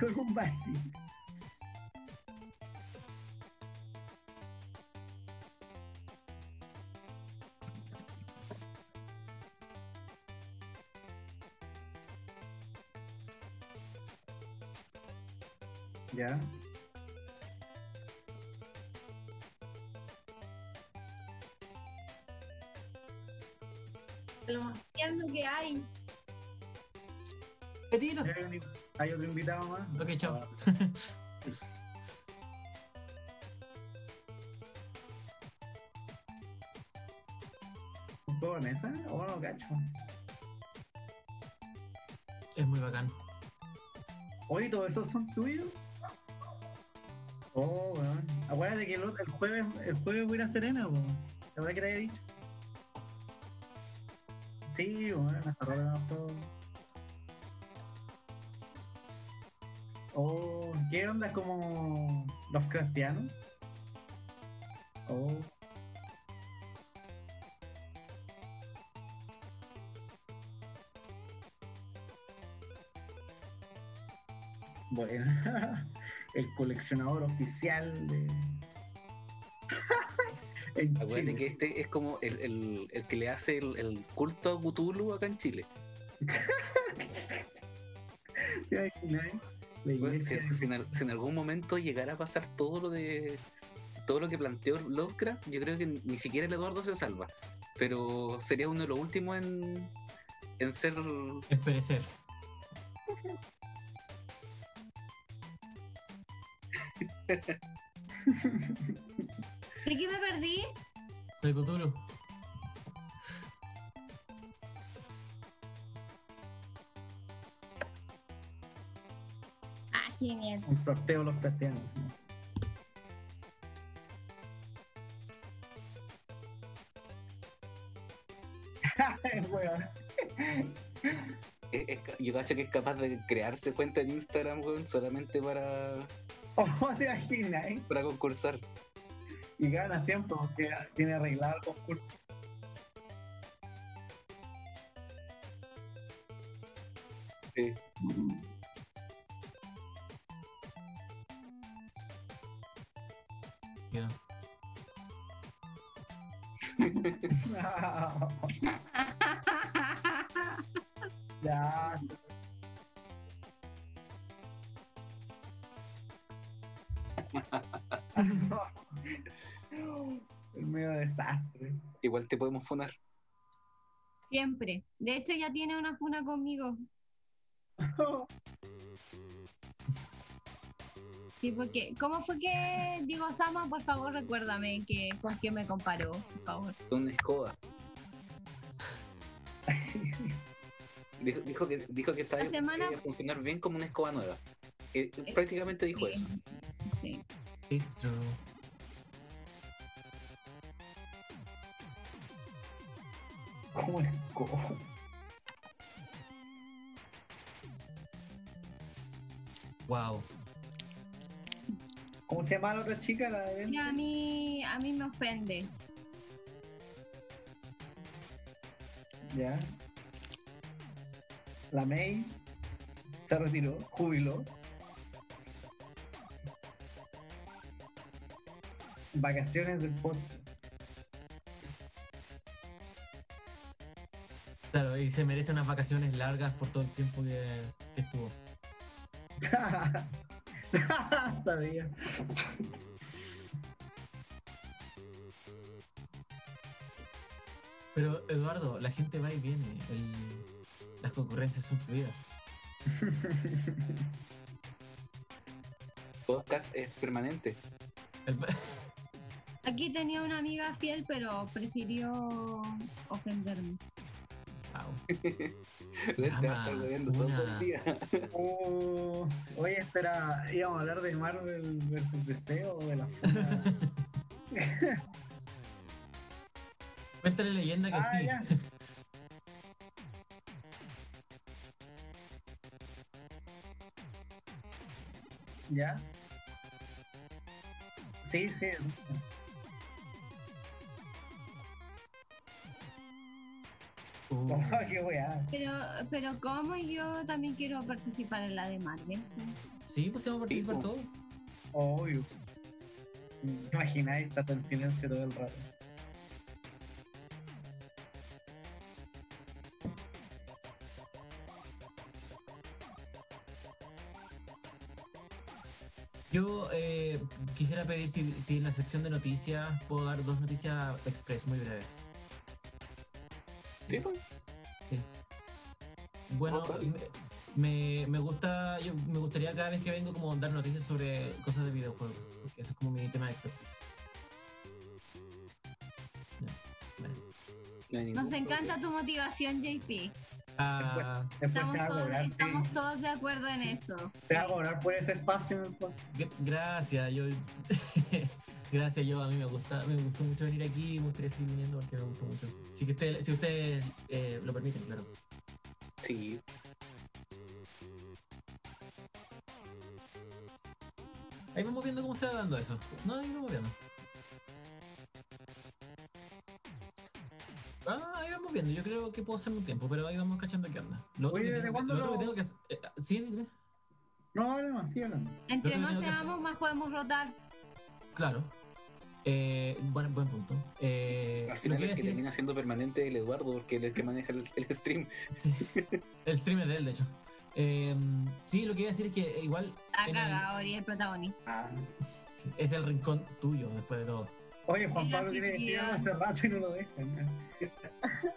con un vacío. Ya. Hay otro invitado más. Ok, chao. ¿Un juego de mesa? Oh, no, cacho. Es muy bacán. Oye, ¿todos esos son tuyos? Oh, weón. Acuérdate que el, jueves el jueves voy a ir a Serena, weón. La verdad que te había dicho. Sí, weón, hace rato no Oh, ¿qué onda? ¿Es como los cristianos? Oh. Bueno, el coleccionador oficial de. Acuérdate que este es como el, el- el que le hace el, el culto a Cthulhu acá en Chile. ¿Te imaginas? Si, en, si en algún momento llegara a pasar todo lo de todo lo que planteó Lovecraft, yo creo que ni siquiera el Eduardo se salva. Pero sería uno de los últimos en, en ser Es perecer. ¿De qué me perdí? Soy Cthulhu. Genial. Un sorteo de los. ¿no? Weón. es- es yo cacho que es capaz de crearse cuenta en Instagram weón, solamente para, Oh, te imaginas, ¿eh? para concursar. Y gana siempre porque tiene arreglado el concurso. Sí. Te podemos funar. Siempre. De hecho, ya tiene una funa conmigo. Sí, porque, ¿cómo fue que digo Sama? Por favor, recuérdame que con quién me comparó, por favor. Con una escoba. Dijo, dijo que dijo que estaba La semana- a funcionar bien como una escoba nueva. Eh, prácticamente dijo Sí. eso. Sí. It's true. ¿Cómo es? ¿Cómo? Wow. ¿Cómo se llama la otra chica? La de Y a mí, a mí me ofende. Ya. La May se retiró, jubiló. Vacaciones del podcast. Claro, y se merece unas vacaciones largas por todo el tiempo que, que estuvo. Sabía. Pero Eduardo, la gente va y viene. el- las concurrencias son fluidas. Podcast es permanente. El- Aquí tenía una amiga fiel, pero prefirió ofenderme. Estar Ama, bebiendo todo una- el día. Oh, oye, esto era. íbamos a hablar de Marvel versus DC o de la? Cuéntale leyenda que Ah, sí. ya. ¿Ya? Sí, sí. Uh, qué weá. Pero, pero ¿cómo yo también quiero participar en la de Marvel? sí, pues vamos a participar Sí, todos. Obvio. ¿Te imagináis? Está en silencio todo el rato. Yo eh, quisiera pedir si, si en la sección de noticias puedo dar dos noticias express muy breves. Sí, pues. Bueno, me, me, gusta, yo, me gustaría cada vez que vengo como dar noticias sobre cosas de videojuegos, porque ese es como mi tema de expertise. No Nos encanta tu motivación, JP. Ah, Después Estamos todos, sí. de acuerdo en eso. Te a cobrar por ese espacio gracias, yo gracias, yo a mí me gusta, me gustó mucho venir aquí, me gustaría seguir viniendo porque me gustó mucho. Si que usted, si ustedes eh, lo permiten, claro. Cómo se va dando eso. No, ahí vamos viendo. Ah, ahí vamos viendo. Yo creo que puedo hacerme un tiempo, pero ahí vamos cachando qué onda. Lo Oye, que, ¿desde tengo, cuándo lo otro que lo- tengo que hacer. eh, sí, dime. No, hable más, hablando. Entre más hacer- seamos, más podemos rotar. Claro. Eh, buen, buen punto. Eh, al lo final a que decir- termina siendo permanente es el Eduardo, porque él es el que maneja el, el stream. Sí. El streamer de él, de hecho. Eh, sí, lo que iba a decir es que igual Ha En el- cagado Ori, el protagonista. Ah. es el rincón tuyo después de todo. Oye, Juan Pablo tiene que decir hace rato y no lo dejan.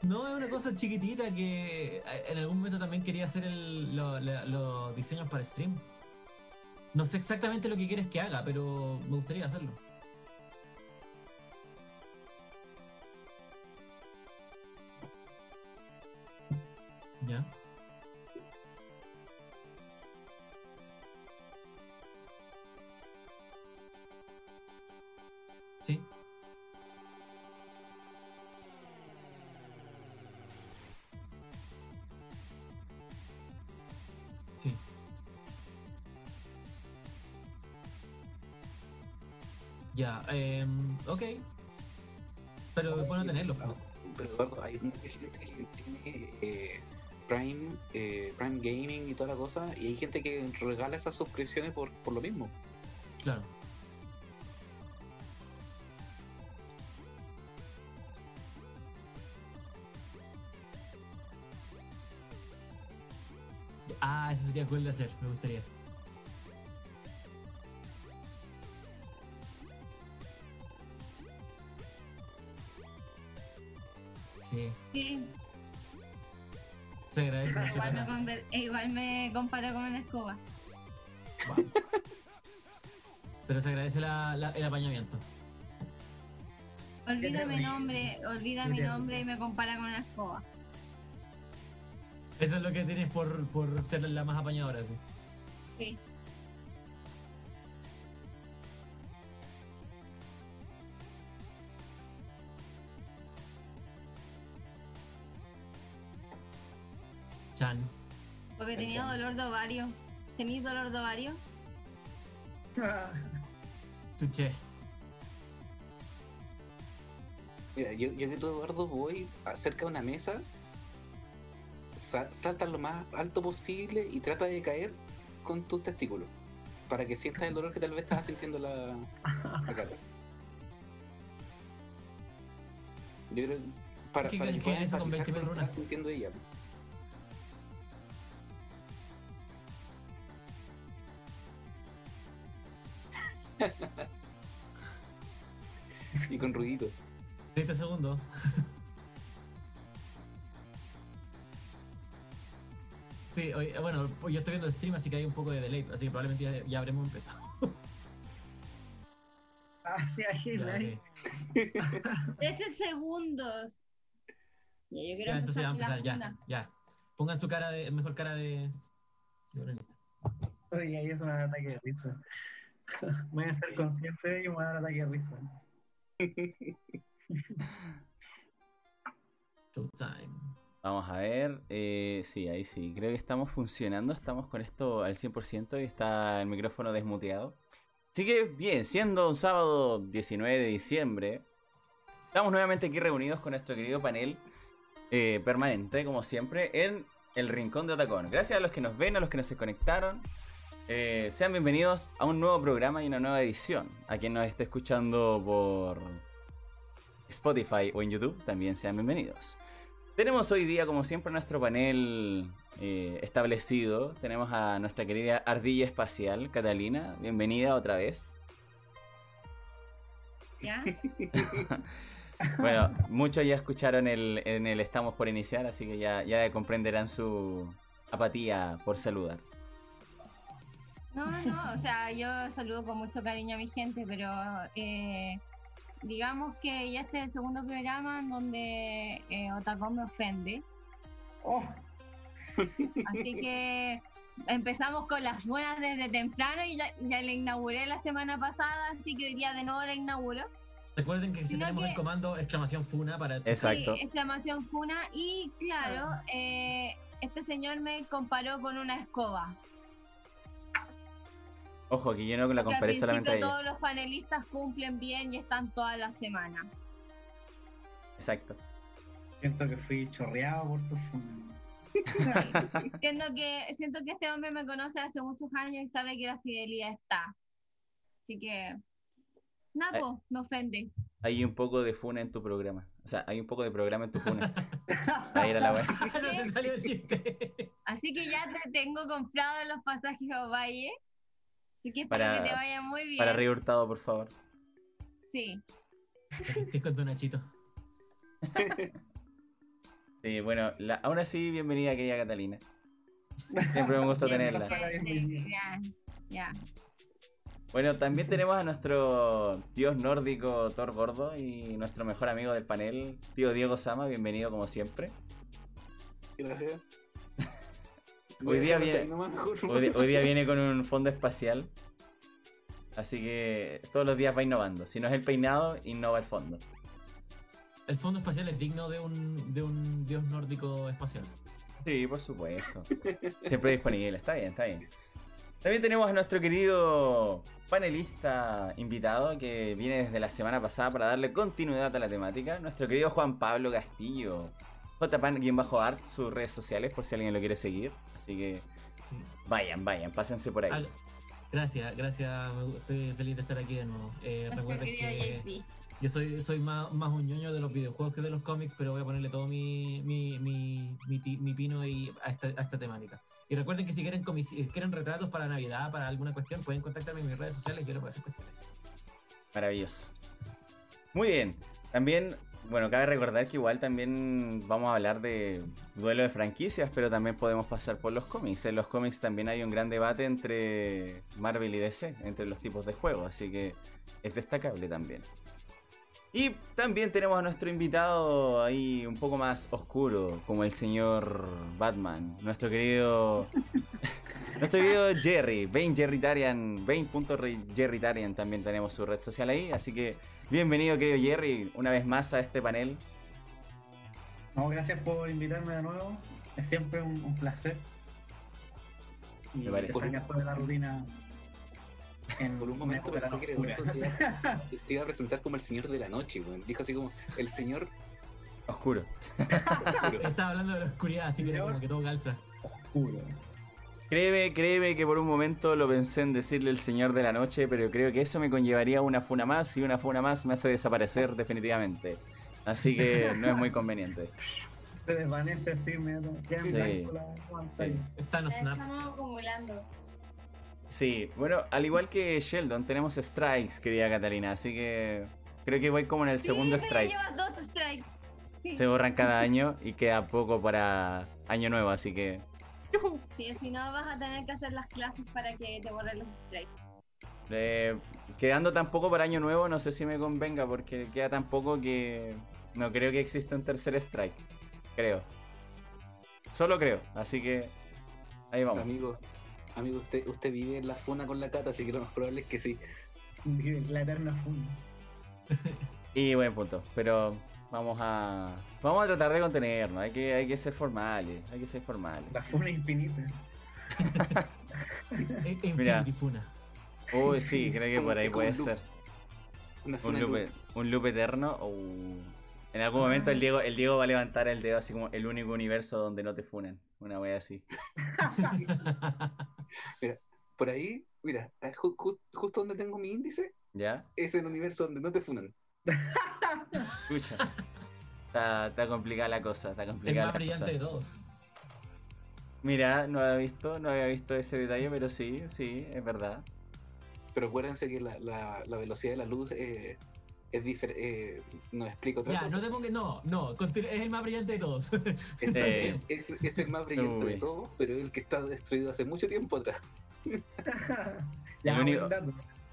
No, es una cosa chiquitita que eh, en algún momento también quería hacer el- lo- la- los diseños para stream. No sé exactamente lo que quieres que haga, pero me gustaría hacerlo. ¿Ya? Eh, ok. Pero es bueno tenerlos. Pero Eduardo, hay mucha gente que tiene eh, Prime, eh, Prime Gaming y toda la cosa, y hay gente que regala esas suscripciones por, por lo mismo. Claro. Ah, eso sería cool de hacer, me gustaría. Sí, Sí, se agradece mucho. igual me, Cata. conver- e igual me comparo con una escoba. Wow. Pero se agradece la- la- el apañamiento. Olvida mi nombre, olvida mi nombre y me compara con una escoba. Eso es lo que tienes por, por ser la más apañadora, sí. Sí. Chan. Porque tenía dolor de ovario. ¿Tenéis dolor de ovario? Chuché. Mira, yo, yo que tú, Eduardo, voy cerca de una mesa, sa- salta lo más alto posible y trata de caer con tus testículos. Para que sientas el dolor que tal vez estabas sintiendo la, la cara. Yo creo para, ¿Qué para que que puedas es eso con empatizar 20.000 con lo que estaba sintiendo ella. Y con ruidito. 30 segundos. Sí, bueno, pues yo estoy viendo el stream, así que hay un poco de delay, así que probablemente ya, ya habremos empezado. Ah, ahí. ok. 13 segundos. Ya, yo quiero Ya, entonces vamos a empezar, ya, ya. Pongan su cara de, mejor cara de... de. Oye, ahí es un ataque de risa. Voy a ser consciente de y me voy a dar un ataque de risa. Vamos a ver. eh, sí, ahí sí. Creo que estamos funcionando. Estamos con esto al 100% y está el micrófono desmuteado. Así que bien, siendo un sábado 19 de diciembre, estamos nuevamente aquí reunidos con nuestro querido panel. eh, permanente, como siempre, en el Rincón de Otacón. Gracias a los que nos ven, a los que nos se conectaron. Eh, sean bienvenidos a un nuevo programa y una nueva edición. A quien nos esté escuchando por Spotify o en YouTube, también sean bienvenidos. Tenemos hoy día, como siempre, nuestro panel eh, establecido. Tenemos a nuestra querida ardilla espacial, Catalina. Bienvenida otra vez. ¿Ya? Bueno, muchos ya escucharon el, en el Estamos por iniciar, así que ya, ya comprenderán su apatía por saludar. No, no, o sea, yo saludo con mucho cariño a mi gente, pero eh, digamos que ya este es el segundo programa en donde eh, Otacón me ofende. Oh, Así que empezamos con las buenas desde temprano y ya, ya la inauguré la semana pasada, así que hoy día de nuevo la inauguro. Recuerden que si Sino tenemos que- el comando exclamación funa para Exacto. Sí, exclamación funa. Y claro, eh, este señor me comparó con una escoba. Ojo, que yo no la comparé solamente a ella. todos los panelistas cumplen bien y están toda la semana. Exacto. siento que fui chorreado por tu funda. Sí. siento, que, siento que este hombre me conoce hace muchos años y sabe que la fidelidad está. Así que, nada, Eh. me ofende. Hay un poco de funa en tu programa. O sea, hay un poco de programa en tu funa. Ahí era la wea. Así que ya te tengo comprado los pasajes a Valle. Así que espero Para- que te vaya muy bien. Para Río Hurtado, por favor. Sí. Estoy con tu Nachito. Sí, bueno, la- aún así, bienvenida, querida Catalina. Siempre un gusto Bien, tenerla. sí, Ya, ya. Bueno, también tenemos a nuestro dios nórdico Thor Gordo y nuestro mejor amigo del panel, tío Diego Sama, bienvenido como siempre. Gracias. Hoy día viene-. Hoy, hoy día viene con un fondo espacial. Así que todos los días va innovando. Si no es el peinado, innova el fondo. El fondo espacial es digno de un, de un dios nórdico espacial. Sí, por supuesto. Siempre disponible, está bien, está bien. También tenemos a nuestro querido panelista invitado que viene desde la semana pasada para darle continuidad a la temática. Nuestro querido Juan Pablo Castillo. JPan-art, sus redes sociales por si alguien lo quiere seguir. Así que Sí. vayan, vayan, pásense por ahí. Ah, gracias, gracias. Estoy feliz de estar aquí de nuevo. Eh, recuerden que yo soy, soy más, más un ñoño de los videojuegos que de los cómics, pero voy a ponerle todo mi, mi, mi, mi, ti- mi pino y a, esta, a esta temática. Y recuerden que si quieren, comis- si quieren retratos para Navidad, para alguna cuestión, pueden contactarme en mis redes sociales. Yo les voy a hacer cuestiones. Maravilloso. Muy bien. También, bueno, cabe recordar que igual también vamos a hablar de duelo de franquicias, pero también podemos pasar por los cómics. En los cómics también hay un gran debate entre Marvel y DC, entre los tipos de juegos, así que es destacable también. Y también tenemos a nuestro invitado ahí un poco más oscuro, como el señor Batman, nuestro querido nuestro querido Jerry, Bane Jerrytarian, Bane.Jerrytarian también tenemos su red social ahí, así que bienvenido querido Jerry, una vez más a este panel. No, gracias por invitarme de nuevo. Es siempre un, un placer. Y Me parece. que de la rutina. En Por un momento pensé que te iba, te iba a presentar como el señor de la noche, weón. Dijo así como el señor. Oscuro. Estaba hablando de la oscuridad, así que era como que todo calza. oscuro. Créeme, créeme que por un momento lo pensé en decirle el señor de la noche, pero creo que eso me conllevaría una funa más y una funa más me hace desaparecer definitivamente. Así que no es muy conveniente. Se desvanece así Sí. blanco la pantalla. Está no snap. Estamos acumulando. Sí, bueno, al igual que Sheldon, tenemos strikes, querida Catalina, así que creo que voy como en el segundo sí, strike. Llevas dos strikes. Sí. Se borran cada año y queda poco para año nuevo, así que Sí, si no vas a tener que hacer las clases para que te borren los strikes. eh, quedando tan poco para año nuevo, no sé si me convenga porque queda tan poco que no creo que exista un tercer strike. Creo. Solo creo, así que ahí vamos. Amigo, amigo, usted, usted vive en la funa con la cata, así que lo más probable es que sí. Vive La eterna funda. Y buen punto, pero vamos a vamos a tratar de contenernos, hay que hay que ser formales, hay que ser formales. La funa infinita. E- e Mira. Infinity Funa. Uy, sí, creo que por ahí puede ser. Un loop, loop. un loop eterno o En algún momento el Diego, el Diego va a levantar el dedo así como el único universo donde no te funen. Una wea así. Por ahí, mira, eh, ju- ju- justo donde tengo mi índice, ¿Ya? es el universo donde no te funan. Escucha. Está, está complicada la cosa, está El complicada más la brillante cosa. de todos. Mira, no había visto, no había visto ese detalle, pero sí, sí, es verdad. Pero acuérdense que la, la- la velocidad de la luz eh, es diferente. nos explica otra Ya, cosa. no te pongas. No, no, es el más brillante de todos. Es, Eh. es- es- es el más brillante Uy. de todos, pero el que está destruido hace mucho tiempo atrás. ya, El único-.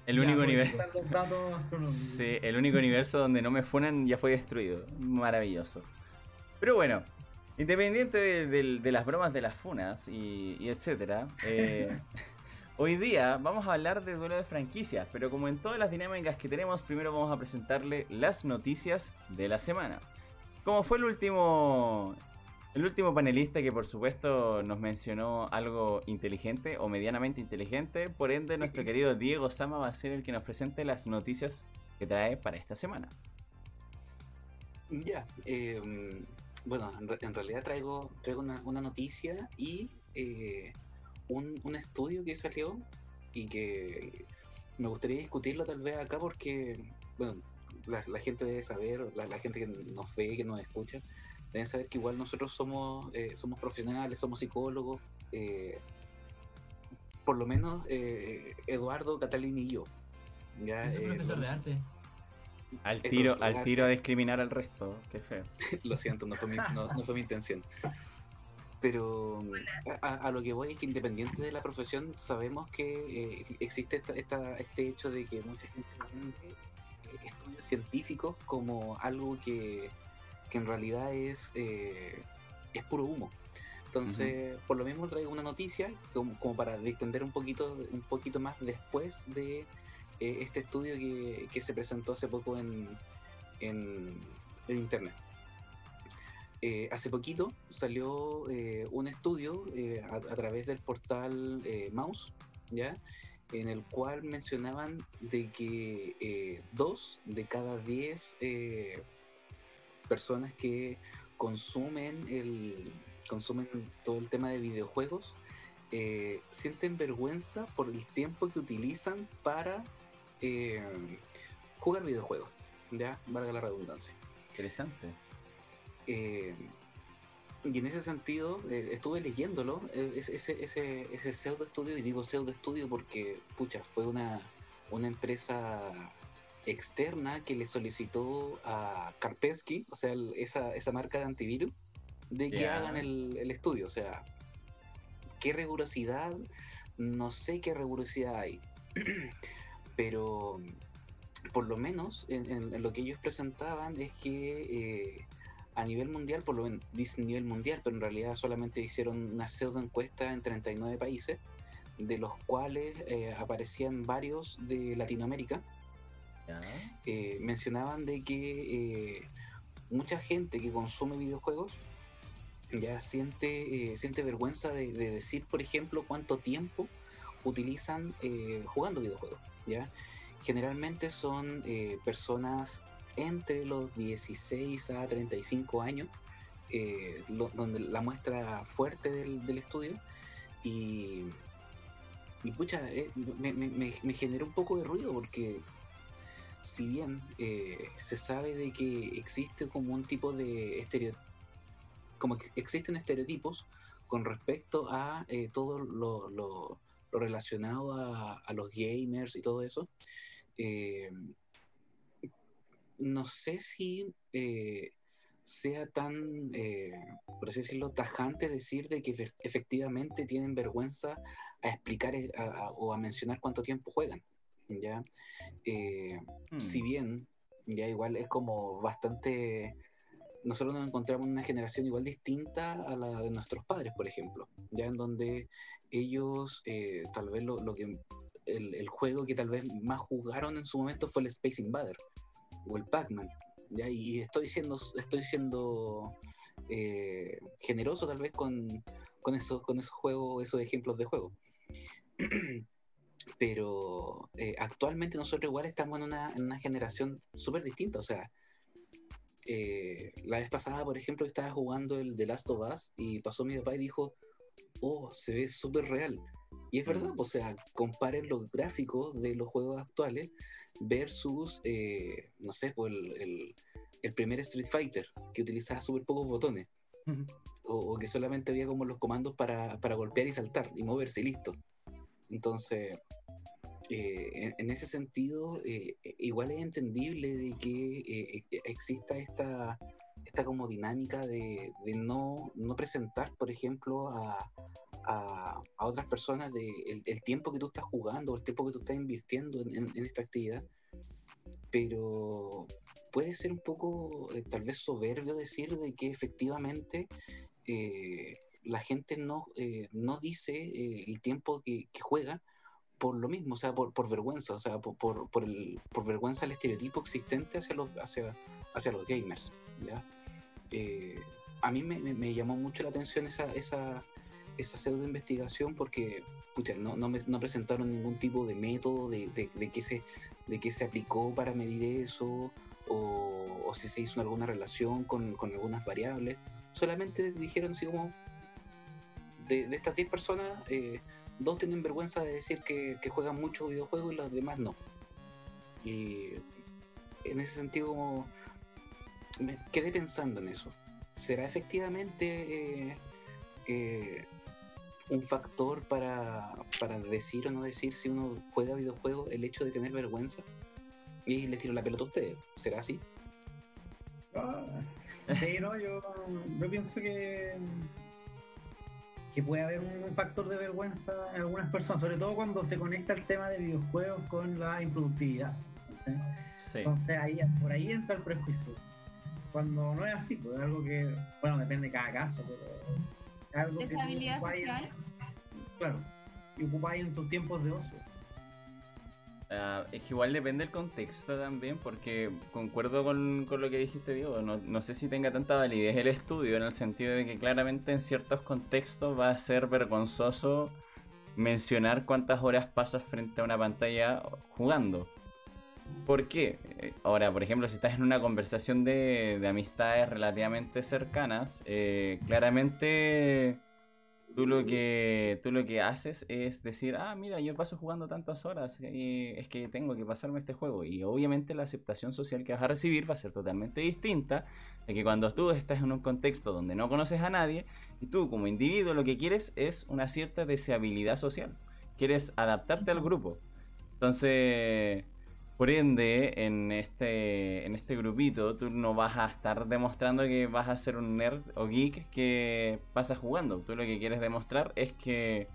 El único universo. Sí, el único universo donde no me funan ya fue destruido. Maravilloso. Pero bueno, independiente de, de- de las bromas de las funas y, y etcétera, eh, hoy día vamos a hablar de duelo de franquicias, pero como en todas las dinámicas que tenemos, primero vamos a presentarle las noticias de la semana. Como fue el último, el último panelista que por supuesto nos mencionó algo inteligente o medianamente inteligente, por ende nuestro querido Diego Sama va a ser el que nos presente las noticias que trae para esta semana. Ya, eh, bueno, en, re- en realidad traigo, traigo una, una noticia y eh, un, un estudio que salió y que me gustaría discutirlo tal vez acá porque, bueno, la, la gente debe saber, la, la gente que nos ve, que nos escucha, deben saber que igual nosotros somos, eh, somos profesionales, somos psicólogos, eh, por lo menos eh, Eduardo, Catalina y yo. ¿ya? Eh, profesor de arte. Al Es tiro, al tiro a discriminar al resto, qué feo. Lo siento, no fue mi, no, no fue mi intención. Pero a, a lo que voy es que independiente de la profesión, sabemos que eh, existe esta, esta- este hecho de que mucha gente estudios científicos como algo que, que en realidad es, eh, es puro humo. Entonces, por lo mismo traigo una noticia como, como para distender un poquito, un poquito más después de eh, este estudio que, que se presentó hace poco en, en, en internet. Eh, hace poquito salió eh, un estudio a, a través del portal Mouse, ¿ya? en el cual mencionaban de que dos de cada diez personas que consumen el consumen todo el tema de videojuegos eh, sienten vergüenza por el tiempo que utilizan para eh, jugar videojuegos, ya valga la redundancia. Interesante. Eh, y en ese sentido, estuve leyéndolo, ese, ese, ese, ese pseudo estudio, y digo pseudo estudio porque, pucha, fue una, una empresa externa que le solicitó a Karpesky, o sea, el- esa, esa marca de antivirus, de que hagan el, el estudio. O sea, qué rigurosidad, no sé qué rigurosidad hay, pero por lo menos en, en- en lo que ellos presentaban es que eh, a nivel mundial, por lo menos dice nivel mundial, pero en realidad solamente hicieron una pseudo encuesta en 39 países, de los cuales eh, aparecían varios de Latinoamérica. Eh, mencionaban de que eh, mucha gente que consume videojuegos ya siente, eh, siente vergüenza de, de decir, por ejemplo, cuánto tiempo utilizan jugando videojuegos. ¿ya? Generalmente son personas entre los 16 a 35 años, donde la muestra fuerte del, estudio. Y, y pucha, me, me- me- me generó un poco de ruido porque si bien eh, se sabe de que existe como un tipo de como existen estereotipos con respecto a eh, todo lo, relacionado a, los gamers y todo eso, eh, no sé si sea tan, por así decirlo, tajante decir de que efe- efectivamente tienen vergüenza a explicar o a mencionar cuánto tiempo juegan. ¿Ya? Eh, si bien ya igual es como bastante nosotros nos encontramos en una generación igual distinta a la de nuestros padres por ejemplo ya en donde ellos eh, tal vez lo, lo que el, el juego que tal vez más jugaron en su momento fue el Space Invader o el Pac-Man ya y estoy siendo estoy siendo eh, generoso tal vez con con esos con esos juegos esos ejemplos de juego pero eh, actualmente nosotros igual estamos en una, en una generación súper distinta, o sea, eh, la vez pasada, por ejemplo, estaba jugando el The Last of Us y pasó mi papá y dijo, oh, se ve súper real. Y es verdad, pues, o sea, comparen los gráficos de los juegos actuales versus, eh, no sé, pues el, el, primer Street Fighter, que utilizaba súper pocos botones. o, o, que solamente había como los comandos para, para golpear y saltar y moverse y listo. Entonces, eh, en, ese sentido, eh, igual es entendible de que eh, exista esta, esta como dinámica de, no, no, presentar, por ejemplo, a, a, a otras personas de el, tiempo que tú estás jugando o el tiempo que tú estás invirtiendo en, en, esta actividad. Pero puede ser un poco, tal vez, soberbio decir de que efectivamente la gente no, no dice el tiempo que, que juega por lo mismo, o sea, por, por vergüenza, o sea, por, por, por, el, por vergüenza el estereotipo existente hacia los, hacia, hacia los gamers. ¿ya? Eh, a mí me, me, llamó mucho la atención esa, esa, esa pseudo investigación porque no, no, me, no, presentaron ningún tipo de método de, de, de, qué se, de qué se aplicó para medir eso o, o si se hizo alguna relación con, con, algunas variables. Solamente dijeron así como, de, estas 10 personas, eh, dos tienen vergüenza de decir que, juegan mucho videojuegos y los demás no. Y en ese sentido me quedé pensando en eso. ¿Será efectivamente eh, eh, un factor para, para, decir o no decir si uno juega videojuegos el hecho de tener vergüenza? Y le tiro la pelota a ustedes. ¿Será así? Ah, sí, no, yo, yo pienso que que puede haber un factor de vergüenza en algunas personas, sobre todo cuando se conecta el tema de videojuegos con la improductividad. Entonces ahí, por ahí entra el prejuicio. Cuando no es así, pues es algo que, bueno, depende de cada caso, pero algo Deshabilidad social. claro, y ocupáis en tus tiempos de ocio. Uh, es que igual depende del contexto también, porque concuerdo con, con lo que dijiste, Diego. No, no, sé si tenga tanta validez el estudio, en el sentido de que claramente en ciertos contextos va a ser vergonzoso mencionar cuántas horas pasas frente a una pantalla jugando. ¿Por qué? Eh, ahora, por ejemplo, si estás en una conversación de, de amistades relativamente cercanas, eh, claramente tú lo que tú lo que haces es decir, ah, mira, yo paso jugando tantas horas, y es que tengo que pasarme este juego. Y obviamente la aceptación social que vas a recibir va a ser totalmente distinta de que cuando tú estás en un contexto donde no conoces a nadie y tú como individuo lo que quieres es una cierta deseabilidad social. Quieres adaptarte al grupo. Entonces, por ende, en este, en este grupito, tú no vas a estar demostrando que vas a ser un nerd o geek que pasa jugando. Tú lo que quieres demostrar es que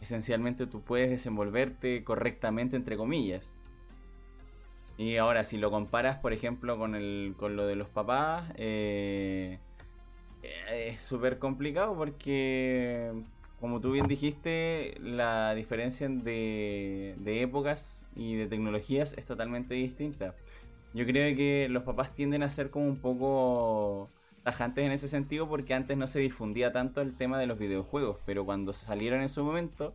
esencialmente tú puedes desenvolverte correctamente, entre comillas. Y ahora, si lo comparas, por ejemplo, con, el, con lo de los papás, eh, es súper complicado porque como tú bien dijiste, la diferencia de, épocas y de tecnologías es totalmente distinta. Yo creo que los papás tienden a ser como un poco tajantes en ese sentido porque antes no se difundía tanto el tema de los videojuegos, pero cuando salieron en su momento,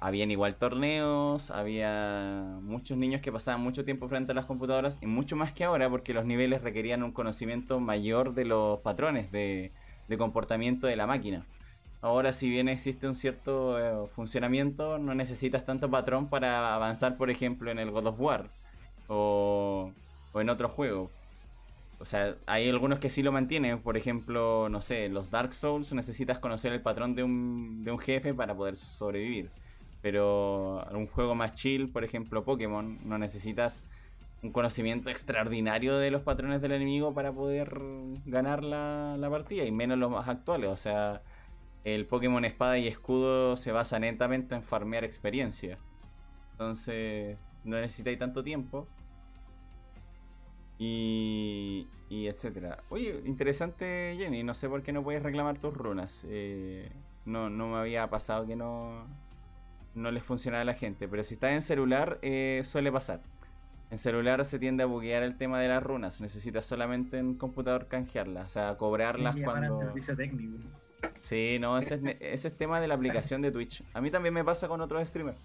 habían igual torneos, había muchos niños que pasaban mucho tiempo frente a las computadoras y mucho más que ahora porque los niveles requerían un conocimiento mayor de los patrones de comportamiento de la máquina. Ahora, si bien existe un cierto eh, funcionamiento, no necesitas tanto patrón para avanzar, por ejemplo, en el God of War o, en otro juego. O sea, hay algunos que sí lo mantienen. Por ejemplo, no sé, los Dark Souls necesitas conocer el patrón de un, de un jefe para poder sobrevivir. Pero un juego más chill, por ejemplo, Pokémon, no necesitas un conocimiento extraordinario de los patrones del enemigo para poder ganar la, la partida, y menos los más actuales. O sea, el Pokémon Espada y Escudo se basa netamente en farmear experiencia. Entonces, no necesitáis tanto tiempo. Y, y etcétera. Oye, interesante Jenny, no sé por qué no puedes reclamar tus runas. Eh, no, no me había pasado que no, no les funcionara a la gente, pero si estás en celular eh, suele pasar. En celular se tiende a buguear el tema de las runas, necesitas solamente en computador canjearlas, o sea, cobrarlas cuando... servicio técnico. Sí, no, ese es, ese es tema de la aplicación de Twitch. A mí también me pasa con otros streamers.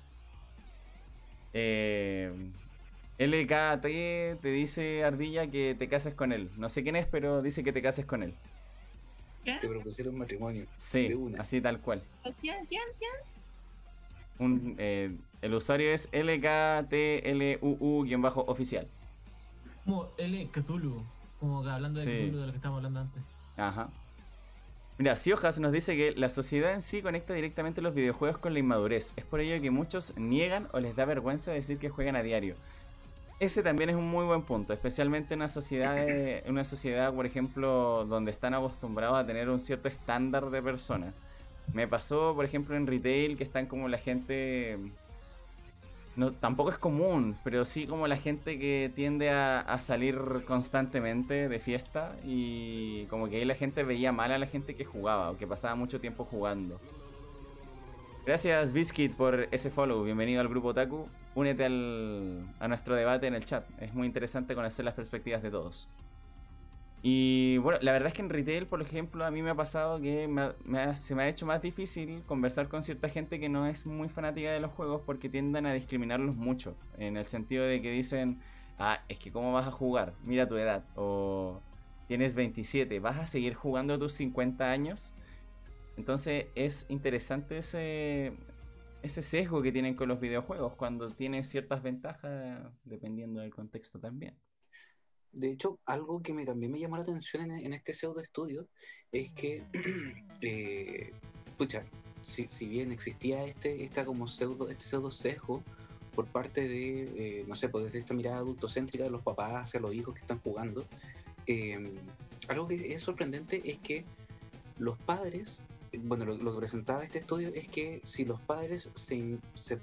Eh, LKT te dice Ardilla que te cases con él. No sé quién es, pero dice que te cases con él. ¿Qué? Te propusieron matrimonio. Sí, De una. así tal cual. ¿Quién? ¿Quién? ¿Quién? Un, eh, el usuario es LKTLUU-oficial. Como L Cthulhu, como que hablando de Sí. Cthulhu de lo que estábamos hablando antes. Ajá. Mira, Siojas nos dice que la sociedad en sí conecta directamente los videojuegos con la inmadurez. Es por ello que muchos niegan o les da vergüenza decir que juegan a diario. Ese también es un muy buen punto, especialmente en una sociedad, de- una sociedad, por ejemplo, donde están acostumbrados a tener un cierto estándar de personas. Me pasó, por ejemplo, en retail que están como la gente no, tampoco es común, pero sí como la gente que tiende a, salir constantemente de fiesta y como que ahí la gente veía mal a la gente que jugaba o que pasaba mucho tiempo jugando. Gracias Biscuit por ese follow, bienvenido al grupo Otaku, únete al, a nuestro debate en el chat, es muy interesante conocer las perspectivas de todos. Y bueno, la verdad es que en retail, por ejemplo, a mí me ha pasado que se me ha hecho más difícil conversar con cierta gente que no es muy fanática de los juegos porque tienden a discriminarlos mucho. En el sentido de que dicen, ah, es que cómo vas a jugar, mira tu edad. O tienes 27, ¿vas a seguir jugando tus 50 años? Entonces es interesante ese, ese sesgo que tienen con los videojuegos cuando tienen ciertas ventajas dependiendo del contexto también. De hecho, algo que me, también me llamó la atención en, en este pseudo estudio es que, eh, pucha, si, si bien existía este, esta como pseudo, este pseudo sesgo por parte de, eh, no sé, pues desde esta mirada adultocéntrica de los papás hacia los hijos que están jugando, eh, algo que es sorprendente es que los padres, bueno, lo, lo que presentaba este estudio es que si los padres se, se-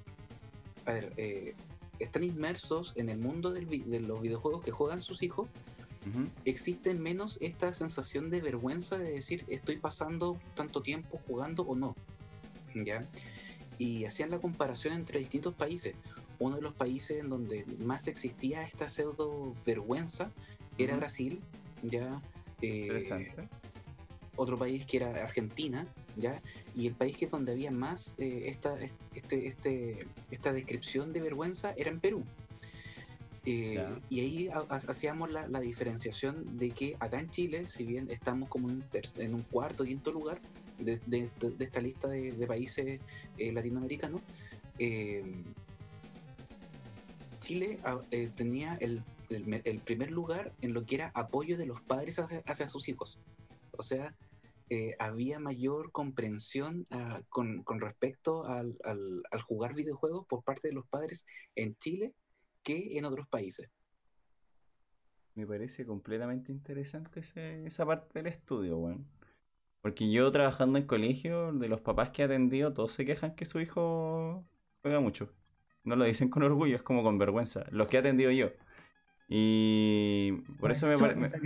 a ver, eh, están inmersos en el mundo del vi- de los videojuegos que juegan sus hijos, existe menos esta sensación de vergüenza de decir estoy pasando tanto tiempo jugando o no. ¿Ya? Y hacían la comparación entre distintos países. Uno de los países en donde más existía esta pseudo vergüenza era. Brasil, ya. Eh, Interesante. Otro país que era Argentina, ¿ya? Y el país que es donde había más eh, esta, este, este, esta descripción de vergüenza era en Perú. Eh, y ahí ha- ha- hacíamos la, la diferenciación de que acá en Chile, si bien estamos como en un, ter- en un cuarto, quinto lugar de, de- de- esta lista de, de países eh, latinoamericanos, eh, Chile ah, eh, tenía el, el el primer lugar en lo que era apoyo de los padres hacia, hacia sus hijos. O sea, eh, había mayor comprensión ah, con, con respecto al, al- al jugar videojuegos por parte de los padres en Chile que en otros países. Me parece completamente interesante ese- esa parte del estudio, weón. Porque yo trabajando en colegio, de los papás que he atendido, todos se quejan que su hijo juega mucho. No lo dicen con orgullo, es como con vergüenza. Los que he atendido yo. Y por eso me parece...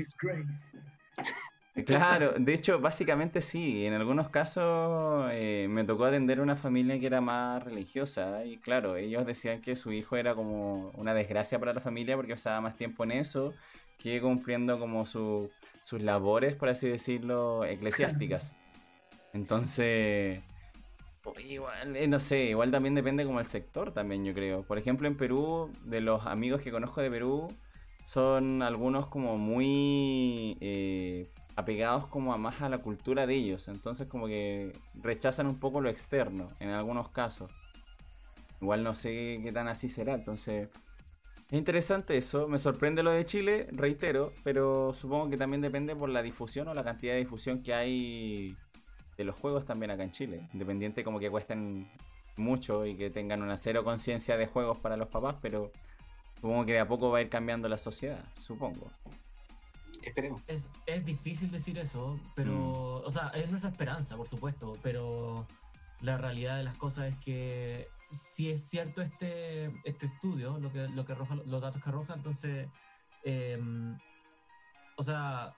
Claro, de hecho, básicamente sí. En algunos casos eh, me tocó atender una familia que era más religiosa y claro, ellos decían que su hijo era como una desgracia para la familia porque pasaba más tiempo en eso que cumpliendo como su- sus labores, por así decirlo, eclesiásticas. Entonces, igual, eh, no sé, igual también depende como el sector también, yo creo. Por ejemplo, en Perú, de los amigos que conozco de Perú, son algunos como muy eh, apegados como a más a la cultura de ellos. Entonces como que rechazan un poco lo externo en algunos casos. Igual no sé qué tan así será. Entonces es interesante eso. Me sorprende lo de Chile, reitero, pero supongo que también depende por la difusión o la cantidad de difusión que hay de los juegos también acá en Chile. Independiente como que cuesten mucho y que tengan una cero conciencia de juegos para los papás, pero supongo que de a poco va a ir cambiando la sociedad, supongo. Esperemos. Es, es difícil decir eso, pero, Mm. o sea, es nuestra esperanza, por supuesto, pero la realidad de las cosas es que si es cierto este, este estudio, lo que, lo que arroja, los datos que arroja, entonces, em, o sea,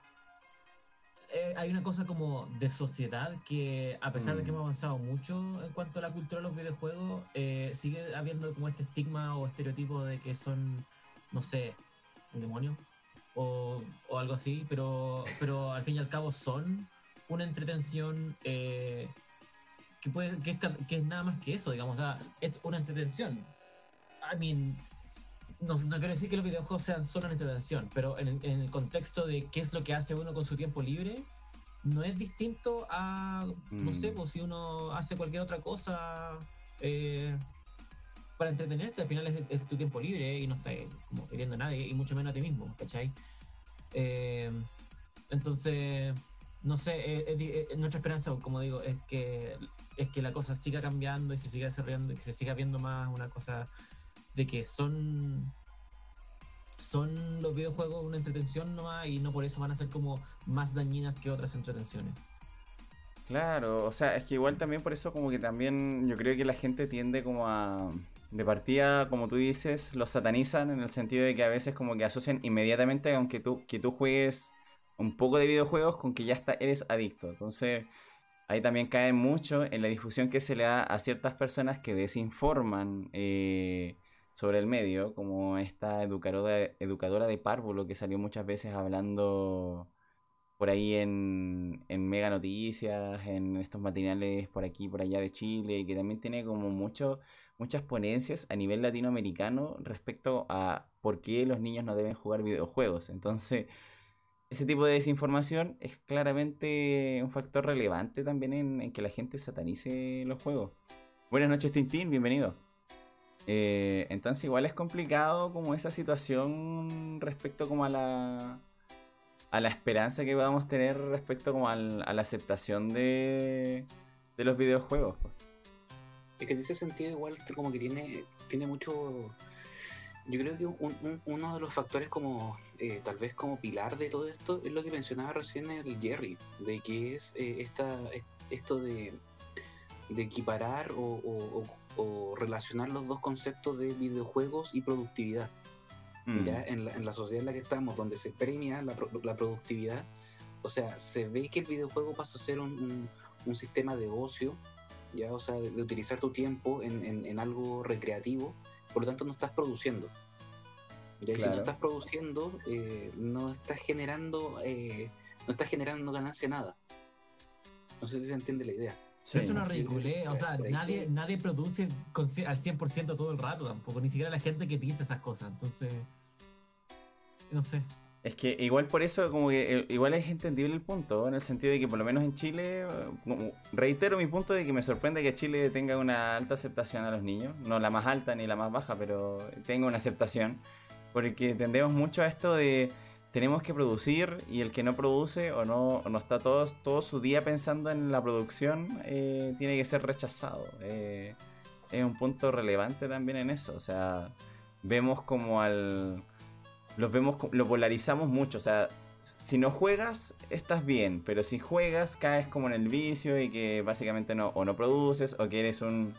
eh, hay una cosa como de sociedad que, a pesar de que Mm. hemos avanzado mucho en cuanto a la cultura de los videojuegos, eh, sigue habiendo como este estigma o estereotipo de que son, no sé, un demonio o, o algo así, pero, pero al fin y al cabo son una entretención eh, que, puede, que, es, que es nada más que eso, digamos, o sea, es una entretención. I mean, no, no quiero decir que los videojuegos sean solo una entretención, pero en, en el contexto de qué es lo que hace uno con su tiempo libre, no es distinto a, no sé, Mm. pues si uno hace cualquier otra cosa eh, para entretenerse, al final es, es tu tiempo libre y no estás como queriendo a nadie, y mucho menos a ti mismo, ¿cachai? Eh, entonces, no sé, eh, di- eh, nuestra esperanza, como digo, es que, es que la cosa siga cambiando y se siga desarrollando, y que se siga viendo más una cosa de que son son los videojuegos una entretención nomás y no por eso van a ser como más dañinas que otras entretenciones. Claro, o sea, es que igual también por eso como que también yo creo que la gente tiende como a... De partida, como tú dices, los satanizan en el sentido de que a veces como que asocian inmediatamente aunque tú, que tú juegues un poco de videojuegos con que ya está, eres adicto. Entonces ahí también cae mucho en la difusión que se le da a ciertas personas que desinforman eh, sobre el medio, como esta educadora, educadora de párvulo que salió muchas veces hablando por ahí en, en Mega Noticias, en estos matinales por aquí, por allá de Chile, que también tiene como mucho, muchas ponencias a nivel latinoamericano respecto a por qué los niños no deben jugar videojuegos. Entonces, ese tipo de desinformación es claramente un factor relevante también en, que la gente satanice los juegos. Buenas noches, Tintín, bienvenido. Eh, entonces igual es complicado como esa situación respecto como a la a la esperanza que podamos tener respecto como al- a la aceptación de, de los videojuegos. pues. Es que en ese sentido igual como que tiene, tiene mucho... Yo creo que un- un- uno de los factores como eh, tal vez como pilar de todo esto es lo que mencionaba recién el Jerry, de que es eh, esta, es- esto de, de equiparar o, o- o- relacionar los dos conceptos de videojuegos y productividad. Mm, ya en la, en la sociedad en la que estamos, donde se premia la, la productividad, o sea, se ve que el videojuego pasa a ser un- un sistema de ocio, ya, o sea, de, de utilizar tu tiempo en, en- en algo recreativo, por lo tanto no estás produciendo. Ya, y si no Claro. estás produciendo, eh, no estás generando, eh, no estás generando ganancia nada. No sé si se entiende la idea. sí. es una ridiculez, o sea, nadie, que- nadie produce con al 100% todo el rato tampoco, ni siquiera la gente que dice esas cosas, entonces, no sé. Es que igual por eso, como que eh, igual es entendible el punto, en el sentido de que por lo menos en Chile, eh, reitero mi punto de que me sorprende que Chile tenga una alta aceptación a los niños, no la más alta ni la más baja, pero tenga una aceptación, porque tendemos mucho a esto de tenemos que producir y el que no produce o no, no está todo, todo su día pensando en la producción, eh, tiene que ser rechazado. Es un punto relevante también en eso, o sea, vemos como al los vemos, lo polarizamos mucho. O sea, si no juegas, estás bien, pero si juegas, caes como en el vicio y que básicamente no, o no produces, o que eres un.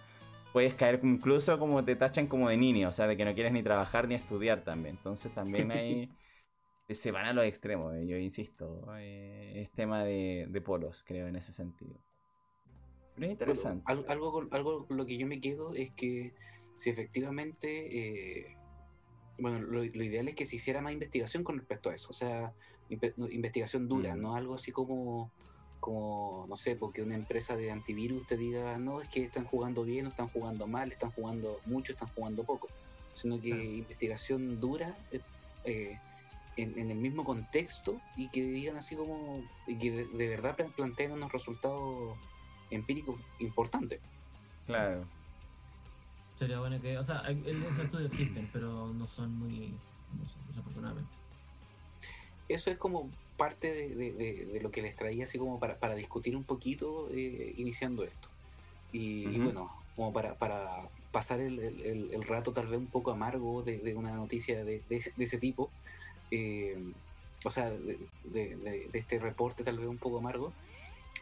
Puedes caer incluso como te tachan como de niño, o sea, de que no quieres ni trabajar ni estudiar también. Entonces también ahí se van a los extremos, eh, yo insisto. eh, es tema de, de polos, creo, en ese sentido. Pero es interesante. Algo, algo, con, algo con lo que yo me quedo es que si efectivamente, eh, bueno, lo, lo ideal es que se hiciera más investigación con respecto a eso, o sea, investigación dura, Mm. no algo así como, como, no sé, porque una empresa de antivirus te diga, no, es que están jugando bien, o están jugando mal, están jugando mucho, están jugando poco, sino que investigación dura. eh, eh, en, en el mismo contexto y que digan así como y que de, de verdad plan- planteen unos resultados empíricos importantes. Claro. Sería bueno que, o sea, esos estudios existen, pero no son muy, no son, desafortunadamente. Eso es como parte de, de- de- de lo que les traía así como para, para discutir un poquito eh, iniciando esto. Y, y Ujú. bueno, como para, para pasar el, el- el- rato tal vez un poco amargo de, de una noticia de, de- de ese tipo, eh, o sea, de, de- de- de este reporte tal vez un poco amargo,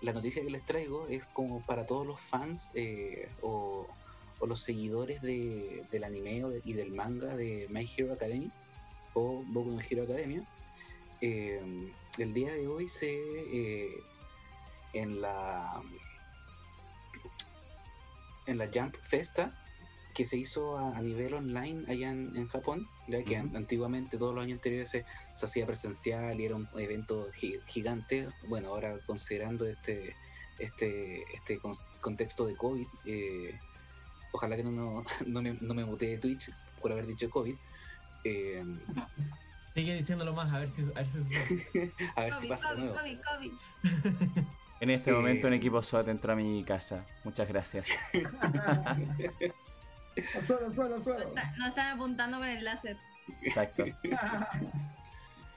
la noticia que les traigo es como para todos los fans eh, o, o los seguidores de- del anime de- y del manga de My Hero Academy o Boku no Hero Academia. Eh, el día de hoy se eh, en la en la Jump Festa que se hizo a, a nivel online allá en, en Japón, ya que Ujú. an- antiguamente todos los años anteriores se, se hacía presencial y era un evento gi- gigante. Bueno, ahora considerando este este este con- contexto de COVID, eh, ojalá que no, no, no me, no me mutee Twitch por haber dicho COVID, Eh, Sigue diciéndolo más, a ver si, a ver si a ver si Kobe, pasa de nuevo. Kobe, Kobe. En este Eh, momento un equipo SWAT entró a mi casa. Muchas gracias. Suelo, suelo, suelo. Está- Nos están apuntando con el láser. Exacto.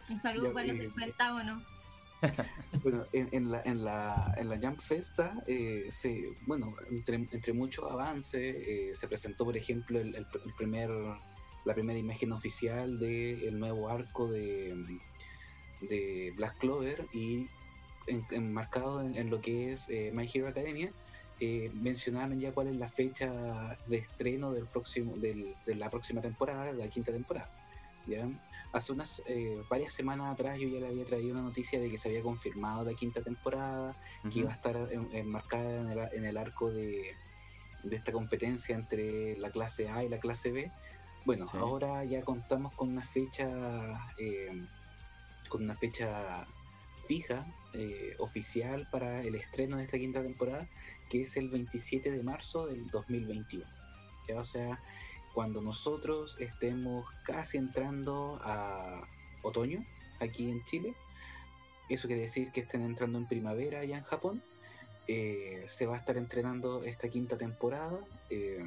Un saludo Ya, para eh, los pentágonos. Bueno, en, la, en, la, en la Jump Festa, eh, se, bueno, entre, entre muchos avances, eh, se presentó, por ejemplo, el, primer, la primera imagen oficial del nuevo arco de, de Black Clover y en- enmarcado en, en lo que es eh, My Hero Academia, eh, mencionaron ya cuál es la fecha de estreno del próximo, del, de la próxima temporada, de la quinta temporada. ¿ya? Hace unas eh, varias semanas atrás yo ya le había traído una noticia de que se había confirmado la quinta temporada, que iba a estar en- enmarcada en el, en el arco de, de esta competencia entre la clase A y la clase B. Bueno, Sí. ahora ya contamos con una fecha eh, con una fecha fija, eh, oficial para el estreno de esta quinta temporada, que es el 27 de marzo del 2021. ¿ya? O sea, cuando nosotros estemos casi entrando a otoño aquí en Chile, eso quiere decir que estén entrando en primavera allá en Japón, eh, se va a estar entrenando esta quinta temporada, eh,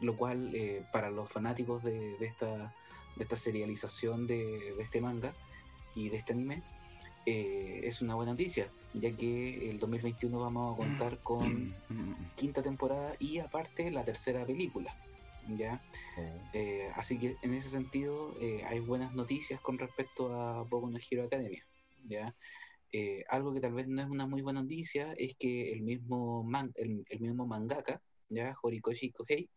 lo cual eh, para los fanáticos de, de esta, de esta serialización de, de este manga y de este anime, eh, es una buena noticia, ya que el 2021 vamos a contar con quinta temporada y aparte la tercera película. ¿ya? Eh, así que en ese sentido eh, hay buenas noticias con respecto a Boku no Hero Academia. ¿ya? Eh, algo que tal vez no es una muy buena noticia es que el mismo, man- el, el mismo mangaka, ¿ya? Horikoshi Kohei,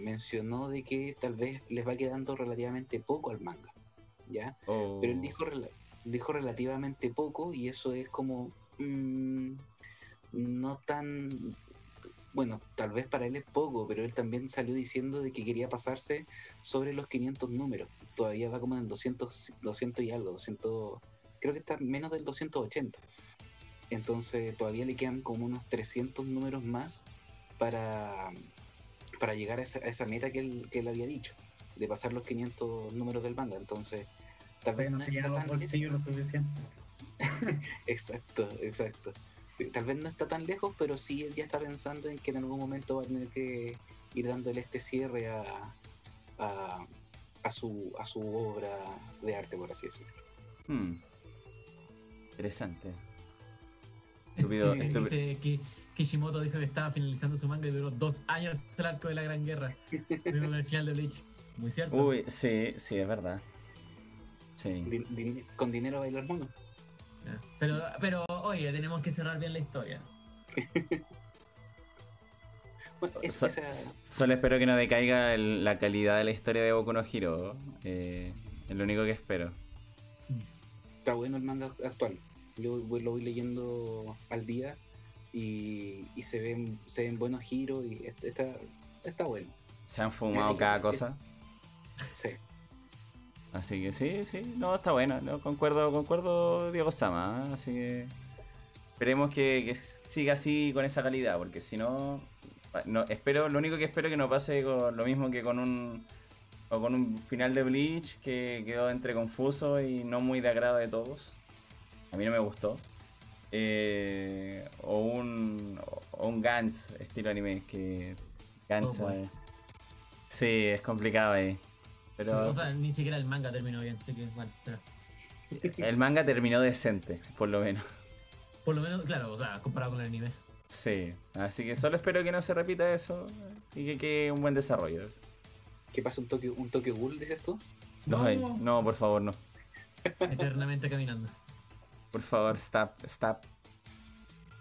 mencionó de que tal vez les va quedando relativamente poco al manga. ¿ya? Oh. Pero él dijo, rela- dijo relativamente poco y eso es como mm, no tan... Bueno, tal vez para él es poco, pero él también salió diciendo de que quería pasarse sobre los 500 números. Todavía va como en el 200, 200 y algo, 200, creo que está menos del 280. Entonces todavía le quedan como unos 300 números más para, para llegar a esa, a esa meta que él, que él había dicho, de pasar los 500 números del manga. Entonces, tal vez no no se los lejos. bolsillos lo suficiente. Exacto, exacto. Sí, tal vez no está tan lejos, pero sí él ya está pensando en que en algún momento va a tener que ir dándole este cierre a, a, a su, a su obra de arte, por así decirlo. Hmm. Interesante. Estúpido, Dice estúpido. que Kishimoto dijo que estaba finalizando su manga y duró dos años el arco de la Gran Guerra. Con el final de Bleach. Muy cierto. Uy, sí, sí, es verdad. Sí. Din- din- con dinero bailar mono. Pero, pero, oye, tenemos que cerrar bien la historia. Bueno, es- So- esa- Solo espero que no decaiga el- la calidad de la historia de Boku no Hero. Eh, es lo único que espero. está bueno el manga actual. Yo voy- lo voy leyendo al día y, y se ven se ven buenos giros y est- está, está bueno. Se han fumado cada cosa. Sí. Así que sí, sí, no, está bueno. No, concuerdo, concuerdo, Diego Sama. ¿eh? Así que esperemos que, que siga así con esa calidad, porque si no, no, espero, lo único que espero que no pase con lo mismo que con un o con un final de Bleach que quedó entre confuso y no muy de agrado de todos. A mí no me gustó. Eh, o un o un Gantz estilo anime que Gantz Oh, eh, sí es complicado ahí. Pero Sí, o sea, ni siquiera el manga terminó bien, así que bueno, sea, El manga terminó decente, por lo menos. por lo menos, claro, o sea, comparado con el anime. Sí, así que solo espero que no se repita eso y que quede un buen desarrollo. ¿Qué pasa un toque un toque Ghoul, dices tú? No, no, por favor, no. Eternamente caminando. Por favor, stop, stop.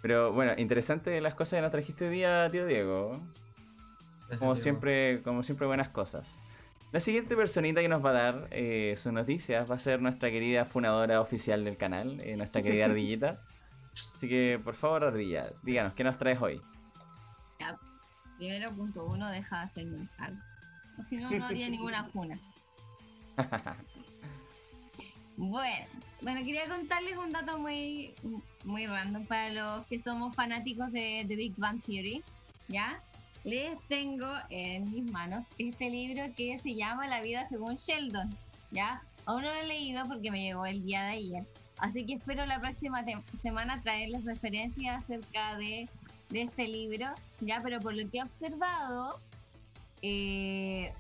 Pero bueno, interesante las cosas que nos trajiste hoy día, tío Diego. Gracias, Como Diego. siempre, como siempre, buenas cosas. La siguiente personita que nos va a dar eh, sus noticias va a ser nuestra querida funadora oficial del canal, eh, nuestra querida Ardillita. Así que, por favor, Ardilla, díganos, ¿qué nos traes hoy? Ya, primero punto uno, deja de hacerme un. O si no, no haría ninguna funa. Bueno, bueno, quería contarles un dato muy, muy random para los que somos fanáticos de, de Big Bang Theory, ¿ya? Les tengo en mis manos este libro que se llama La vida según Sheldon. ¿Ya? Aún no lo he leído porque me llegó el día de ayer. Así que espero la próxima semana traerles referencias acerca de, de este libro. Ya, pero por lo que he observado, eh,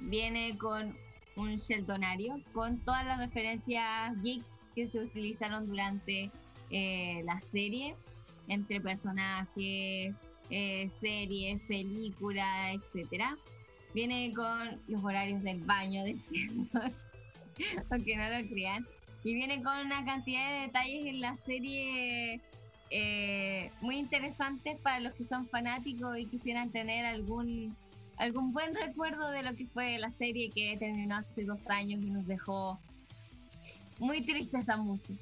viene con un Sheldonario, con todas las referencias geeks que se utilizaron durante eh, la serie, entre personajes, eh, series, películas, etcétera. Viene con los horarios del baño de Sheldon, aunque no lo crean. Y viene con una cantidad de detalles en la serie eh, muy interesantes para los que son fanáticos y quisieran tener algún algún buen recuerdo de lo que fue la serie que terminó hace dos años y nos dejó muy tristes a muchos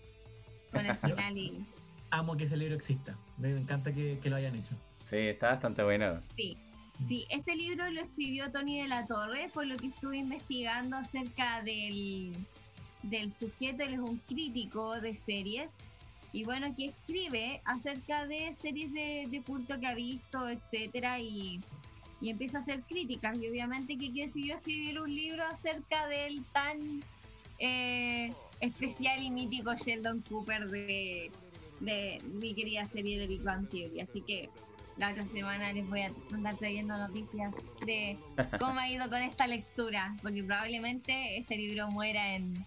con el final y Amo que ese libro exista. Me encanta que, que lo hayan hecho. Sí, está bastante bueno. Sí, sí, este libro lo escribió Tony de la Torre, por lo que estuve investigando acerca del, del sujeto, él es un crítico de series, y bueno, que escribe acerca de series de, de culto que ha visto, etcétera, y, y empieza a hacer críticas, y obviamente que decidió escribir un libro acerca del tan eh, especial y mítico Sheldon Cooper de, de mi querida serie de Big Bang Theory, así que la otra semana les voy a andar trayendo noticias de cómo ha ido con esta lectura, porque probablemente este libro muera en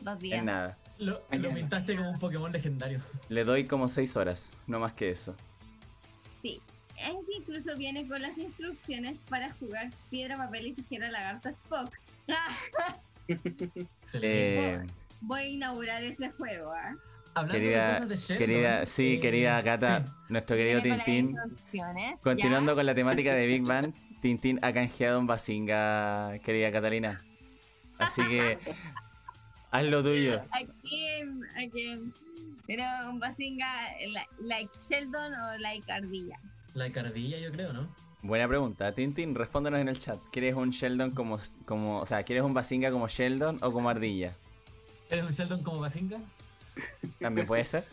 dos días. En nada. Lo, lo pintaste como un Pokémon legendario. Le doy como 6 horas, no más que eso. Sí. Este incluso viene con las instrucciones para jugar piedra, papel y tijera lagarto Spock. Excelente. Eh, Voy a inaugurar ese juego, ¿ah? Hablando de querida, cosas de Sheldon, querida, sí, eh, querida Cata, sí. nuestro querido Tintín. Continuando con la temática de Big Bang, Tintín ha canjeado un Basinga, querida Catalina. Así que haz lo tuyo. ¿A quién? ¿A quién? Pero un Basinga, la- like Sheldon o like Ardilla. La cardilla, yo creo, ¿no? Buena pregunta. Tintín, respóndenos en el chat. ¿Quieres un Sheldon como, como, o sea, ¿quieres un Basinga como Sheldon o como Ardilla? ¿Eres un Sheldon como Basinga? También puede ser.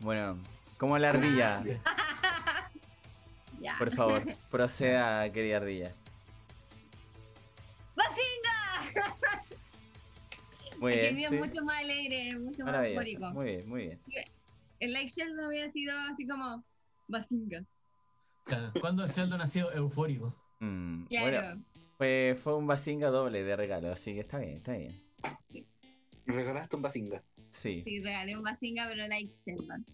Bueno, como la ardilla, Ya. por favor, proceda, querida ardilla. ¡Basinga! Muy bien. el mío sí. es mucho más alegre, mucho más eufórico. Muy bien, muy bien. El like Sheldon hubiera sido así como Basinga. Claro, ¿Cuándo Sheldon ha sido eufórico? Mm, Claro. Bueno, fue, fue un Basinga doble de regalo, así que está bien, está bien. Regalaste un basinga. Sí. Sí, regalé un Basinga, pero like Sheldon.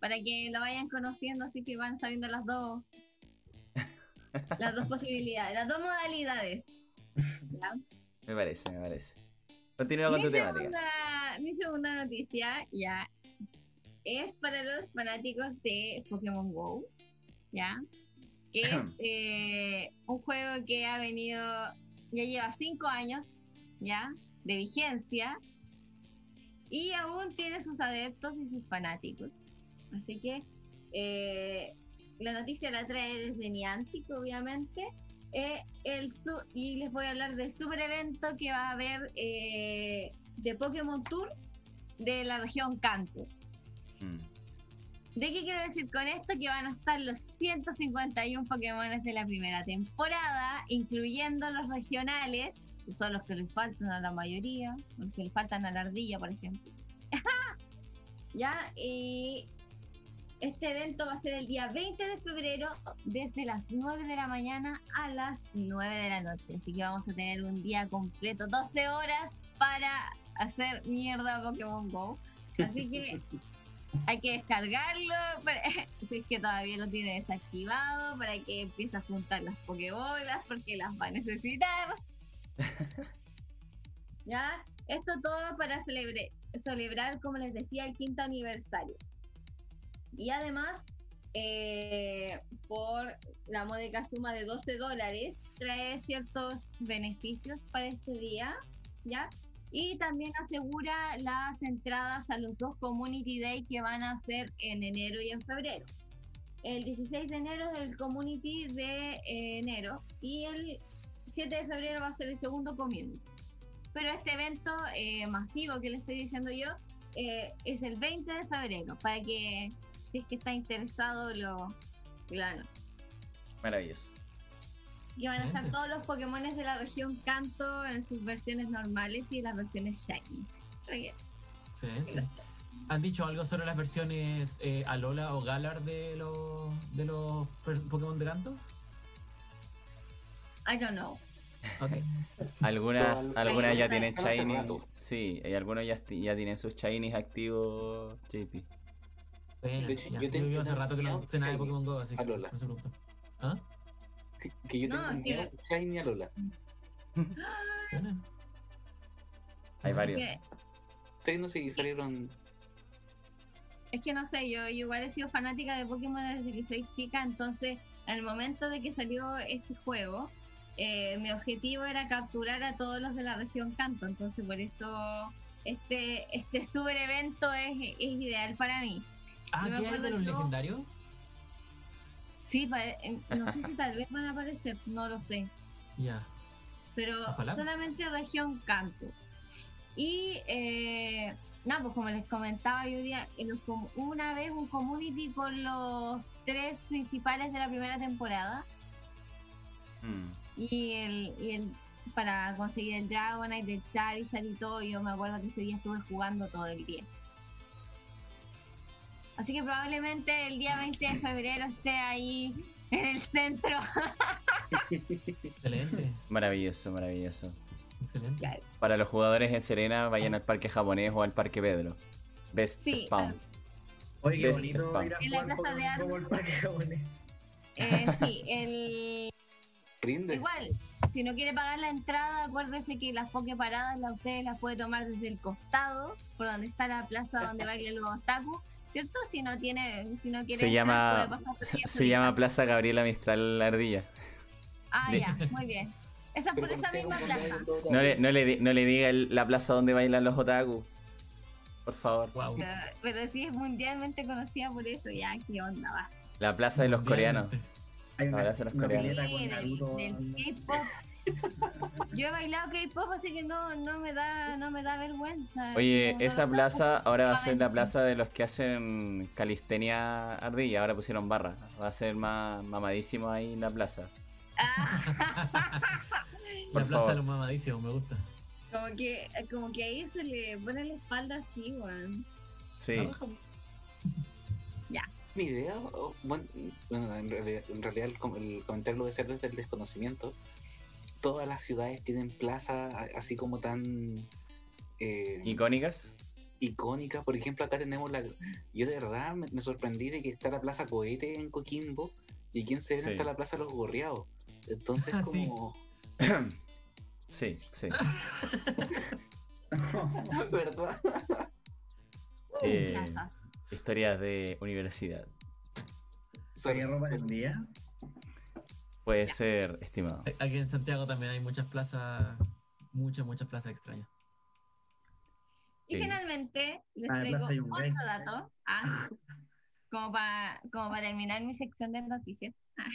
Para que lo vayan conociendo, así que van sabiendo las dos. las dos posibilidades, las dos modalidades. ¿Ya? Me parece, me parece. Continúa con Mi tu temática. segunda, mi segunda noticia ya es para los fanáticos de Pokémon Go, ¿ya? Que es eh, un juego que ha venido, ya lleva cinco años, ¿ya? De vigencia y aún tiene sus adeptos y sus fanáticos. Así que eh, la noticia la trae desde Niantic, obviamente. Eh, el su- y les voy a hablar del super evento que va a haber eh, de Pokémon Tour de la región Kanto. Mm. ¿De qué quiero decir con esto? Que van a estar los 151 Pokémon de la primera temporada, incluyendo los regionales, que son los que les faltan a la mayoría, los que le faltan a la ardilla, por ejemplo. ya, y este evento va a ser el día 20 de febrero, desde las 9 de la mañana a las 9 de la noche. Así que vamos a tener un día completo, 12 horas, para hacer mierda a Pokémon Go. Así que hay que descargarlo para- si es que todavía lo tiene desactivado para que empiece a juntar las pokebolas porque las va a necesitar ya esto todo para celebre- celebrar como les decía el quinto aniversario y además eh, por la módica suma de 12 dólares trae ciertos beneficios para este día ya y también asegura las entradas a los dos Community Day que van a ser en enero y en febrero. El 16 de enero es el Community de eh, enero y el 7 de febrero va a ser el segundo Community. Pero este evento eh, masivo que le estoy diciendo yo eh, es el 20 de febrero para que si es que está interesado, lo claro. Maravilloso. Y van a estar todos los Pokémones de la región Kanto en sus versiones normales y las versiones Shiny. Excelente. ¿Han dicho algo sobre las versiones eh, Alola o Galar de los, de los Pokémon de canto? I don't know. Algunas, algunas ya tienen rato. Sí, y algunos ya, ya tienen sus shinies activos, JP. Bueno, ya. yo Yo, tengo yo hace rato que no sé nada de. Pokémon Go, así que Alola. no se pregunta. ¿Ah? Que, que yo No, tengo un que- miedo Shiny a Lola. Bueno. Hay varios. Ustedes no sé si salieron. es que no sé, yo, yo igual he sido fanática de Pokémon desde que soy chica, entonces al momento de que salió este juego, eh, mi objetivo era capturar a todos los de la región Kanto, entonces por eso este, este super evento es, es ideal para mí. Ah, ¿qué hay de los yo- legendarios? Sí, no sé si tal vez van a aparecer, no lo sé. Ya. pero Ojalá. solamente región Kanto. Y eh, nada, pues como les comentaba yo día, una vez un community con los tres principales de la primera temporada Mm. Y el, y el para conseguir el Dragonite, el Charizard y todo, yo me acuerdo que ese día estuve jugando todo el día. Así que probablemente el día 20 de febrero esté ahí en el centro. Excelente. Maravilloso, maravilloso. Excelente. Claro. Para los jugadores en Serena, vayan al parque japonés o al parque Pedro. Best Sí, Spawn. Oye, qué Best bonito ir a En la plaza de armas. Eh, sí, el, Rinde. Igual, si no quiere pagar la entrada, acuérdese que las pokeparadas las ustedes las puede tomar desde el costado, por donde está la plaza donde bailan los otaku, ¿cierto? Si no tiene, si no quiere Se entrar, llama- puede pasar Se llama Plaza Gabriela Mistral La Ardilla. Ah, Sí. ya, muy bien. Esa es por esa misma plaza. No le, no le, di- no le diga el- la plaza donde bailan los otaku. Por favor. Wow. Pero, pero sí es mundialmente conocida por eso, ya, qué onda, va. La plaza de los coreanos. Hay una, Ahora se los una coreanos. pileta Sí, con del, Naruto. del K-pop. Yo he bailado K-pop, así que no, no me da, no me da vergüenza. Oye, No, esa plaza ahora va a ser la plaza de los que hacen calistenia ardilla. Ahora pusieron barra. Va a ser más mamadísimo ahí en la plaza. Por La plaza favor. de los mamadísimos, me gusta. Como que, como que ahí se le pone la espalda así, weón. Sí. Mi idea, bueno, bueno, en realidad, en realidad el, com- el comentario lo voy a hacer desde el desconocimiento. Todas las ciudades tienen plazas a- así como tan eh, Icónicas. icónicas. Por ejemplo, acá tenemos la. Yo de verdad me, me sorprendí de que está la Plaza Cohete en Coquimbo y aquí en Serena Sí. está la Plaza Los Gorriados. Entonces, Ah, sí. como. Sí, sí. ¿Verdad? Eh. Historias de universidad. ¿Sería ropa del día? Puede ser, estimado. Aquí en Santiago también hay muchas plazas, muchas, muchas plazas extrañas. Y Sí. finalmente les Ah, en traigo otro dato. ah, como para como para terminar mi sección de noticias. ah,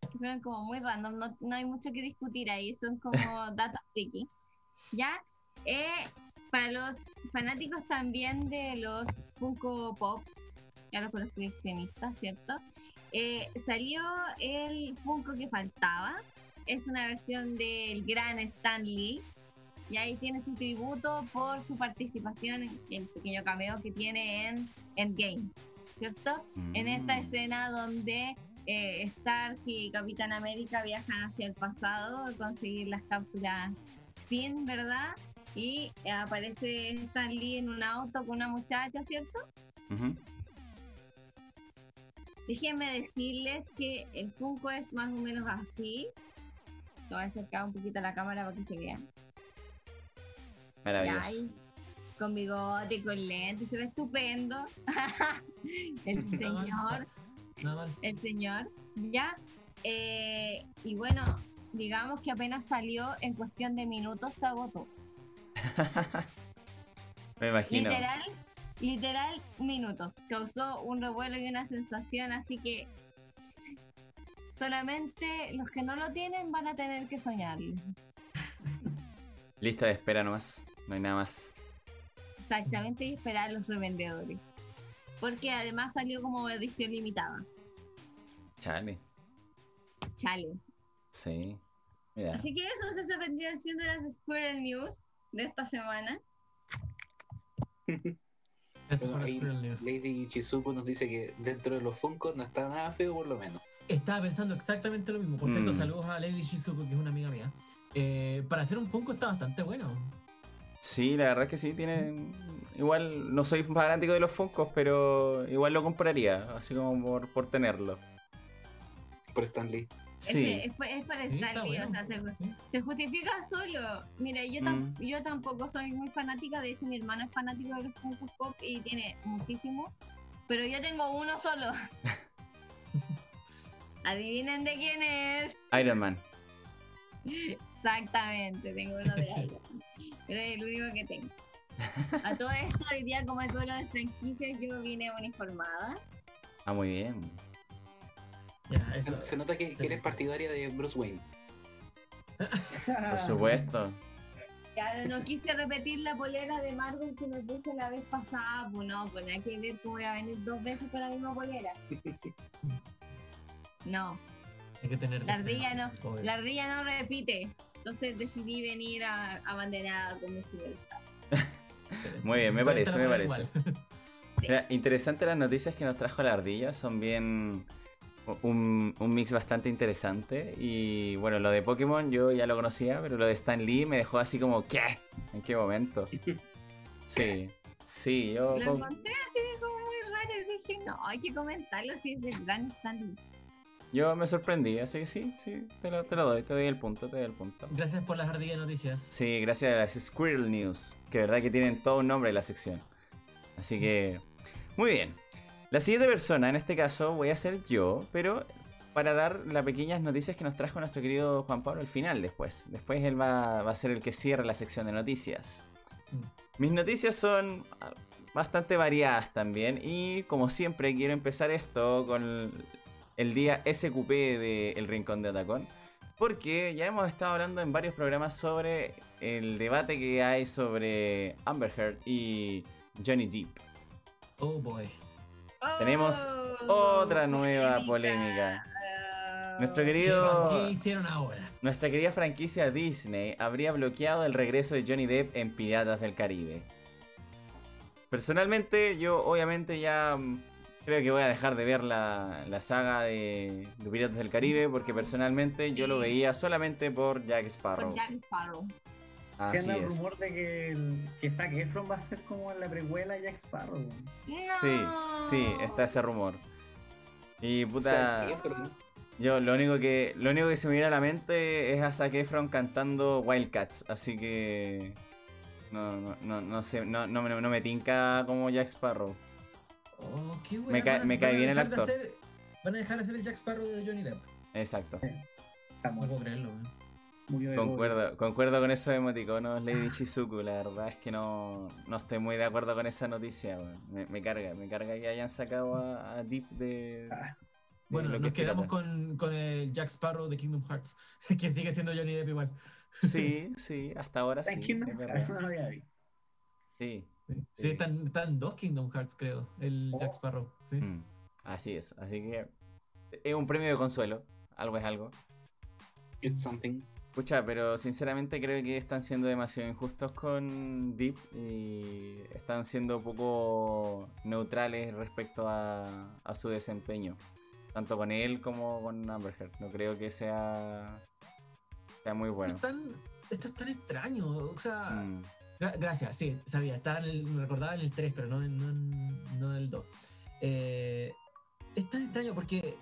que fueron como muy random, no, no hay mucho que discutir ahí, son como datos friki. Ya, eh, para los fanáticos también de los Funko Pops, para los coleccionistas, ¿cierto? Eh, salió el Funko que faltaba. Es una versión del gran Stan Lee. Y ahí tiene su tributo por su participación en el pequeño cameo que tiene en Endgame, ¿cierto? En esta Mm. escena donde eh, Stark y Capitán América viajan hacia el pasado a conseguir las cápsulas Finn, ¿verdad? Y aparece Stan Lee en un auto con una muchacha, ¿cierto? Ujú. Déjenme decirles que el Funko es más o menos así. Lo voy a acercar un poquito a la cámara para que se vean. Ya, Maravilloso. con bigote, con lentes, se ve estupendo. el señor, Nada mal. el señor, ya. Eh, y bueno, digamos que apenas salió, en cuestión de minutos se agotó. Me imagino. Literal, literal minutos. Causó un revuelo y una sensación, así que solamente los que no lo tienen van a tener que soñarlo. Lista de espera nomás. No hay nada más. Exactamente, y esperar a los revendedores. porque además salió como edición limitada. Chale. Chale. Sí. Mira. Así que eso, eso vendría siendo las Squirrel News de esta semana. Gracias Bueno, ahí. Lady Chizuko nos dice que dentro de los Funkos no está nada feo por lo menos. Estaba pensando exactamente lo mismo. Por cierto, Mm. saludos a Lady Shizuko, que es una amiga mía. Eh, para hacer un Funko está bastante bueno. Sí, la verdad es que sí, tiene. Igual no soy fanático de los Funkos, pero igual lo compraría, así como por, por tenerlo. Por Stanley. Sí. Es, pa- es para Sí, Stanley, bueno. o sea, se, Sí. se justifica solo. Mira, yo, tam- Mm. yo tampoco soy muy fanática, de hecho mi hermano es fanático de los Funko Pop y tiene muchísimo, pero yo tengo uno solo. Adivinen de quién es. Iron Man. Exactamente, tengo uno de Iron Man. Pero es el único que tengo. A todo esto, hoy día, como es duelo de franquicias, yo vine uniformada. Ah, muy bien. Ya, Se, eso- se nota que, que eres partidaria de Bruce Wayne. Por supuesto. Claro, no quise repetir la polera de Marvel que me puse la vez pasada. Pues no, pues hay que ver cómo voy a venir dos veces con la misma polera. No, hay que tener. la ardilla no, la ardilla no repite. Entonces decidí venir a, abanderada con mi libertad. Muy bien, me parece, me parece. Mira, interesante las noticias que nos trajo la ardilla, son bien un, un mix bastante interesante. Y bueno, lo de Pokémon yo ya lo conocía, pero lo de Stan Lee me dejó así como, ¿qué? ¿En qué momento? Sí, sí, yo... Lo con- encontré así como muy raro y dije, no, hay que comentarlo si es el gran Stanley. Yo me sorprendí, así que sí, sí, te lo, te lo doy, te doy el punto, te doy el punto. Gracias por las ardillas noticias. Sí, gracias a las Squirrel News, que de verdad que tienen todo un nombre en la sección. Así que, muy bien. La siguiente persona, en este caso, voy a ser yo, pero para dar las pequeñas noticias que nos trajo nuestro querido Juan Pablo al final después. Después él va, va a ser el que cierre la sección de noticias. Mm. Mis noticias son ah, bastante variadas también y como siempre quiero empezar esto con el día SQP de El Rincón de Atacón. Porque ya hemos estado hablando en varios programas sobre el debate que hay sobre Amber Heard y Johnny Depp. Oh boy. Tenemos Oh, otra nueva polémica. Nuestro querido... ¿Qué, qué hicieron ahora? Nuestra querida franquicia Disney habría bloqueado el regreso de Johnny Depp en Piratas del Caribe. Personalmente, yo obviamente ya mm, creo que voy a dejar de ver la, la saga de, de Piratas del Caribe porque personalmente yo lo veía solamente por Jack Sparrow. Con Jack Sparrow. Que anda el rumor de que, el, que Zac Efron va a ser como la precuela de Jack Sparrow. Sí, sí, está ese rumor. Y puta, yo lo único que lo único que se me viene a la mente es a Zac Efron cantando Wildcats, así que no, no, no, no sé, no, no, me- no me tinca como Jack Sparrow. Oh, qué Me wea, cae- van a- me cae bien el dejar de actor. hacer- van a dejar de hacer el Jack Sparrow de Johnny Depp. Exacto. Está No puedo creerlo, weón. Murió de Concuerdo, concuerdo con esos emoticonos, Lady Shizuku. La verdad es que no, no estoy muy de acuerdo con esa noticia. weón. Me, me carga, me carga que hayan sacado a, a Deep de. Ah, Bueno, que nos quedamos con, con el Jack Sparrow de Kingdom Hearts, que sigue siendo Johnny Depp igual. Sí, sí, hasta ahora sí. Está en Kingdom es Hearts, verdad. no lo había visto. Sí. Sí, Sí. están, están dos Kingdom Hearts, creo, el Oh. Jack Sparrow. Sí. Mm, Así es. Así que es un premio de consuelo. Algo es algo. It's something. Pucha, pero sinceramente creo que están siendo demasiado injustos con Deep y están siendo poco neutrales respecto a, a su desempeño. Tanto con él como con Amber Heard. No creo que sea, sea muy bueno. Es tan- esto es tan extraño. O sea, Mm, gra- gracias, sí, sabía. Estaba en el, me recordaba en el 3, pero no, en- no, en- no en el 2. Eh, es tan extraño porque.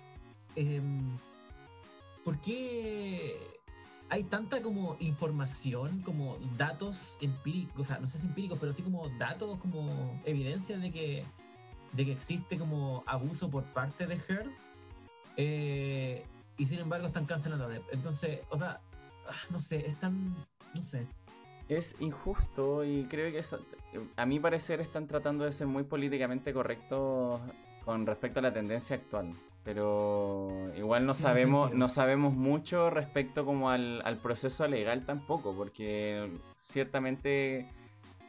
em, ¿Por qué hay tanta como información, como datos empíricos? O sea, no sé si empíricos, pero sí como datos, como evidencia de que, de que existe como abuso por parte de Heard. eh, y sin embargo están cancelando a. Entonces, o sea, ah, no sé, es tan. No sé. Es injusto y creo que eso- a mi parecer están tratando de ser muy políticamente correctos con respecto a la tendencia actual. Pero igual no sabemos, no sabemos mucho respecto como al, al proceso legal tampoco, porque ciertamente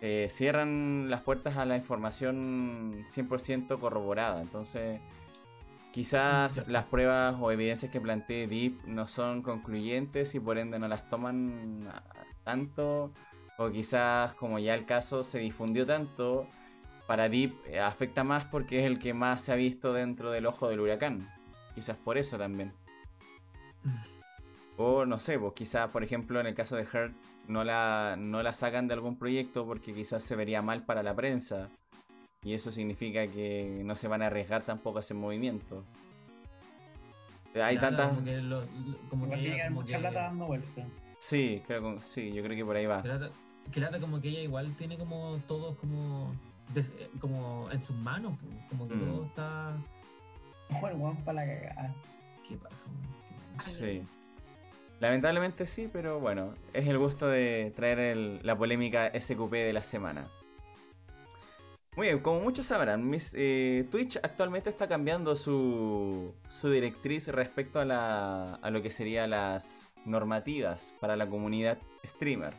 eh, cierran las puertas a la información 100% corroborada. Entonces, quizás las pruebas o evidencias que plantee Deep no son concluyentes y por ende no las toman tanto. O quizás, como ya el caso se difundió tanto, para Deep eh, afecta más porque es el que más se ha visto dentro del ojo del huracán. Quizás por eso también. O no sé, pues quizás, por ejemplo, en el caso de Hurt, no la, no la sacan de algún proyecto porque quizás se vería mal para la prensa. Y eso significa que no se van a arriesgar tampoco a ese movimiento. Hay Nada, tantas. Como que, lo- lo- como que ella, como mucha que, plata dando vueltas. Sí, creo que, sí, yo creo que por ahí va. que lata, que lata como que ella igual tiene como todos como, des- como en sus manos, como que Mm. todo está... Ojo, el guan para la cagada. Qué paja, weón, qué paja. Sí. Lamentablemente sí, pero bueno, es el gusto de traer el- la polémica SQP de la semana. Muy bien, como muchos sabrán, mis- eh, Twitch actualmente está cambiando su, su directriz respecto a, la, a lo que serían las normativas para la comunidad streamer.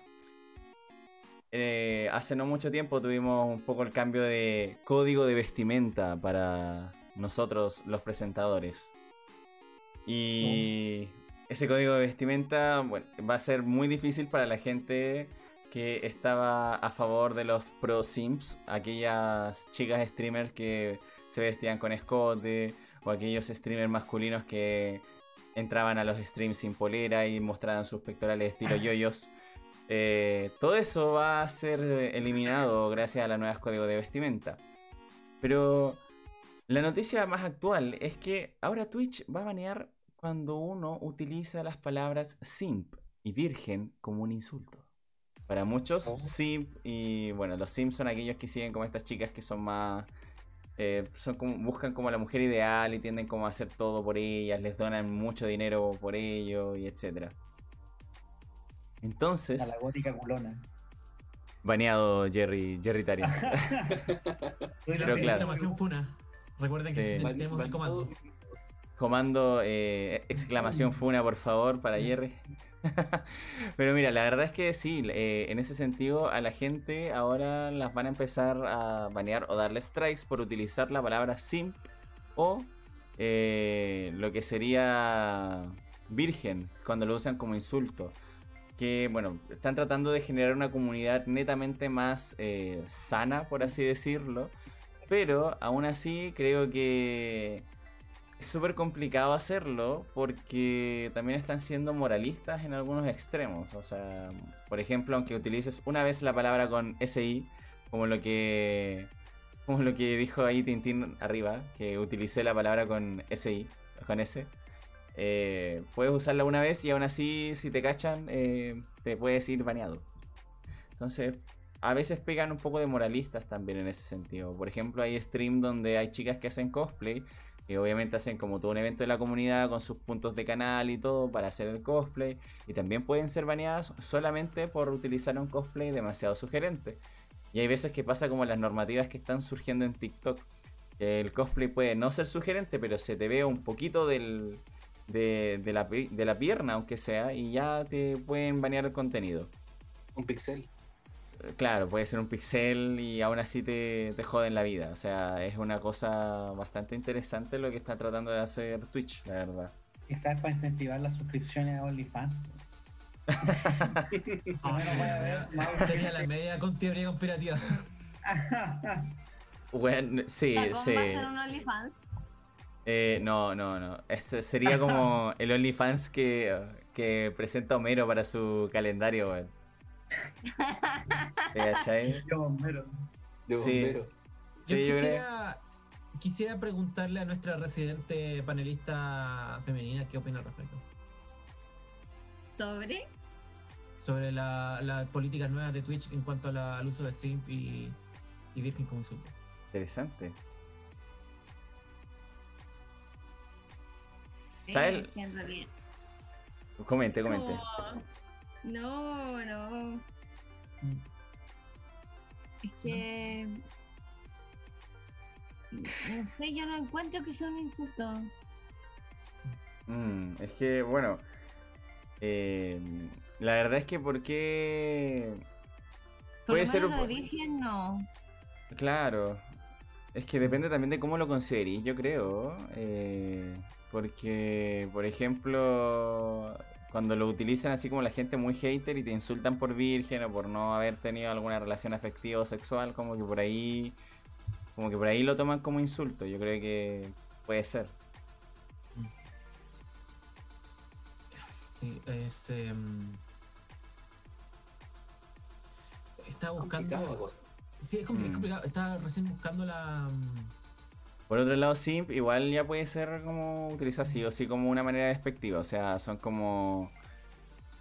Eh, hace no mucho tiempo tuvimos un poco el cambio de código de vestimenta para nosotros los presentadores. Y ese código de vestimenta bueno, va a ser muy difícil para la gente que estaba a favor de los pro simps, aquellas chicas streamers que se vestían con escote o aquellos streamers masculinos que entraban a los streams sin polera y mostraban sus pectorales estilo yoyos. Eh, todo eso va a ser eliminado gracias a la nueva código de vestimenta. Pero la noticia más actual es que ahora Twitch va a banear cuando uno utiliza las palabras simp y virgen como un insulto. Para muchos, Oh. simp y bueno, los simp son aquellos que siguen como estas chicas que son más. eh, son como, buscan como la mujer ideal y tienden como a hacer todo por ellas, les donan mucho dinero por ello y etcétera. A Entonces, la gótica culona. baneado Jerry, Jerry Tarin. Pero claro. Exclamación funa. Recuerden que Sí. tenemos el comando. Comando eh, exclamación funa, por favor, para Jerry. Pero mira, la verdad es que sí, eh, en ese sentido a la gente ahora las van a empezar a banear o darle strikes por utilizar la palabra simp o eh, lo que sería virgen cuando lo usan como insulto. Que bueno, están tratando de generar una comunidad netamente más eh, sana, por así decirlo. Pero aún así creo que es súper complicado hacerlo porque también están siendo moralistas en algunos extremos. O sea, por ejemplo, aunque utilices una vez la palabra con SI, como lo que como lo que dijo ahí Tintín arriba, que utilicé la palabra con SI, con S. eh, puedes usarla una vez y aún así, si te cachan, eh, te puedes ir baneado. Entonces, a veces pegan un poco de moralistas también en ese sentido. Por ejemplo, hay stream donde hay chicas que hacen cosplay que obviamente hacen como todo un evento de la comunidad con sus puntos de canal y todo para hacer el cosplay y también pueden ser baneadas solamente por utilizar un cosplay demasiado sugerente. Y hay veces que pasa como las normativas que están surgiendo en TikTok. el cosplay puede no ser sugerente, pero se te ve un poquito del, de, de la, pi- de la pierna, aunque sea, y ya te pueden banear el contenido. Un pixel. Eh, Claro, puede ser un pixel y aún así te, te joden la vida. O sea, es una cosa bastante interesante lo que está tratando de hacer Twitch, la verdad. Quizás para incentivar las suscripciones a OnlyFans. Ah, menos voy a ver más Sería la media con teoría conspirativa. Bueno, sí, ¿Tacón sí. va a ser un OnlyFans? Eh, no, no, no. Eso sería como el OnlyFans que, que presenta Homero para su calendario, weón. ¿Te? Yo bombero. De Sí. bombero. Yo Sí, yo quisiera, quisiera preguntarle a nuestra residente panelista femenina qué opina al respecto. ¿Sobre? Sobre la- las políticas nuevas de Twitch en cuanto a la- al uso de Simp y, y Virgen como insulto. Interesante. ¿Sabes? Comente, comente. No, no. Es que. No sé, yo no encuentro que sea un insulto. Mm, es que, bueno, eh, la verdad es que por qué Por Puede lo ser menos un- lo no. Claro. Es que depende también de cómo lo considerís, yo creo. eh, porque, por ejemplo, cuando lo utilizan así como la gente muy hater y te insultan por virgen o por no haber tenido alguna relación afectiva o sexual, como que por ahí, como que por ahí lo toman como insulto. Yo creo que puede ser. Sí, es. em, estaba buscando. Complicada la cosa. Sí, es, Mm. complicado. Estaba recién buscando la. Por otro lado, simp igual ya puede ser como utilizado así o sí como una manera despectiva. O sea, son como.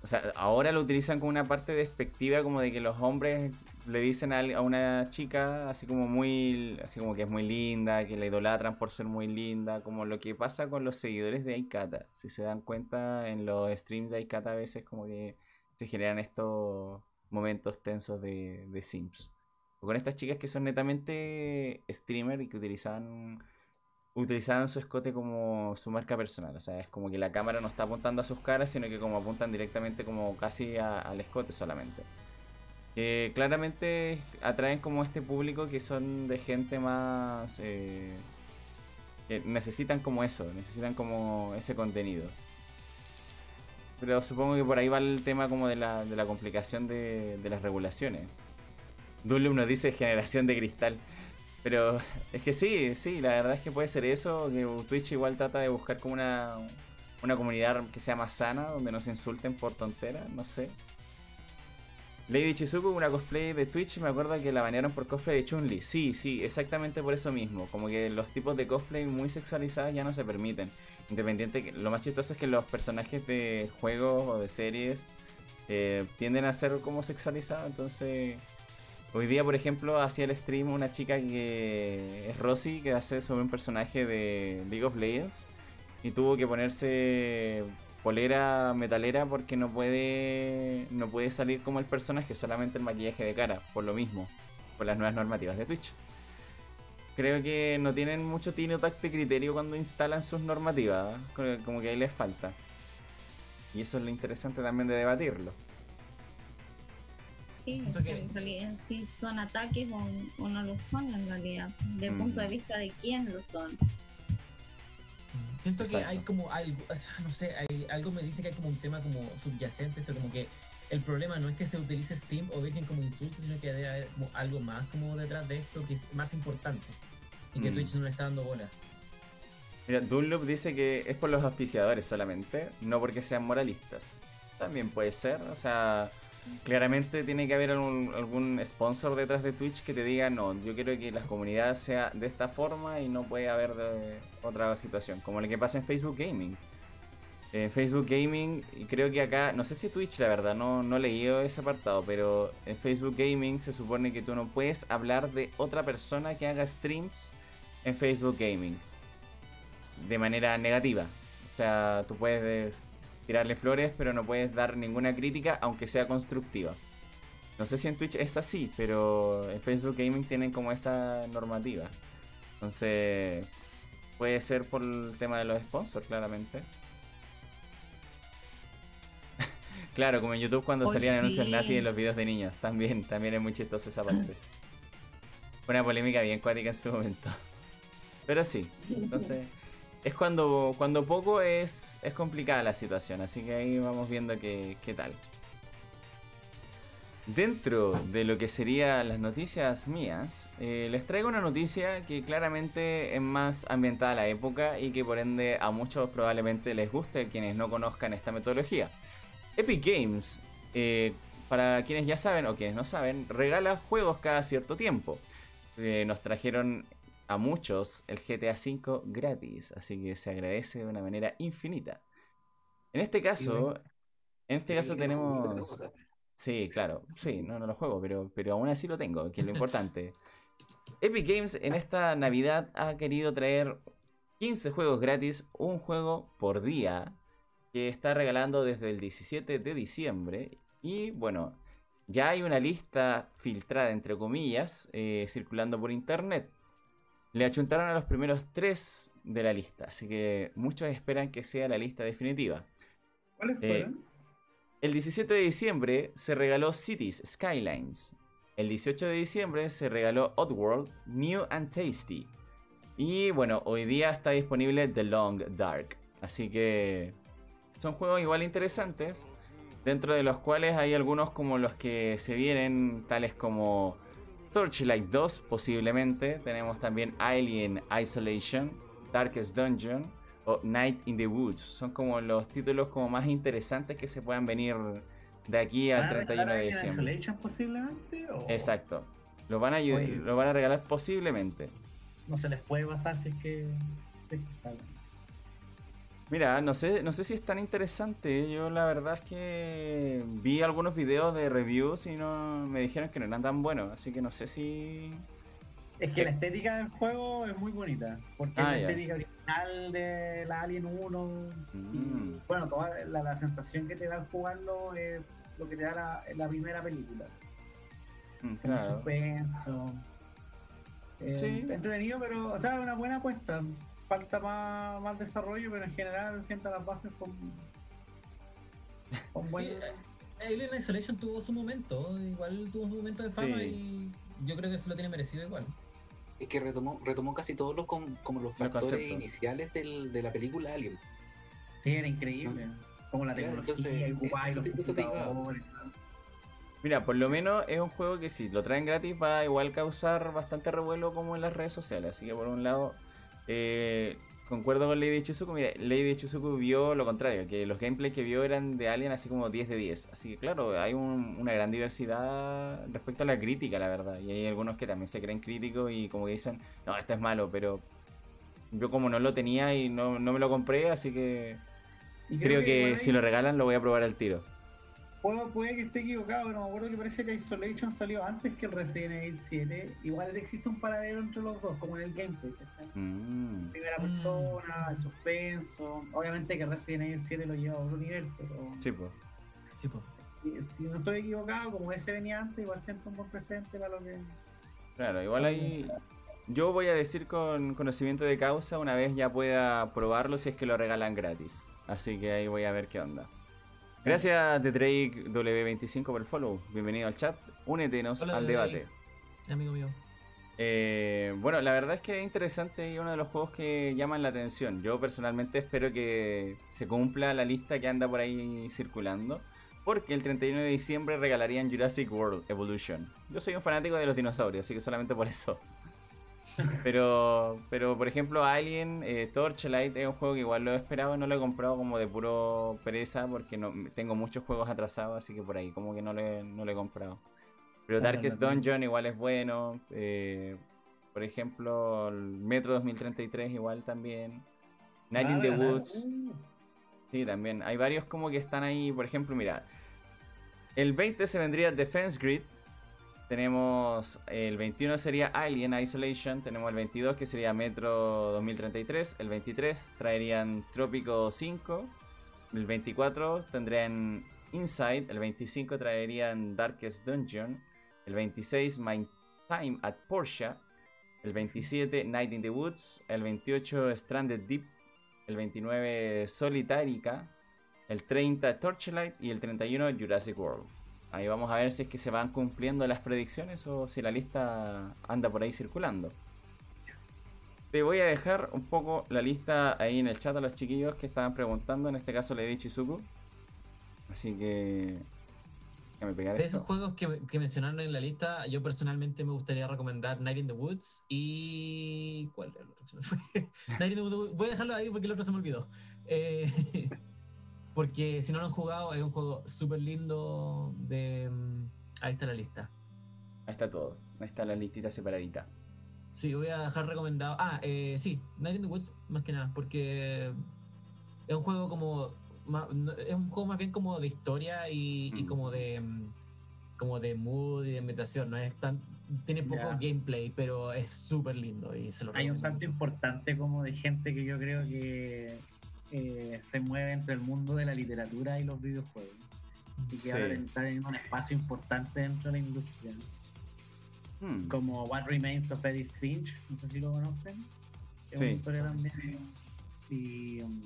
O sea, ahora lo utilizan como una parte despectiva, como de que los hombres le dicen a una chica así como muy. Así como que es muy linda, que la idolatran por ser muy linda. Como lo que pasa con los seguidores de Aikata. Si se dan cuenta, en los streams de Aikata a veces como que se generan estos momentos tensos de, de simps. O con estas chicas que son netamente streamer y que utilizaban utilizaban su escote como su marca personal. O sea, es como que la cámara no está apuntando a sus caras, sino que como apuntan directamente como casi al escote solamente. Que claramente atraen como este público que son de gente más... eh, que necesitan como eso, necesitan como ese contenido. Pero supongo que por ahí va el tema como de la, de la complicación de, de las regulaciones. Dulum nos dice generación de cristal. Pero es que sí, sí, la verdad es que puede ser eso. Que Twitch igual trata de buscar como una, una comunidad que sea más sana, donde no se insulten por tonteras, no sé. Lady Chizuku, una cosplay de Twitch, me acuerdo que la banearon por cosplay de Chun-Li. Sí, sí, exactamente por eso mismo. Como que los tipos de cosplay muy sexualizados ya no se permiten. Independiente, que- lo más chistoso es que los personajes de juegos o de series eh, tienden a ser como sexualizados, entonces... Hoy día, por ejemplo, hacía el stream una chica que es Rosy, que hace sobre un personaje de League of Legends. Y tuvo que ponerse polera metalera porque no puede no puede salir como el personaje, solamente el maquillaje de cara, por lo mismo, por las nuevas normativas de Twitch. Creo que no tienen mucho tino tacto y criterio cuando instalan sus normativas, ¿eh? Como- que ahí les falta. Y eso es lo interesante también de debatirlo. Sí, Siento que- en realidad sí son ataques o, o no lo son en realidad, del Mm. punto de vista de quién lo son. Siento que Exacto. hay como algo, no sé, hay, algo me dice que hay como un tema como subyacente, esto como que el problema no es que se utilice simp o virgen como insulto, sino que debe haber como algo más como detrás de esto que es más importante y que Mm. Twitch no le está dando bola. Mira, Dunlop dice que es por los auspiciadores solamente, no porque sean moralistas. También puede ser, o sea, claramente tiene que haber algún, algún sponsor detrás de Twitch que te diga, no, yo quiero que la comunidad sea de esta forma y no puede haber de otra situación, como lo que pasa en Facebook Gaming. En Facebook Gaming, y creo que acá, no sé si Twitch la verdad, no, no he leído ese apartado, pero en Facebook Gaming se supone que tú no puedes hablar de otra persona que haga streams en Facebook Gaming de manera negativa. O sea, tú puedes eh, tirarle flores, pero no puedes dar ninguna crítica, aunque sea constructiva. No sé si en Twitch es así, pero en Facebook Gaming tienen como esa normativa. Entonces, puede ser por el tema de los sponsors, claramente. claro, como en YouTube cuando salían anuncios nazis en los videos de niños. También, también es muy chistoso esa parte. Fue una polémica bien cuática en su momento. Pero sí, entonces es cuando, cuando poco es, es complicada la situación, así que ahí vamos viendo qué, qué tal. Dentro de lo que serían las noticias mías, eh, les traigo una noticia que claramente es más ambientada a la época y que por ende a muchos probablemente les guste quienes no conozcan esta metodología. Epic Games, eh, para quienes ya saben o quienes no saben, regala juegos cada cierto tiempo. Eh, nos trajeron a muchos el GTA V gratis, así que se agradece de una manera infinita. En este caso, en este caso tenemos... Sí, claro, sí, no, no lo juego, pero, pero aún así lo tengo, que es lo importante. Epic Games en esta Navidad ha querido traer 15 juegos gratis, un juego por día, que está regalando desde el 17 de diciembre. Y bueno, ya hay una lista filtrada, entre comillas, eh, circulando por internet. Le achuntaron a los primeros tres de la lista, así que muchos esperan que sea la lista definitiva. ¿Cuáles Eh, fueron? El 17 de diciembre se regaló Cities Skylines. el 18 de diciembre se regaló Oddworld New and Tasty. Y bueno, hoy día está disponible The Long Dark. Así que son juegos igual interesantes. Dentro de los cuales hay algunos como los que se vienen, tales como Torchlight 2 posiblemente. Tenemos también Alien Isolation, Darkest Dungeon o Night in the Woods. Son como los títulos como más interesantes que se puedan venir de aquí al ¿Van a 31 de diciembre. Isolation posiblemente? O Exacto. Lo van, a, Oye. lo van a regalar posiblemente. No se les puede pasar si es que. Mira, no sé, no sé si es tan interesante. Yo la verdad es que vi algunos videos de reviews y no me dijeron que no eran tan buenos. Así que no sé si. Es que la estética del juego es muy bonita. Porque Ah, es ya. la estética original de la Alien 1. Mm. Y bueno, toda la, la sensación que te da al jugarlo es lo que te da la, la primera película. Mm, Claro. suspenso. Eh, Sí. Entretenido, pero, o sea, una buena apuesta. Falta más, más desarrollo, pero en general sienta las bases con, con buen. Eh, Alien Isolation tuvo su momento, igual tuvo su momento de fama Sí. y yo creo que se lo tiene merecido igual. Es que retomó, retomó casi todos los com- como los factores iniciales del- de la película Alien. Sí, era increíble. Como la Claro, tecnología, entonces, los computadores. Mira, por lo menos es un juego que si lo traen gratis va a igual causar bastante revuelo como en las redes sociales. Así que por un lado, eh, concuerdo con Lady Chizuku. Mira, Lady Chizuku vio lo contrario, que los gameplays que vio eran de Alien así como 10 de 10. Así que claro, hay un- una gran diversidad respecto a la crítica, la verdad. Y hay algunos que también se creen críticos y como que dicen, no, esto es malo, pero yo como no lo tenía y no, no me lo compré, así que creo que si lo regalan lo voy a probar al tiro. Puedo, puede que esté equivocado, pero me acuerdo que parece que Isolation salió antes que el Resident Evil 7. Igual existe un paralelo entre los dos, como en el gameplay. Mm. Primera Mm. persona, el suspenso. Obviamente que Resident Evil 7 lo lleva a otro nivel, pero Sí, pues. Sí, po. si, si no estoy equivocado, como ese venía antes, igual siento un buen presente para lo que. Claro, igual ahí yo voy a decir con conocimiento de causa una vez ya pueda probarlo si es que lo regalan gratis. Así que ahí voy a ver qué onda. Gracias de Drake W25 por el follow. Bienvenido al chat. Únetenos Hola, al debate. Amigo mío. Eh, bueno, la verdad es que es interesante y uno de los juegos que llaman la atención. Yo personalmente espero que se cumpla la lista que anda por ahí circulando. Porque el 31 de diciembre regalarían Jurassic World Evolution. Yo soy un fanático de los dinosaurios, así que solamente por eso. Pero, pero por ejemplo, Alien, eh, Torchlight es un juego que igual lo he esperado, no lo he comprado como de puro pereza porque no tengo muchos juegos atrasados, así que por ahí como que no lo he, no lo he comprado. Pero Ah, Darkest no. Dungeon igual es bueno. eh, por ejemplo, el Metro 2033 igual también. Night in Ah, the. Woods. Uh, Sí, también. Hay varios como que están ahí. Por ejemplo, mira. El 20 se vendría Defense Grid. Tenemos el 21 sería Alien Isolation. Tenemos el 22 que sería Metro 2033. El 23 traerían Trópico 5. El 24 tendrían Inside. El 25 traerían Darkest Dungeon. El 26 My Time at Porsche. El 27 Night in the Woods. El 28 Stranded Deep. El 29 Solitarica. El 30 Torchlight. Y el 31 Jurassic World. Ahí vamos a ver si es que se van cumpliendo las predicciones o si la lista anda por ahí circulando. Te voy a dejar un poco la lista ahí en el chat a los chiquillos que estaban preguntando. En este caso le di Chizuku. Así que. Déjame pegar De esto. esos juegos que, que mencionaron en la lista, yo personalmente me gustaría recomendar Night in the Woods y. ¿Cuál era el otro? Night in the Woods. Voy a dejarlo ahí porque el otro se me olvidó. Eh, porque si no lo han jugado, es un juego súper lindo. De... mm, Ahí está la lista. Ahí está todo. Ahí está la listita separadita. Sí, voy a dejar recomendado. Ah, eh, sí, Night in the Woods, más que nada, porque es un juego como. Es un juego más bien como de historia y, y Mm. como de. mm, como de mood y de ambientación. No es tan. Tiene poco gameplay, pero es súper lindo y se lo Hay un mucho. importante como de gente que yo creo que eh, se mueve entre el mundo de la literatura y los videojuegos. Y que Sí. ahora está en un espacio importante dentro de la industria. Hmm. Como What Remains of Edith Finch, no sé si lo conocen. Es Sí. una historia también. Y um,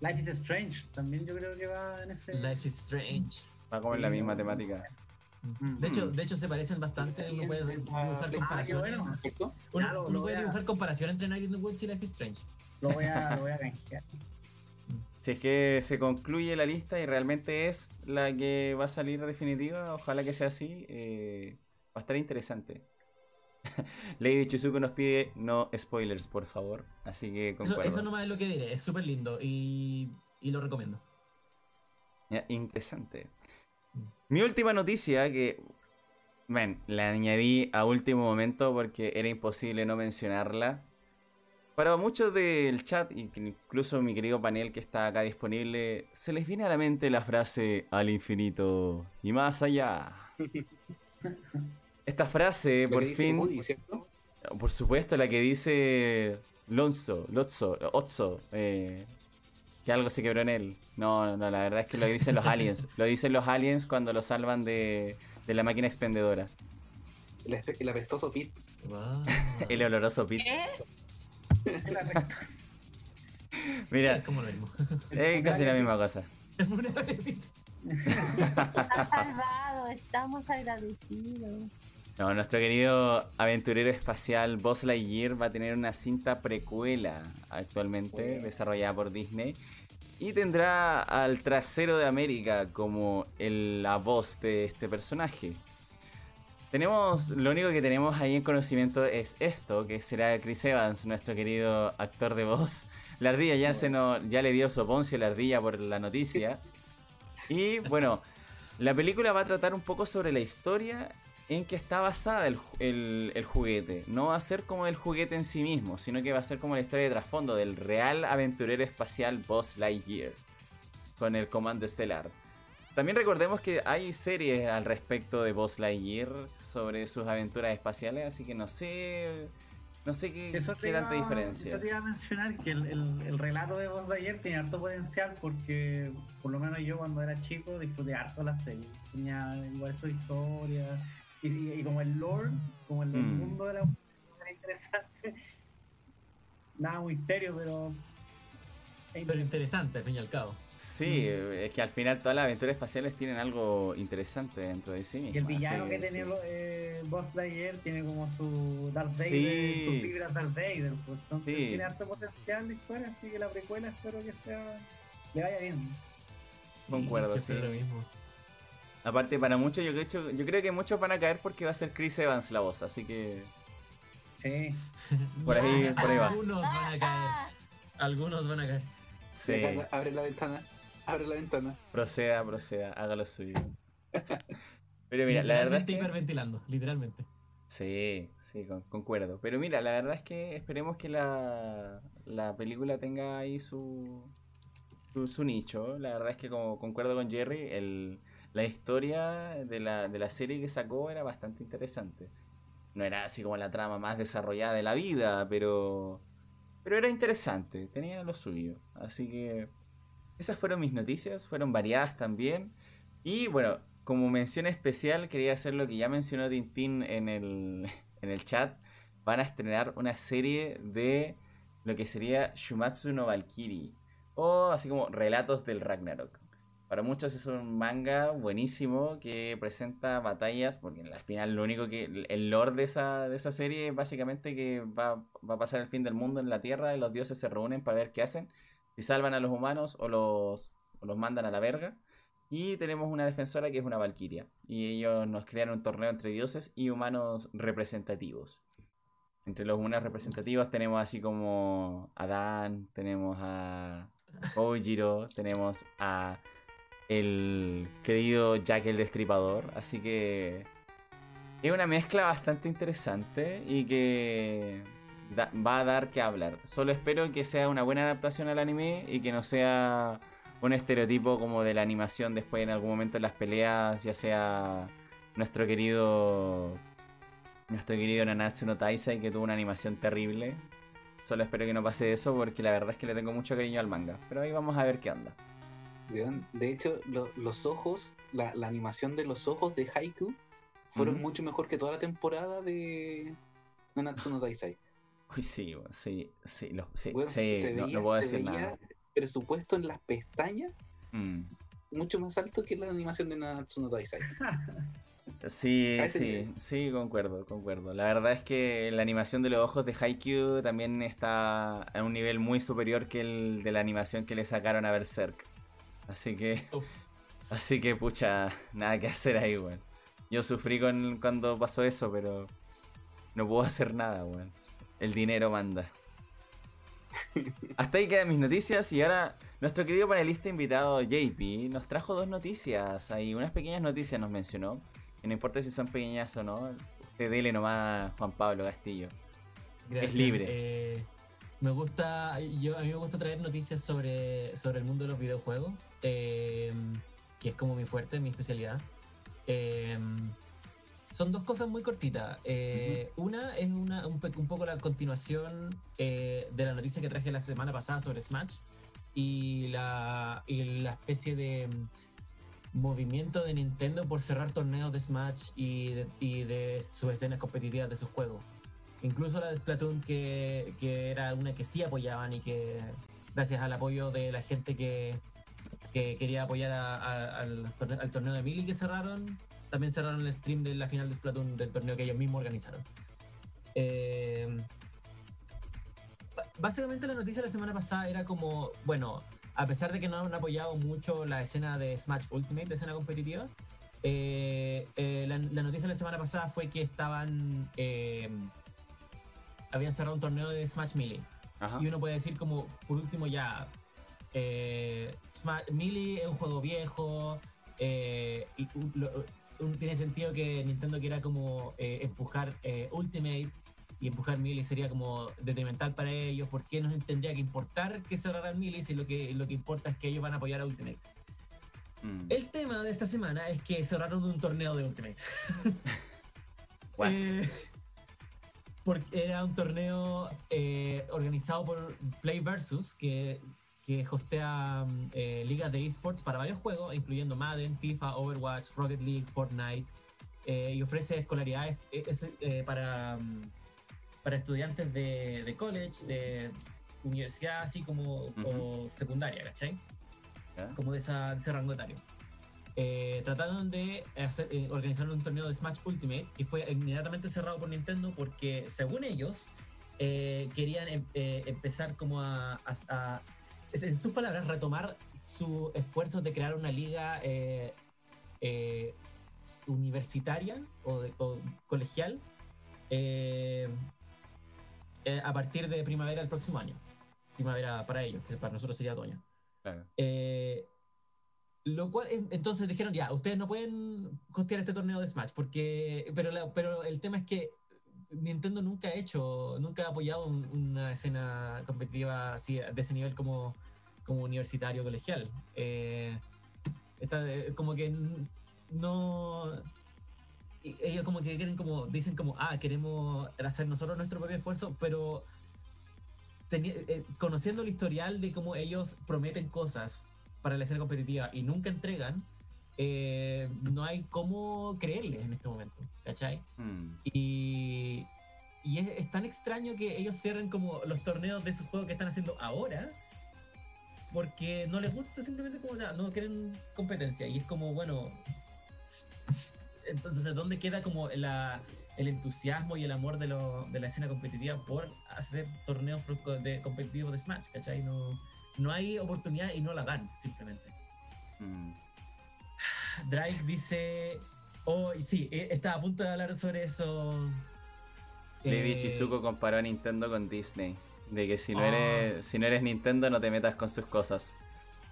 Life is Strange, también yo creo que va en ese. Life is Strange. Va como en la misma temática. Mm. De hecho, de hecho se parecen bastante. Uno puede dibujar PlayStation, comparaciones. Uno, puede voy a- dibujar comparación entre Night in the Woods y Life is Strange. Lo voy a, lo voy a canjear. Si es que se concluye la lista y realmente es la que va a salir definitiva, ojalá que sea así, eh, va a estar interesante. Lady Chuzuko nos pide no spoilers, por favor. Así que Eso, concuerdo. eso nomás es lo que diré. Es súper lindo y, y lo recomiendo. Ya, interesante. Mm. Mi última noticia que, ven, la añadí a último momento porque era imposible no mencionarla. Para muchos del chat, y que incluso mi querido panel que está acá disponible, se les viene a la mente la frase al infinito y más allá. Esta frase, por fin, Woody, ¿cierto? por supuesto, la que dice Lonzo, Lotso, Otso, eh, que algo se quebró en él. No, no, la verdad es que lo dicen los aliens. Lo dicen los aliens cuando lo salvan de, de la máquina expendedora. El, el apestoso Pit. Wow. El oloroso pit. ¿Qué? Mira, Es como lo mismo. es casi la misma cosa. Salvado, estamos agradecidos. No, nuestro querido aventurero espacial Buzz Lightyear va a tener una cinta precuela actualmente desarrollada por Disney y tendrá al trasero de América como el- la voz de este personaje. Tenemos, lo único que tenemos ahí en conocimiento es esto, que será Chris Evans, nuestro querido actor de voz. La ardilla ya, se nos, ya le dio su poncio la ardilla por la noticia. Y bueno, la película va a tratar un poco sobre la historia en que está basada el juguete. No va a ser como el juguete en sí mismo, sino que va a ser como la historia de trasfondo del real aventurero espacial Buzz Lightyear con el comando estelar. También recordemos que hay series al respecto de Buzz Lightyear sobre sus aventuras espaciales, así que no sé, no sé qué, Eso qué iba- tanta diferencia. Eso te iba a mencionar que el, el- el relato de voz de ayer tiene harto potencial porque por lo menos yo cuando era chico disfruté harto la serie. Tenía igual su historia y, y- y como el lore, como el, el Mm. mundo de la era interesante. Nada muy serio, pero... Pero interesante, al fin y al cabo. Sí, es que al final todas las aventuras espaciales tienen algo interesante dentro de sí Y el mismas, villano así que que tiene sí. eh, Boss Lightyear tiene como su Darth Vader, Sí. sus vibras Darth Vader, pues entonces Sí. tiene harto potencial la historia, así que la precuela espero que sea le vaya bien. Sí, Concuerdo, sí. lo mismo. Aparte, para muchos, yo, creo- yo creo que muchos van a caer porque va a ser Chris Evans la voz, así que Sí. Por ahí- por ahí va. Algunos van a caer. Algunos van a caer. sí, Abre la ventana. Abre la ventana. proceda, proceda, haga lo suyo. Pero mira, la verdad es que... hiperventilando, literalmente. Sí, sí, con- concuerdo. Pero mira, la verdad es que esperemos que la, la película tenga ahí su, su, su nicho. La verdad es que como concuerdo con Jerry, el, la historia de la, de la serie que sacó era bastante interesante. No era así como la trama más desarrollada de la vida, pero, pero era interesante, tenía lo suyo. Así que esas fueron mis noticias, fueron variadas también. Y bueno, como mención especial, quería hacer lo que ya mencionó Tintín en el, en el chat. Van a estrenar una serie de lo que sería Shumatsu no Valkyrie. O así como Relatos del Ragnarok. Para muchos es un manga buenísimo que presenta batallas, porque al final lo único que... El lore de esa, de esa serie es básicamente que va, va a pasar el fin del mundo en la Tierra y los dioses se reúnen para ver qué hacen. Si salvan a los humanos o los, los mandan a la verga. Y tenemos una defensora que es una valquiria. Y ellos nos crean un torneo entre dioses y humanos representativos. Entre los humanos representativos tenemos así como a Dan, tenemos a Ojiro, tenemos a el querido Jack el Destripador. Así que es una mezcla bastante interesante y que da- va a dar que hablar. Solo espero que sea una buena adaptación al anime y que no sea un estereotipo como de la animación después en algún momento en las peleas, ya sea nuestro querido nuestro querido Nanatsu no Taisai que tuvo una animación terrible. Solo espero que no pase eso porque la verdad es que le tengo mucho cariño al manga. Pero ahí vamos a ver qué onda. De hecho, lo- los ojos, la, la animación de los ojos de Haiku fueron mucho mejor que toda la temporada de Nanatsu no Taisai. Uy, sí, sí, sí, lo- sí, se no, veía, no puedo se decir veía nada. presupuesto en las pestañas Mm. mucho más alto que la animación de Nanatsu no Taisai. Sí, sí, nivel. sí, concuerdo, concuerdo. La verdad es que la animación de los ojos de Haikyuu también está a un nivel muy superior que el de la animación que le sacaron a Berserk. Así que, Uf. así que pucha, nada que hacer ahí, weón. Yo sufrí con cuando pasó eso, pero no puedo hacer nada, weón. El dinero manda. Hasta ahí quedan mis noticias y ahora nuestro querido panelista invitado JP nos trajo dos noticias. Hay unas pequeñas noticias nos mencionó. Y no importa si son pequeñas o no, usted dele nomás Juan Pablo Castillo. Gracias. libre. Eh, me gusta, yo, a mí me gusta traer noticias sobre, sobre el mundo de los videojuegos, eh, que es como mi fuerte, mi especialidad. Eh, son dos cosas muy cortitas. Eh, Una es una, un, poco la continuación eh, de la noticia que traje la semana pasada sobre Smash y la, y la especie de mm, movimiento de Nintendo por cerrar torneos de Smash y de, y de sus escenas competitivas de sus juegos. Incluso la de Splatoon, que, que era una que sí apoyaban y que, gracias al apoyo de la gente que, que quería apoyar a- a- al, torne- al torneo de Mili que cerraron, también cerraron el stream de la final de Splatoon del torneo que ellos mismos organizaron. Eh, básicamente la noticia de la semana pasada era como, bueno, a pesar de que no han apoyado mucho la escena de Smash Ultimate, la escena competitiva, eh, eh, la, la noticia de la semana pasada fue que estaban... habían cerrado un torneo de Smash Melee. Ajá. Y uno puede decir como, por último ya, eh, Sma- Melee es un juego viejo, eh, lo- tiene sentido que Nintendo quiera como eh, empujar eh, Ultimate y empujar Melee sería como detrimental para ellos, ¿por qué nos tendría que importar que cerraran Melee si lo que, lo que importa es que ellos van a apoyar a Ultimate? Mm. El tema de esta semana es que cerraron un torneo de Ultimate. What? Eh, porque era un torneo eh, organizado por Play Versus, que, que hostea mm, eh, ligas de esports para varios juegos, incluyendo Madden, FIFA, Overwatch, Rocket League, Fortnite, eh, y ofrece escolaridades eh, eh, para, mm, para estudiantes de, de college, de universidad, así como o secundaria, ¿cachai? Como de, esa, de ese rango etario. Eh, trataron de hacer, eh, organizar un torneo de Smash Ultimate que fue inmediatamente cerrado por Nintendo porque, según ellos, querían em- empezar como a, a- en sus palabras, retomar su esfuerzo de crear una liga eh, eh, universitaria o, de- o colegial eh, eh, a partir de primavera del próximo año. Primavera para ellos, que para nosotros sería otoño. Claro. Eh, lo cual, en- entonces dijeron, ya, ustedes no pueden hostear este torneo de Smash, porque, pero, la- pero el tema es que Nintendo nunca ha hecho, nunca ha apoyado un- una escena competitiva así, de ese nivel como, como universitario colegial. Eh, eh, como que no... Ellos como que quieren como, dicen como, ah, queremos hacer nosotros nuestro propio esfuerzo, pero eh, conociendo el historial de cómo ellos prometen cosas para la escena competitiva y nunca entregan, eh, no hay cómo creerles en este momento, ¿cachai? Mm. Y, y es, es tan extraño que ellos cierren como los torneos de sus juegos que están haciendo ahora, porque no les gusta simplemente como nada, no quieren competencia. Y es como, bueno, entonces, ¿dónde queda como la, el entusiasmo y el amor de, lo- de la escena competitiva por hacer torneos de, competitivos de Smash? ¿Cachai? No, no hay oportunidad y no la dan, simplemente. Mm. Drake dice. Oh, sí, eh, estaba a punto de hablar sobre eso. Lady Eh, Chizuko comparó a Nintendo con Disney. De que si no, Ah. eres, si no eres Nintendo no te metas con sus cosas.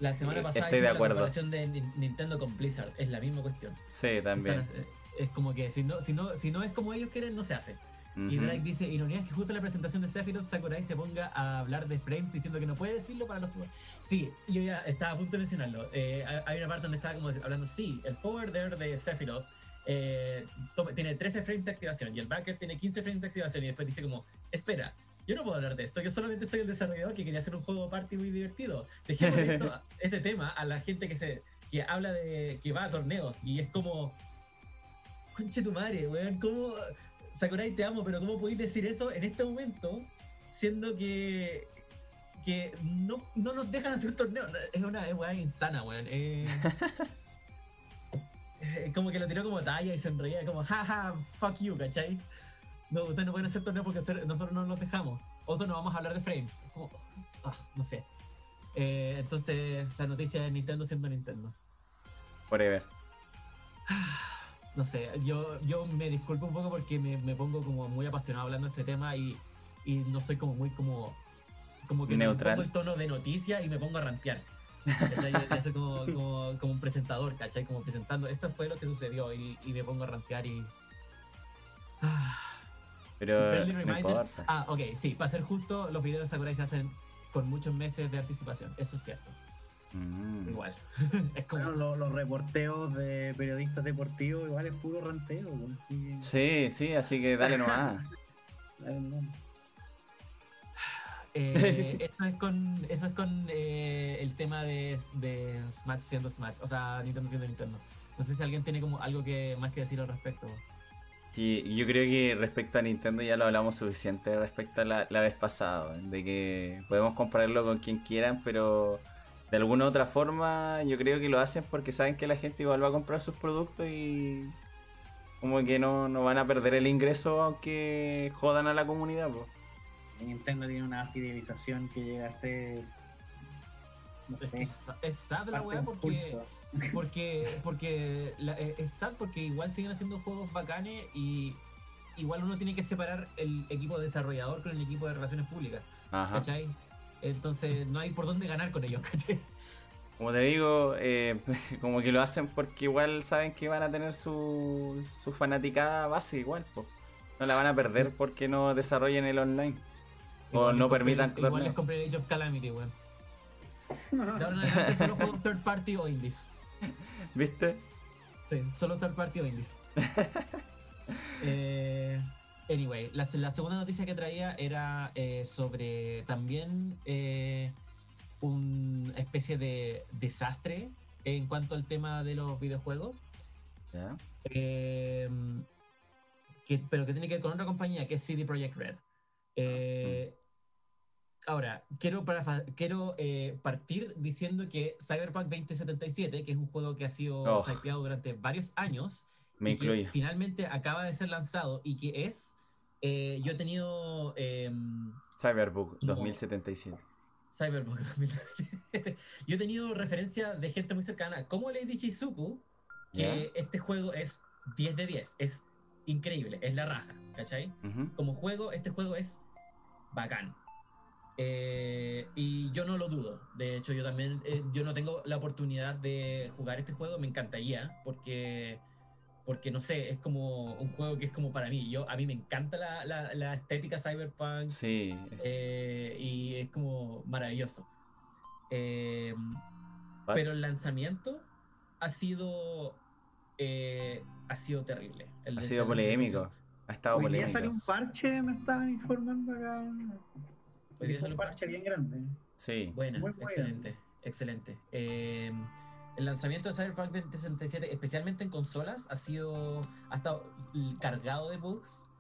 La semana Eh, pasada estoy de la acuerdo. comparación de Nin- Nintendo con Blizzard. Es la misma cuestión. Sí, también. Están- es como que si no, si, no, si no es como ellos quieren, no se hace. Y. Drake dice, ironía es que justo en la presentación de Sephiroth, Sakurai se ponga a hablar de frames diciendo que no puede decirlo para los jugadores. Sí, yo ya estaba a punto de mencionarlo. Eh, hay- una parte donde estaba como hablando, sí, el forward there de Sephiroth eh, tiene 13 frames de activación y el backer tiene 15 frames de activación y después dice como, espera, yo no puedo hablar de esto, yo solamente soy el desarrollador que quería hacer un juego party muy divertido. Dejemos esto- este tema a la gente que se que habla de que va a torneos y es como conche tu madre, weón, ¿cómo Sakurai te amo, pero cómo podéis decir eso en este momento siendo que que no, no nos dejan hacer torneo? Es una es weá insana, weón. Eh, como que lo tiró como talla y sonreía como, jaja, fuck you, ¿cachai? No, ustedes no pueden hacer torneo porque nosotros no los dejamos. O no vamos a hablar de frames. Como, ah, no sé. Eh, entonces, la noticia de Nintendo siendo Nintendo. Forever. No sé, yo, yo me disculpo un poco porque me, me pongo como muy apasionado hablando de este tema y, y no soy como muy como como que Neutral. me pongo el tono de noticia y me pongo a rantear. como, como, como un presentador, ¿cachai? Como presentando. Eso fue lo que sucedió y, y me pongo a rantear y... Ah, Pero friendly no. Ah, ok, sí, para ser justo, los videos de Sakurai se hacen con muchos meses de anticipación. Eso es cierto. Mm. Igual. es como... Bueno, lo- los reporteos de periodistas deportivos igual es puro ranteo. Sí, sí, así que dale nomás. verdad. Eh, eso es con, eso es con eh, el tema de, de Smash siendo Smash, o sea, Nintendo siendo Nintendo. No sé si alguien tiene como algo que más que decir al respecto. Y yo creo que respecto a Nintendo ya lo hablamos suficiente respecto a la, la vez pasada, de que podemos compararlo con quien quieran, pero de alguna u otra forma yo creo que lo hacen porque saben que la gente igual va a comprar sus productos y como que no, no van a perder el ingreso aunque jodan a la comunidad. po. Nintendo tiene una fidelización que llega a ser. No Es, que es, es sad la weá porque, porque, porque la- es sad porque igual siguen haciendo juegos bacanes y igual uno tiene que separar el equipo desarrollador con el equipo de relaciones públicas, Ajá. ¿cachai? Entonces no hay por dónde ganar con ellos, ¿cachai? Como te digo, eh, como que lo hacen porque igual saben que van a tener su, su fanaticada base igual, po. No la van a perder porque no desarrollen el online. O Igual no compré- permitan Igual les compré Age of Calamity, weón. De ahora en adelante solo juego third party o indies. ¿Viste? Sí, solo third party o indies. Eh, anyway, la, la segunda noticia que traía era eh, sobre también eh, una especie de desastre en cuanto al tema de los videojuegos. Eh, que, pero que tiene que ver con otra compañía que es CD Projekt Red. Eh, ahora, quiero, para, quiero eh, partir diciendo que Cyberpunk 2077, que es un juego que ha sido Oh. hypeado durante varios años, Me y que finalmente acaba de ser lanzado y que es. Eh, yo he tenido Cyberpunk No. 2077. Cyberpunk 2077. Yo he tenido referencia de gente muy cercana, como Lady Shizuku, que ¿Ya? este juego es 10 de 10, es increíble, es la raja, ¿cachai? Ujú. Como juego, este juego es bacán. Eh, y yo no lo dudo. De hecho, yo también, eh, yo no tengo la oportunidad de jugar este juego, me encantaría, porque, porque no sé, es como un juego que es como para mí. Yo, a mí me encanta la, la- la estética cyberpunk, Sí. eh, y es como maravilloso. Eh, pero el lanzamiento ha sido eh, ha sido terrible. El Ha sido polémico. Ha estado Hoy día polémico. salió un parche, me estaban informando acá. Hoy día un salió un parche bien grande. Sí. Buena, Muy excelente, excelente. Eh, el lanzamiento de Cyberpunk 2067, especialmente en consolas, ha sido ha estado cargado de bugs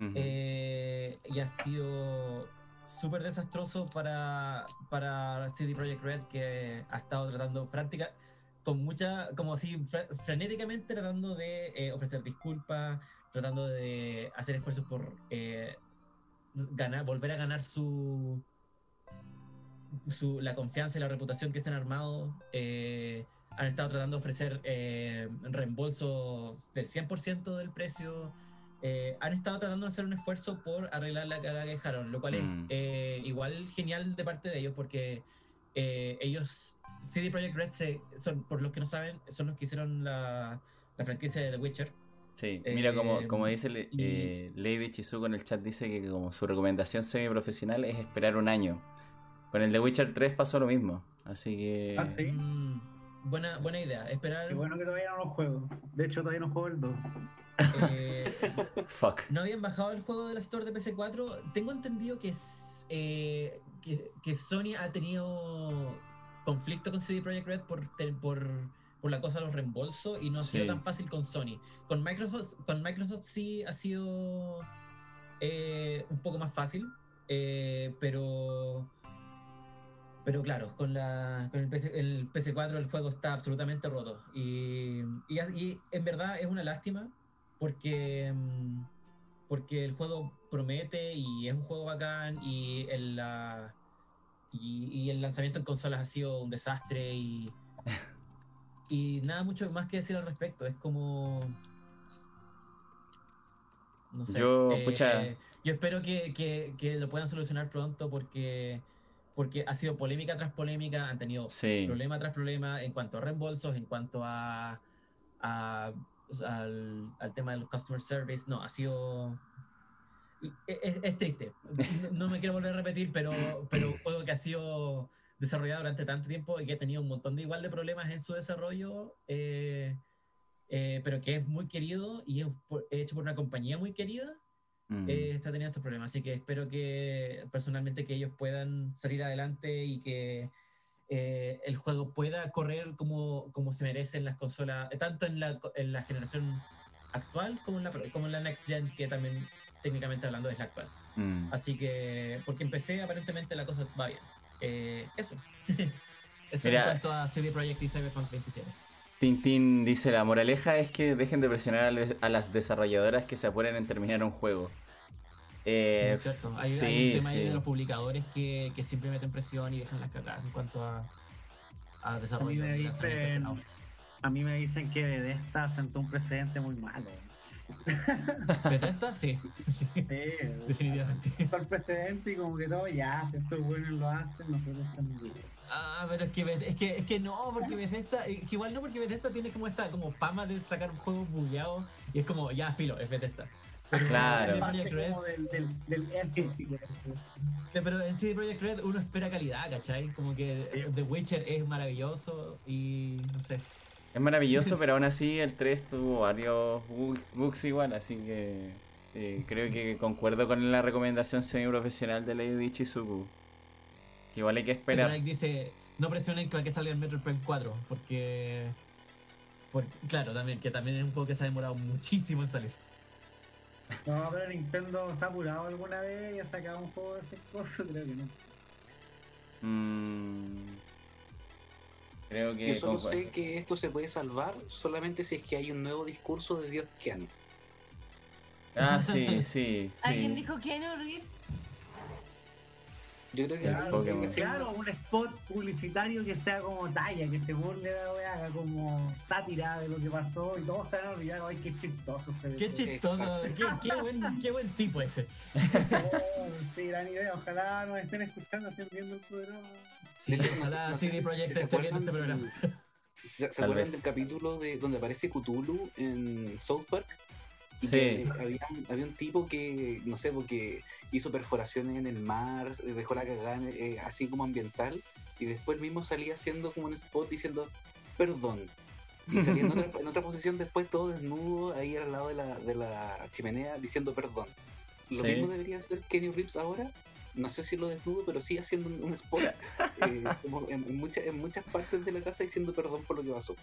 Ujú. eh, y ha sido súper desastroso para, para CD Projekt Red que ha estado tratando práctica con mucha, como así, fre- frenéticamente tratando de eh, ofrecer disculpas, tratando de hacer esfuerzos por eh, ganar, volver a ganar su, su la confianza y la reputación que se han armado. eh, han estado tratando de ofrecer eh, reembolsos del 100% del precio. eh, han estado tratando de hacer un esfuerzo por arreglar la cagada que dejaron, lo cual es Mm. eh, igual genial de parte de ellos porque eh, ellos, CD Projekt Red, se, son, por los que no saben, son los que hicieron la, la franquicia de The Witcher. Sí, mira, como, como dice le- y- eh, Lady Chizuko en el chat, dice que como su recomendación semi-profesional es esperar un año. Con el The Witcher 3 pasó lo mismo. Así que... Ah, sí. Mm, buena, buena idea, esperar. Qué bueno que todavía no lo juego. De hecho, todavía no juego el 2. eh, Fuck. ¿No habían bajado el juego de la Store de PC4? Tengo entendido que, es, eh, que, que Sony ha tenido conflicto con CD Projekt Red por, por, por la cosa de los reembolsos y no ha sido Sí. tan fácil con Sony. Con Microsoft, con Microsoft sí ha sido eh, un poco más fácil, eh, pero Pero claro, con, la, con el, PC, el PC4 el juego está absolutamente roto. Y, y, y en verdad es una lástima porque, mm, porque el juego promete y es un juego bacán y el, la, y, y el lanzamiento en consolas ha sido un desastre y, y nada mucho más que decir al respecto. Es como... No sé. Yo, eh, eh, yo espero que, que- que lo puedan solucionar pronto porque, porque ha sido polémica tras polémica, han tenido Sí. problema tras problema en cuanto a reembolsos, en cuanto a, a- al, al tema del customer service. No, ha sido. e, Es, es triste. No, no me quiero volver a repetir, pero, pero un juego que ha sido desarrollado durante tanto tiempo y que ha tenido un montón de igual de problemas en su desarrollo, eh, eh, pero que es muy querido y es por- hecho por una compañía muy querida, Mm. eh, está teniendo estos problemas. Así que espero que personalmente que ellos puedan salir adelante y que eh, el juego pueda correr como, como se merecen las consolas, tanto en la, en la generación actual como en la, como en la next gen, que también técnicamente hablando es la actual. Mm. Así que, porque empecé, aparentemente la cosa va bien. Eh, eso. eso Mira. en cuanto a CD Projekt y Cyberpunk 27. Tintín dice, la moraleja es que dejen de presionar a las desarrolladoras que se apuren en terminar un juego. Eh, ¿No es cierto? Hay, sí, hay un tema ahí de los publicadores que, que siempre meten presión y dejan las cagadas en cuanto a, a A mí desarrollo. me dicen, a mí me dicen que Bethesda sentó un precedente muy malo. ¿Bethesda? Sí, sí, Sí, definitivamente. el precedente y como que todo ya, si estos buenos lo hacen, nosotros también. Ah, pero es que, es que, es que no, porque Bethesda, es que igual no, porque Bethesda tiene como esta como fama de sacar un juego bugueado y es como, ya, filo, es Bethesda. Pero Claro. Red, como del, del, pero en CD Projekt Red uno espera calidad, ¿cachai? Como que The Witcher es maravilloso y no sé. Es maravilloso, pero aún así el 3 tuvo varios bu- bugs igual, así que eh, creo que concuerdo con la recomendación semi-profesional de Lady Chizuku. Que igual hay que esperar. Dice, no presionen para que salga el Metroid Prime 4, porque, porque, claro, también, que también es un juego que se ha demorado muchísimo en salir. No, pero Nintendo se ha apurado alguna vez y ha sacado un juego de ese coso, creo que no. Mm, creo que... Yo solo sé que esto se puede salvar solamente si es que hay un nuevo discurso de Dios Keanu. Ah, sí, sí, ¿Alguien sí. dijo Keanu Reeves? Yo creo que Claro, Pokémon. que claro, un spot publicitario que sea como talla, que se burle de la wea, haga como sátira de lo que pasó y todos se van a olvidar, ay, qué chistoso se ve. Qué chistoso, qué, qué buen, qué buen tipo ese. Oh, sí, gran idea, ojalá nos estén escuchando, estén viendo el programa. Sí, ojalá no sé CD si- Projekt ¿se esté viendo este programa. ¿Se, acuerdan del capítulo de donde aparece Cthulhu en South Park? Y Sí. que había, había un tipo que, no sé, porque hizo perforaciones en el mar, eh, dejó la cagada eh, así como ambiental, y después mismo salía haciendo como un spot diciendo, perdón. Y salía en otra, en otra posición después todo desnudo ahí al lado de la, de la chimenea diciendo perdón. Lo Sí. mismo debería hacer Kenny Reeves ahora. No sé si lo desnudo, pero sí haciendo un, un spot eh, como en, en en muchas partes de la casa diciendo perdón por lo que pasó.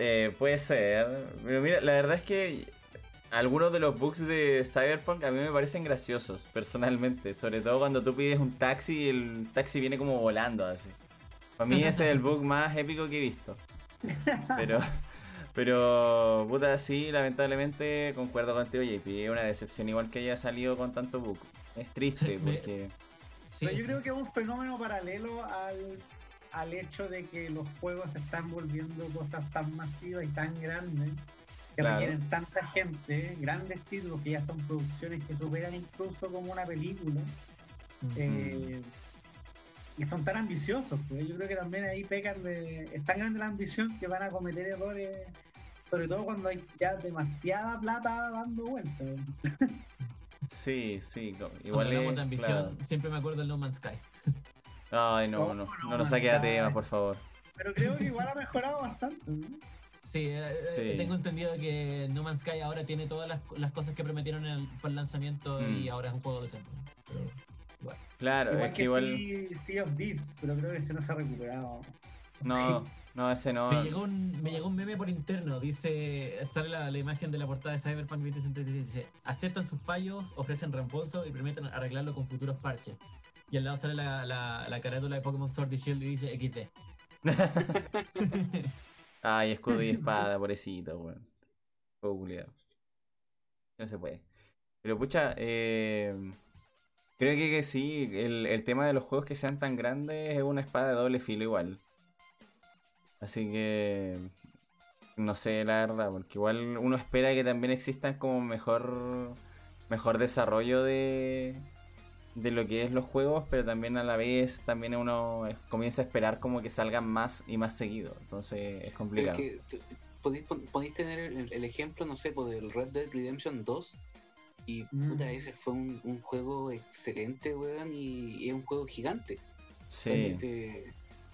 Eh, puede ser. Pero mira, la verdad es que algunos de los bugs de Cyberpunk a mí me parecen graciosos, personalmente. Sobre todo cuando tú pides un taxi y el taxi viene como volando así. Para mí ese es el bug más épico que he visto. Pero, pero, puta, sí, lamentablemente concuerdo contigo, JP. Es una decepción igual que haya salido con tanto bug. Es triste porque... Sí, Pero yo creo que es un fenómeno paralelo al, al hecho de que los juegos se están volviendo cosas tan masivas y tan grandes que Claro. requieren tanta gente, grandes títulos que ya son producciones que superan incluso como una película. eh, y son tan ambiciosos, pues yo creo que también ahí pecan de. Es tan grande la ambición que van a cometer errores, sobre todo cuando hay ya demasiada plata dando vueltas. Sí, sí, Cuando igual hablamos de ambición, claro. siempre me acuerdo del No Man's Sky. Ay, no, No, no, no, no nos saque a tema, por favor. Pero creo que igual ha mejorado bastante. ¿no? Sí, eh, Sí. eh, tengo entendido que No Man's Sky ahora tiene todas las, las cosas que prometieron el, para el lanzamiento y Mm. ahora es un juego decente. Pero, igual. Claro, Igual es que igual... sí, of Thieves, pero creo que ese no se ha recuperado. No, no, ese no. Me, llegó un, me llegó un meme por interno, dice, sale la, la imagen de la portada de Cyberpunk 2077, dice, aceptan sus fallos, ofrecen reembolso y prometen arreglarlo con futuros parches. Y al lado sale la, la, la carátula de Pokémon Sword y Shield y dice XD. Ay, escudo y espada, pobrecito, weón. Culiao. No se puede. Pero pucha, eh, creo que, que sí, el, el tema de los juegos que sean tan grandes es una espada de doble filo igual. Así que no sé la verdad, porque igual uno espera que también existan como mejor mejor desarrollo de de lo que es los juegos, pero también a la vez también uno eh, comienza a esperar como que salgan más y más seguido. Entonces es complicado. es que t- podéis, tener el, el ejemplo, no sé, pues, del Red Dead Redemption 2. Y puta, Mm. ese fue un, un juego excelente, weón, y, y es un juego gigante. Sí, Realmente,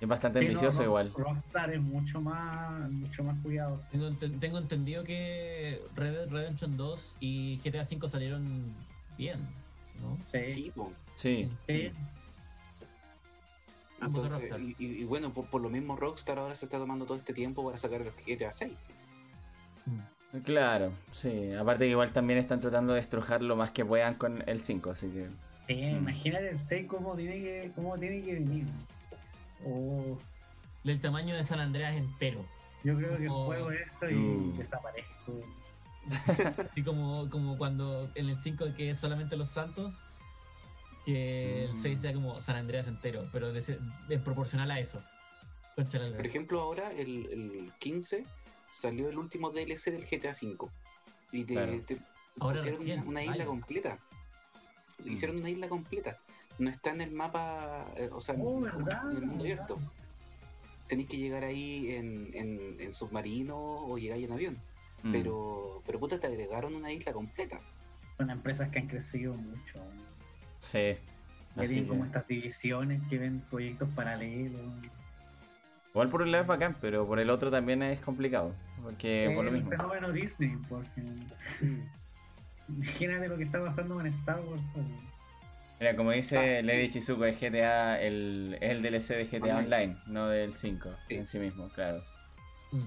es bastante ambicioso no, igual. Rockstar es mucho más, mucho más cuidado. Tengo, tengo entendido que Red Dead Redemption 2 y GTA V salieron bien, ¿no? Sí. sí, Entonces, y, bueno, por, por lo mismo Rockstar ahora se está tomando todo este tiempo para sacar el GTA 6. Mm. claro, sí. Aparte que igual también están tratando de estrujar lo más que puedan con el 5, así que Sí, Mm. imagínate el 6 cómo tiene que, cómo tiene que venir. Oh, Del tamaño de San Andreas entero. yo creo que el Oh. juego eso y Mm. desaparezco. Así como, como cuando en el 5 que es solamente los santos, que el Mm. 6 sea como San Andreas entero, pero de proporcional a eso. Por ejemplo, ahora el, el 15 salió el último DLC del GTA 5. Y te, Claro. te Ahora pusieron recién, una, una isla vaya. completa. Mm. Hicieron una isla completa. No está en el mapa, eh, o sea, en- Oh, verdad. en el mundo abierto. Tenéis que llegar ahí en, en, en submarino o llegáis en avión. Mm, Pero, pero puta, te agregaron una isla completa. Son empresas que han crecido mucho. sí. Así tienen como que- estas divisiones que ven proyectos paralelos. Igual por un lado es bacán, pero por el otro también es complicado. Porque por lo el mismo. fenómeno Disney, porque imagínate lo que está pasando con Star Wars. Mira, como dice Ah, Lady sí. Chizuko, es GTA, el, es el DLC de GTA Online. Online, no del 5 Sí. en sí mismo, claro. Mm.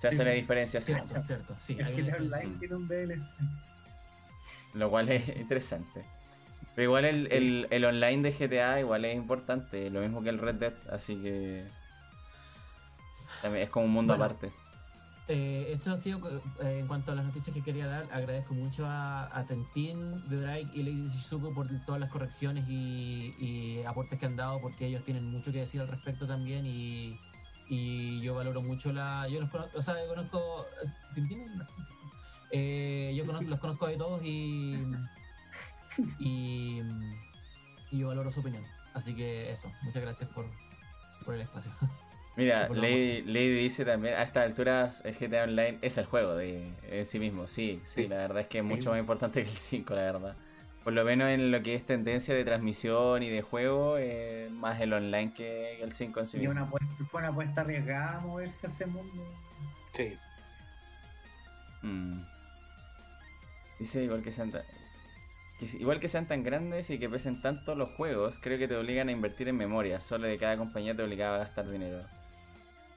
Se hace Sí. la diferenciación, Cierto, cierto. Sí, El GTA. Online tiene un DLC. lo cual es interesante. Pero igual el, el, el online de GTA igual es importante, lo mismo que el Red Dead, así que también es como un mundo Bueno. aparte. Eh, eso ha sido eh, en cuanto a las noticias que quería dar. Agradezco mucho a, a Tentin, The Drake y Lady Shizuko por todas las correcciones y, y aportes que han dado, porque ellos tienen mucho que decir al respecto también. Y, y yo valoro mucho la. Yo los conozco, o sea, yo conozco. Eh, yo conozco- los conozco de todos y, y. y yo valoro su opinión. Así que eso, muchas gracias por, por el espacio. Mira, Lady, Lady dice también, a estas alturas el GTA Online es el juego de, en sí mismo, sí, sí, Sí. la verdad es que es Sí. mucho más importante que el 5, la verdad. Por lo menos en lo que es tendencia de transmisión y de juego, eh, más el online que el 5 en sí Y mismo. una apuesta, fue una apuesta arriesgada moverse a ese mundo. Sí. Mm. Dice igual que sean tan, que igual que sean tan grandes y que pesen tanto los juegos, creo que te obligan a invertir en memoria. Solo de cada compañía te obligaba a gastar dinero.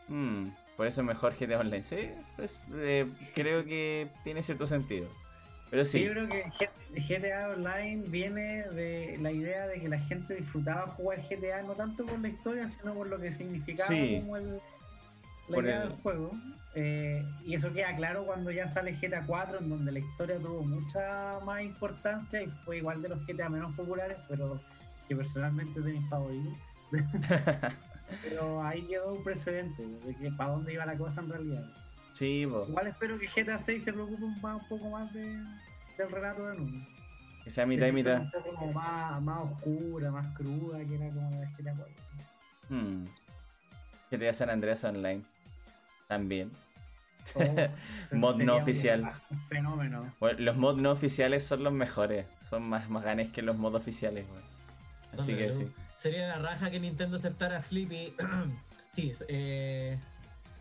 Mm, por eso es mejor GTA Online. Sí, pues, eh, creo que tiene cierto sentido. Pero Sí, yo creo que GTA Online viene de la idea de que la gente disfrutaba jugar GTA no tanto por la historia, sino por lo que significaba Sí. como el, la idea el- del juego. Eh, y eso queda claro cuando ya sale GTA 4, en donde la historia tuvo mucha más importancia y fue igual de los GTA menos populares, pero que personalmente de mis favoritos. pero ahí quedó un precedente de que para dónde iba la cosa en realidad. Sí. Igual espero que GTA 6 se preocupe un, más- un poco más de, del relato de nuevo. que sea mitad y mitad. Como más, más oscura, más cruda, que era como la de GTA 4. Mm. GTA San Andreas Online. También. Oh, Mod no oficial. Un fenómeno. Bueno, los mods no oficiales son los mejores. Son más, más ganes que los mods oficiales. Así que sí. Sería la raja que Nintendo aceptara Sleepy. sí, es- eh,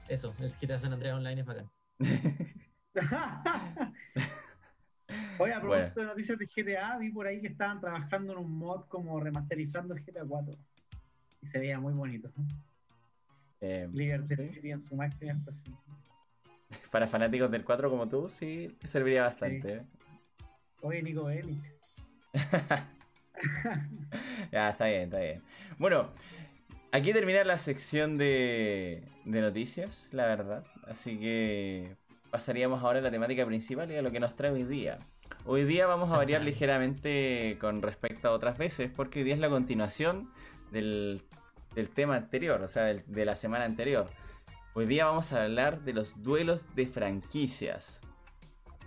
eso, el GTA San Andreas Online es bacán. Oye, a propósito de noticias de GTA, vi por ahí que estaban trabajando en un mod como remasterizando GTA 4. Y se veía muy bonito. Eh, Liberty sí. City en su máxima expresión. Para fanáticos del 4 como tú, sí, te serviría bastante. ¿eh? Oye, Nico Bellic. ya, está bien, está bien. Bueno, aquí termina la sección de, de noticias, la verdad. Así que pasaríamos ahora a la temática principal y a lo que nos trae hoy día. Hoy día vamos a variar ligeramente con respecto a otras veces, porque hoy día es la continuación del, del tema anterior, o sea, del- de la semana anterior. Hoy día vamos a hablar de los duelos de franquicias.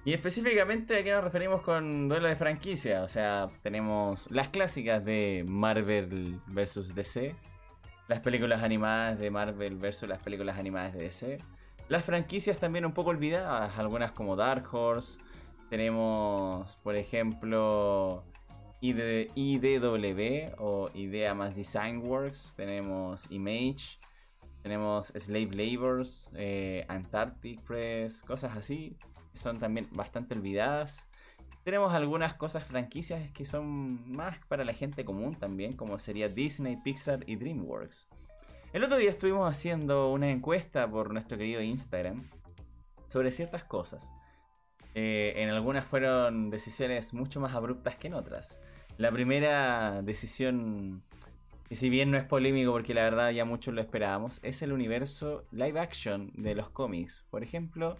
Y específicamente a qué nos referimos con duelo de franquicia. O sea, tenemos las clásicas de Marvel vs. DC, las películas animadas de Marvel versus las películas animadas de DC, las franquicias también un poco olvidadas, algunas como Dark Horse. Tenemos, por ejemplo, ID IDW o Idea más Design Works. Tenemos Image. Tenemos Slave Labors, eh, Antarctic Press, cosas así. Son también bastante olvidadas. Tenemos algunas cosas franquicias que son más para la gente común también, como sería Disney, Pixar y DreamWorks. El otro día estuvimos haciendo una encuesta por nuestro querido Instagram sobre ciertas cosas. Eh, en algunas fueron decisiones mucho más abruptas que en otras. La primera decisión, que si bien no es polémico porque la verdad ya muchos lo esperábamos, es el universo live action de los cómics. Por ejemplo,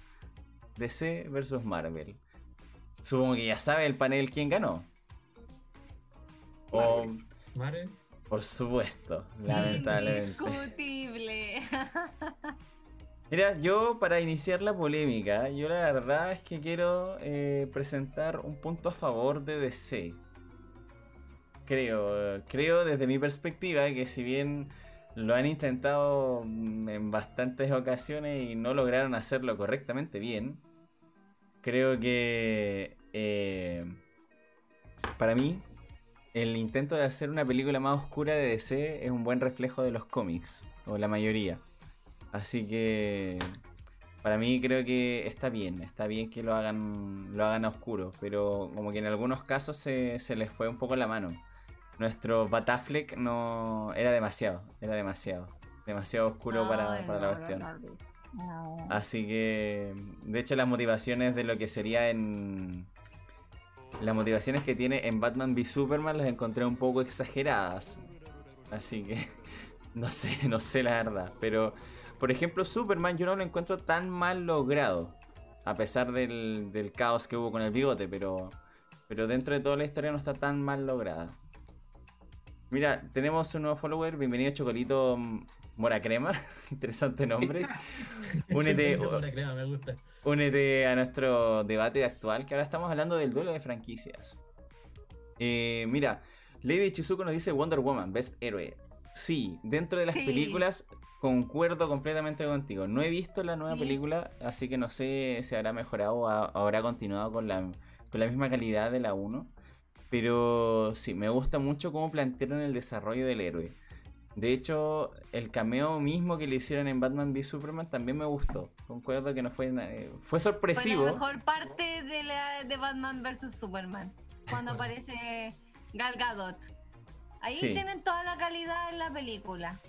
DC versus Marvel. Supongo que ya sabe el panel quién ganó. O. Mare, por supuesto, lamentablemente. Indiscutible. Mira, yo para iniciar la polémica, yo la verdad es que quiero eh, presentar un punto a favor de DC. Creo, creo desde mi perspectiva que si bien lo han intentado en bastantes ocasiones y no lograron hacerlo correctamente bien, creo que eh, para mí el intento de hacer una película más oscura de DC es un buen reflejo de los cómics, o la mayoría. Así que para mí creo que está bien, está bien que lo hagan, lo hagan a oscuro, pero como que en algunos casos se, se les fue un poco la mano. Nuestro Batafleck no era demasiado, era demasiado, demasiado oscuro para, Ay, para no, la cuestión. no, Así que, de hecho, las motivaciones de lo que sería en. Las motivaciones que tiene en Batman v Superman las encontré un poco exageradas. Así que, no sé, no sé la verdad. Pero, por ejemplo, Superman yo no lo encuentro tan mal logrado. A pesar del, del caos que hubo con el bigote, pero, pero dentro de toda la historia no está tan mal lograda. Mira, tenemos un nuevo follower. Bienvenido, Chocolito Mora Crema. Interesante nombre. Únete, Chocolito pura crema, me gusta. Únete a nuestro debate actual, que ahora estamos hablando del duelo de franquicias. Eh, mira, Lady Chizuko nos dice Wonder Woman, Best Héroe. Sí, dentro de las Sí. películas concuerdo completamente contigo. No he visto la nueva Sí. película, así que no sé si habrá mejorado o ha- habrá continuado con la, con la misma calidad de la 1. Pero sí, me gusta mucho cómo plantearon el desarrollo del héroe. De hecho, el cameo mismo que le hicieron en Batman v Superman también me gustó. Concuerdo que no fue. eh, fue Fue sorpresivo. la mejor parte de, la, de Batman vs Superman. Cuando aparece Gal Gadot. Ahí Sí. tienen toda la calidad en la película.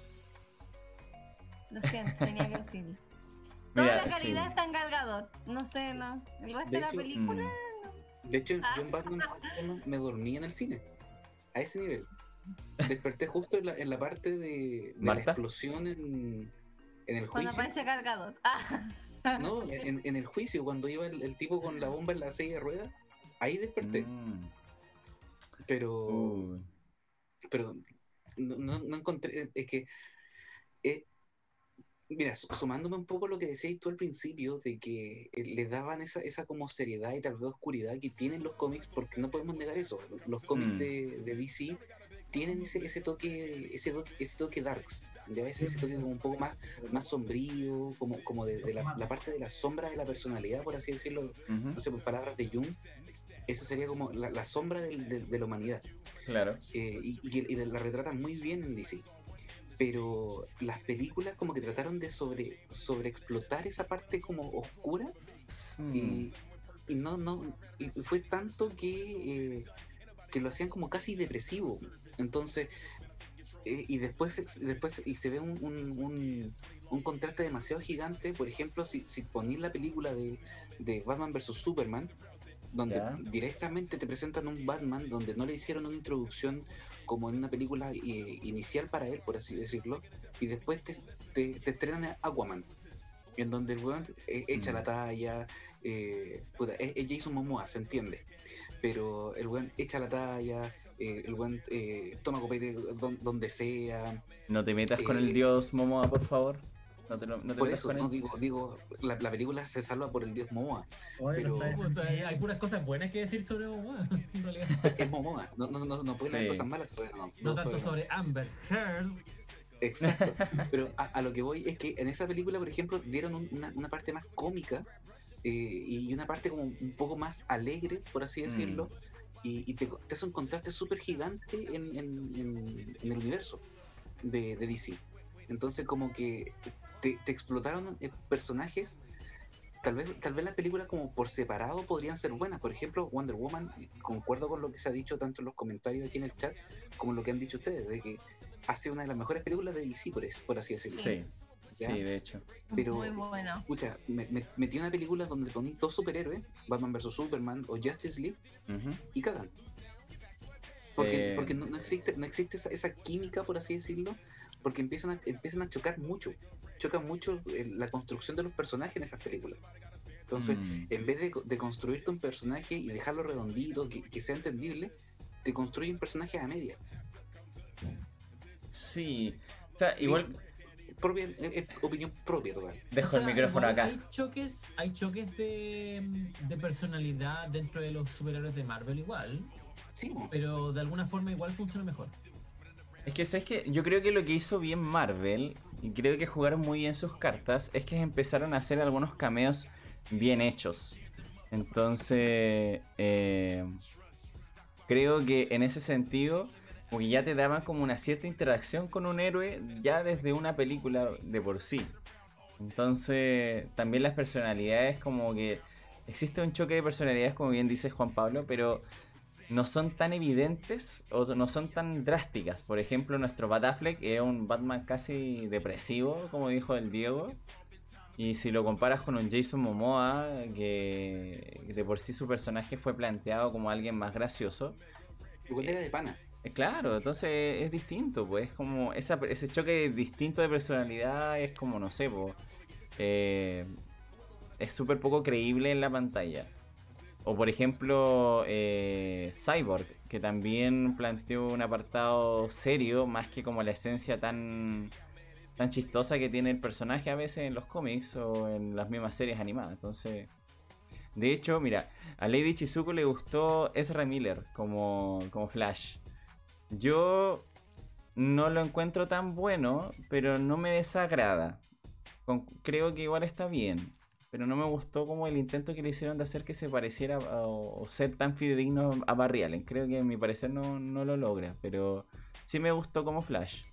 Lo siento, tenía que decirlo. Toda Mira, la calidad sí. está en Gal Gadot. No sé, no. El resto De de, la hecho, película. Mm. De hecho, Ah. yo en Batman Batman me dormí en el cine. A ese nivel. Desperté justo en la, en la parte de, de la explosión en, en el Cuando juicio. aparece Gal Gadot. Ah, No, en, en el juicio, cuando iba el, el tipo con la bomba en la silla de ruedas, ahí desperté. Mm. Pero, Uy. pero no, no- no encontré. Es que. eh, mira, su- sumándome un poco a lo que decías tú al principio, de que eh, le daban esa, esa como seriedad y tal vez oscuridad que tienen los cómics, porque no podemos negar eso. Los cómics Mm. de, de DC tienen ese, ese toque, ese, ese toque darks. Ya ves, ese toque como un poco más, más sombrío, como, como de, de la, la parte de la sombra de la personalidad, por así decirlo, Ujú, no sé, por palabras de Jung, eso sería como la, la sombra de la humanidad. Claro. Eh, y, y- y la retratan muy bien en DC. Pero las películas como que trataron de sobre, sobre explotar esa parte como oscura Mm. y, y no, no, y fue tanto que, eh, que lo hacían como casi depresivo. Entonces, eh, y después, después y se ve un, un, un- un contraste demasiado gigante. Por ejemplo, si, si ponís la película de, de Batman vs. Superman, donde Ya. directamente te presentan un Batman donde no le hicieron una introducción como en una película eh, inicial para él, por así decirlo, y después te, te, te estrenan a Aquaman, en donde el weón eh, echa Mm. la talla, eh, puta, es, es Jason Momoa, se entiende, pero el weón echa la talla, eh, el weón eh, toma copete don- donde sea, No te metas con Eh, el dios Momoa, por favor. No te, no te por eso, no digo, digo la, la película se salva por el dios Momoa, Oye, Pero- Puta, hay, puras cosas buenas que decir sobre Momoa, en realidad. es Momoa, no, no, no, no pueden haber cosas malas sobre no, No no tanto sobre- sobre Amber Heard. Exacto. Pero a, a lo que voy es que en esa película, por ejemplo, dieron un- una, una parte más cómica eh, y una parte como un poco más alegre, por así decirlo, y, y te, te hace un contraste súper gigante en, en- en- en el universo de, de DC. Entonces, como que te, explotaron eh, personajes. Tal vez, tal vez las películas como por separado podrían ser buenas. Por ejemplo, Wonder Woman, concuerdo con lo que se ha dicho tanto en los comentarios aquí en el chat como lo que han dicho ustedes, de que ha sido una de las mejores películas de DC, por, por así decirlo. Sí, ¿ya? sí, de hecho. Pero- Muy bueno. Escucha, me, me- metí una película donde ponís dos superhéroes, Batman vs Superman o Justice League, y cagan. Porque, Eh. porque no, no existe, no existe esa, esa química, por así decirlo, porque empiezan a, empiezan a chocar mucho. Chocan mucho eh, la construcción de los personajes en esas películas. Entonces, Mm. en vez de, de construirte un personaje y dejarlo redondito, que, que sea entendible, te construye un personaje a media. Sí. O sea, igual Propia, eh, eh, opinión propia, total. dejo O sea, el micrófono acá. Hay choques, hay choques de, de personalidad dentro de los superhéroes de Marvel igual, Sí, pero de alguna forma igual funciona mejor. Es que, ¿sabes que Yo creo que lo que hizo bien Marvel, y creo que jugaron muy bien sus cartas, es que empezaron a hacer algunos cameos bien hechos. Entonces, eh, creo que en ese sentido, porque ya te daban como una cierta interacción con un héroe ya desde una película de por sí. Entonces, también las personalidades, como que existe un choque de personalidades, como bien dice Juan Pablo, pero no son tan evidentes o no son tan drásticas. Por ejemplo, nuestro Bat Affleck era un Batman casi depresivo, como dijo el Diego. Y si lo comparas con un Jason Momoa, que de por sí su personaje fue planteado como alguien más gracioso, era de pana. Eh, Claro, entonces es distinto, pues es como ese choque distinto de personalidad es como, no sé, pues, eh, es súper poco creíble en la pantalla. O por ejemplo, eh, Cyborg, que también planteó un apartado serio, más que como la esencia tan, tan chistosa que tiene el personaje a veces en los cómics o en las mismas series animadas. Entonces, de hecho, mira, a Lady Chizuko le gustó Ezra Miller como, como Flash. Yo no lo encuentro tan bueno, pero no me desagrada. Con- creo que igual está bien. Pero no me gustó como el intento que le hicieron de hacer que se pareciera a- o, ser tan fidedigno a Barry Allen. Creo que a mi parecer no, no lo logra. Pero sí me gustó como Flash.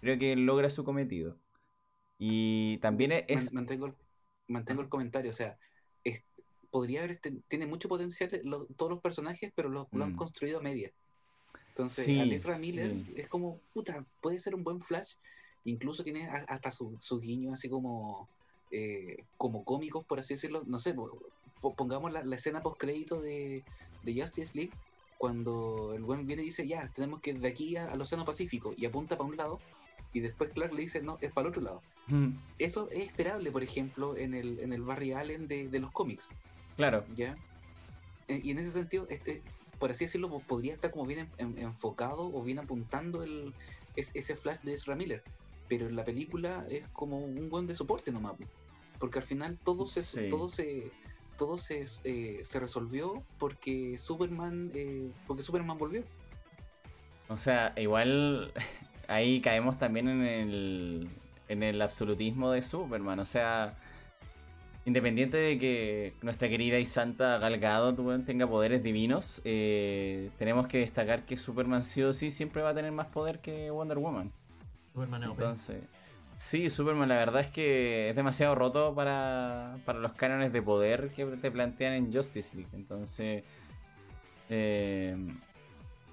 Creo que logra su cometido. Y también es... Man- mantengo, el- mantengo el comentario, o sea, es- podría haber, este, tiene mucho potencial lo- todos los personajes, pero lo, lo han Mm. construido a media. Entonces, Sí, al Ezra Miller sí. es como, puta, puede ser un buen Flash, incluso tiene a- hasta su- sus guiños así como, eh, como cómicos, por así decirlo, no sé, po- po- pongamos la, la escena post crédito de, de Justice League, cuando el buen viene y dice, ya, tenemos que ir de aquí al Océano Pacífico, y apunta para un lado, y después Clark le dice, no, es para el otro lado Mm, eso es esperable, por ejemplo, en el, en el Barry Allen de, de los cómics, Claro. ¿ya? Eh, Y en ese sentido, este, por así decirlo, po- podría estar como bien en- en- enfocado o bien apuntando el, es- ese flash de Ezra Miller. Pero en la película es como un buen de soporte nomás, po. porque al final todo se, Sí. todo se, todo se, eh, se resolvió porque Superman, eh, porque Superman volvió. O sea, igual ahí caemos también en el, en el absolutismo de Superman. O sea, independiente de que nuestra querida y santa Gal Gadot weón, tenga poderes divinos, eh, tenemos que destacar que Superman sí o sí siempre va a tener más poder que Wonder Woman. Superman es. Entonces, sí, Superman la verdad es que es demasiado roto para, para los cánones de poder que te plantean en Justice League. Entonces, eh,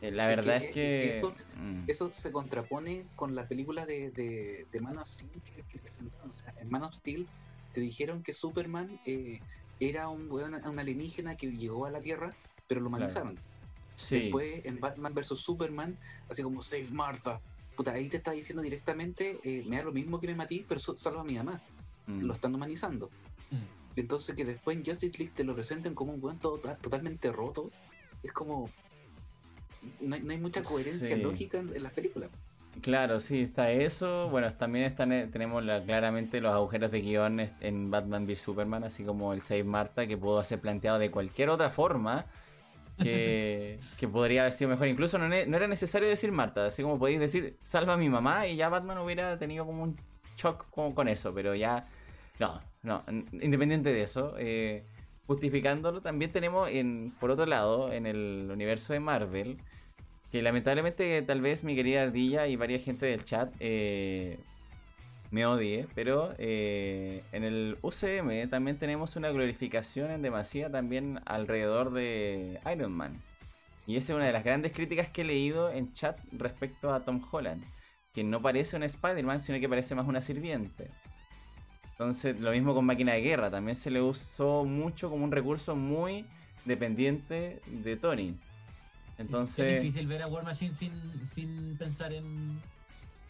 la Es verdad que, es eh, que... esto- mm. Eso se contrapone con la película de, de, de Man of Steel que- que presentaron. O sea, en Man of Steel te dijeron que Superman eh, era un weón, un alienígena que llegó a la Tierra, pero lo humanizaron. Sí. Después en Batman vs Superman, así como Save Martha. Puta, ahí te está diciendo directamente, eh, me da lo mismo que me matí, pero salva a mi mamá. Mm. Lo están humanizando. Mm. Entonces que después en Justice League te lo presenten como un weón todo- totalmente roto, es como... No hay, no hay mucha coherencia Sí. lógica en, en las películas. Claro, sí, está eso. Bueno, también están, eh, tenemos la- claramente los agujeros de guion en Batman v Superman, así como el Save Marta, que pudo ser planteado de cualquier otra forma que, que podría haber sido mejor. Incluso no, no era necesario decir Marta, así como podéis decir salva a mi mamá y ya Batman hubiera tenido como un shock con, con eso, pero ya no, no, independiente de eso, eh, justificándolo, también tenemos en, por otro lado, en el universo de Marvel, que lamentablemente tal vez mi querida Ardilla y varias gente del chat eh, me odie, pero eh, en el UCM también tenemos una glorificación en demasía también alrededor de Iron Man. Y esa es una de las grandes críticas que he leído en chat respecto a Tom Holland, que no parece un Spider-Man, sino que parece más una sirviente. Entonces, lo mismo con Máquina de Guerra, también se le usó mucho como un recurso muy dependiente de Tony. Sí, Entonces, es difícil ver a War Machine sin, sin pensar en,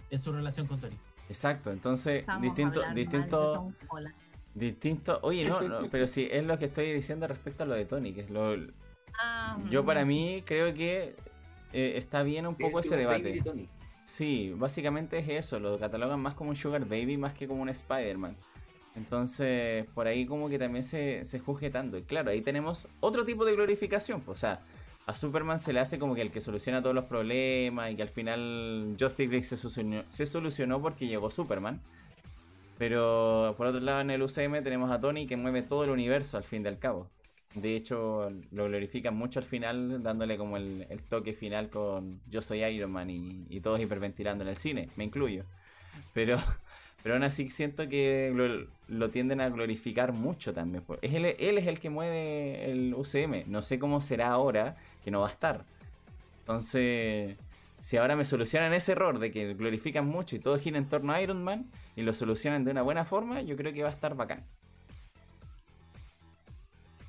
en su relación con Tony. exacto, entonces Estamos distinto, distinto, distinto. Oye, no, no, pero sí, es lo que estoy diciendo respecto a lo de Tony, que es lo, Ah, yo para mí creo que eh, está bien un poco Es ese debate. Tony. Sí, básicamente es eso, lo catalogan más como un Sugar Baby más que como un Spider-Man. Entonces, por ahí como que también se, se juzgue tanto. Y claro, ahí tenemos otro tipo de glorificación. pues, O sea, a Superman se le hace como que el que soluciona todos los problemas y que al final Justice League se solucionó, se solucionó porque llegó Superman. Pero por otro lado en el UCM tenemos a Tony que mueve todo el universo al fin y al cabo. De hecho, lo glorifican mucho al final, dándole como el, toque final con Yo soy Iron Man y, todos hiperventilando en el cine, me incluyo. Pero, pero aún así siento que lo, tienden a glorificar mucho también. Es él, él es el que mueve el UCM. No sé cómo será ahora que no va a estar. Entonces, si ahora me solucionan ese error de que glorifican mucho y todo gira en torno a Iron Man y lo solucionan de una buena forma, yo creo que va a estar bacán.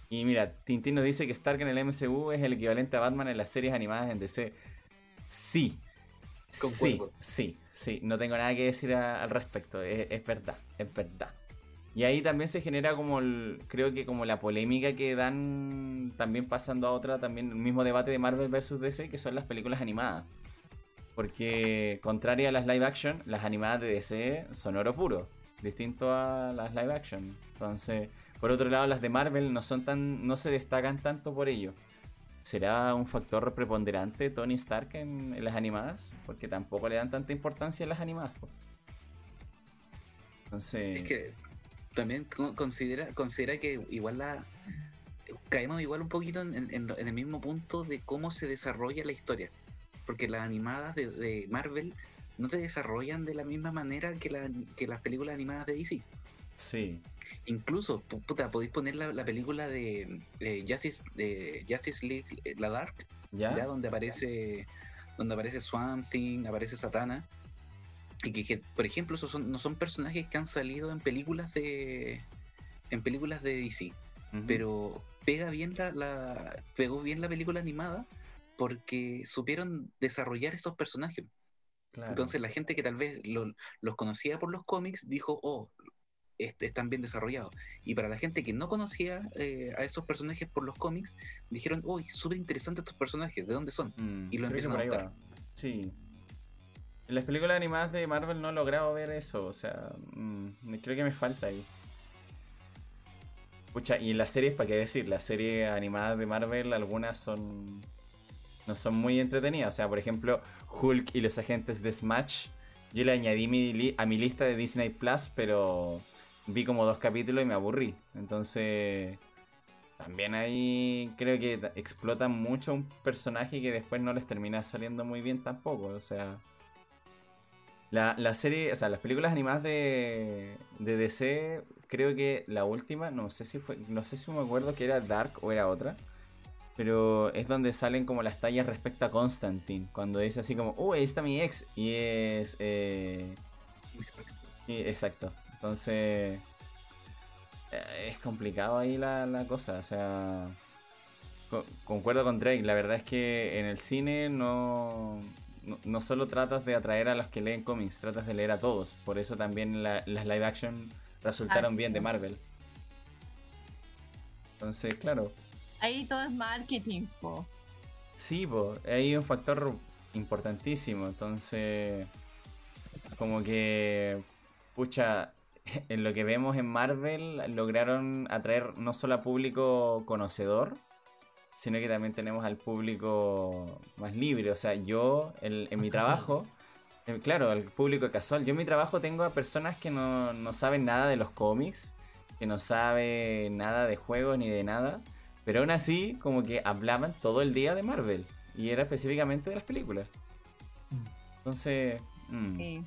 Y mira, Tintín nos dice que Stark en el MCU es el equivalente a Batman en las series animadas en DC. Sí. Sí, sí, sí. No tengo nada que decir a- al respecto. Es, es verdad, es verdad. Y ahí también se genera como el, creo que como la polémica que dan también pasando a otra, también el mismo debate de Marvel vs DC, que son las películas animadas. Porque contraria a las live action, las animadas de DC son oro puro, distinto a las live action. Entonces, por otro lado, las de Marvel no son tan, no se destacan tanto por ello. ¿Será un factor preponderante Tony Stark en, las animadas? Porque tampoco le dan tanta importancia a las animadas. Entonces, Es que también co- considera, considera que igual la caemos igual un poquito en, el mismo punto de cómo se desarrolla la historia. Porque las animadas de, de Marvel no te desarrollan de la misma manera que, la- que las películas animadas de DC. sí, Incluso, pu- puta, podéis poner la, la película de Justice, de Justice League, eh, la Dark, ¿ya? ya donde aparece donde aparece Swamp Thing, aparece Satana y que, por ejemplo esos son, no son personajes que han salido en películas de en películas de DC pero pega bien la, la pegó bien la película animada porque supieron desarrollar esos personajes Claro. entonces la gente que tal vez lo- los conocía por los cómics dijo oh este, están bien desarrollados y para la gente que no conocía eh, a esos personajes por los cómics dijeron uy súper interesantes estos personajes de dónde son Mm, y lo empiezan a va. Sí. En las películas animadas de Marvel no he logrado ver eso, o sea, mm, creo que me falta ahí. Pucha, y las series, ¿para qué decir? Las series animadas de Marvel, algunas son. no son muy entretenidas. O sea, por ejemplo, Hulk y los agentes de Smash. Yo le añadí mi a mi lista de Disney Plus, pero vi como dos capítulos y me aburrí. Entonces. También ahí creo que ta- explotan mucho un personaje que después no les termina saliendo muy bien tampoco. O sea. La, la serie, o sea, las películas animadas de, de DC, creo que la última, no sé si fue, no sé si me acuerdo que era Dark o era otra. Pero es donde salen como las tallas respecto a Constantine. Cuando dice así como, oh, ahí está mi ex. Y es. eh, exacto. Entonces. eh, es complicado ahí la, la cosa, o sea, co- concuerdo con Drake, la verdad es que en el cine no, no, no solo tratas de atraer a los que leen cómics, tratas de leer a todos, por eso también la- las live action resultaron Así bien de. Marvel. Entonces, claro, Ahí todo es marketing, po. Sí, pues, hay un factor importantísimo. Entonces, como que, pucha, en lo que vemos en Marvel, lograron atraer no solo a público conocedor, sino que también tenemos al público más libre. O sea, yo, el- en mi casual. trabajo, eh, claro, al público casual, yo en mi trabajo tengo a personas que no, no saben nada de los cómics, que no saben nada de juegos ni de nada. Pero aún así, como que hablaban todo el día de Marvel. Y era específicamente de las películas. Mm. Entonces. mm, Sí.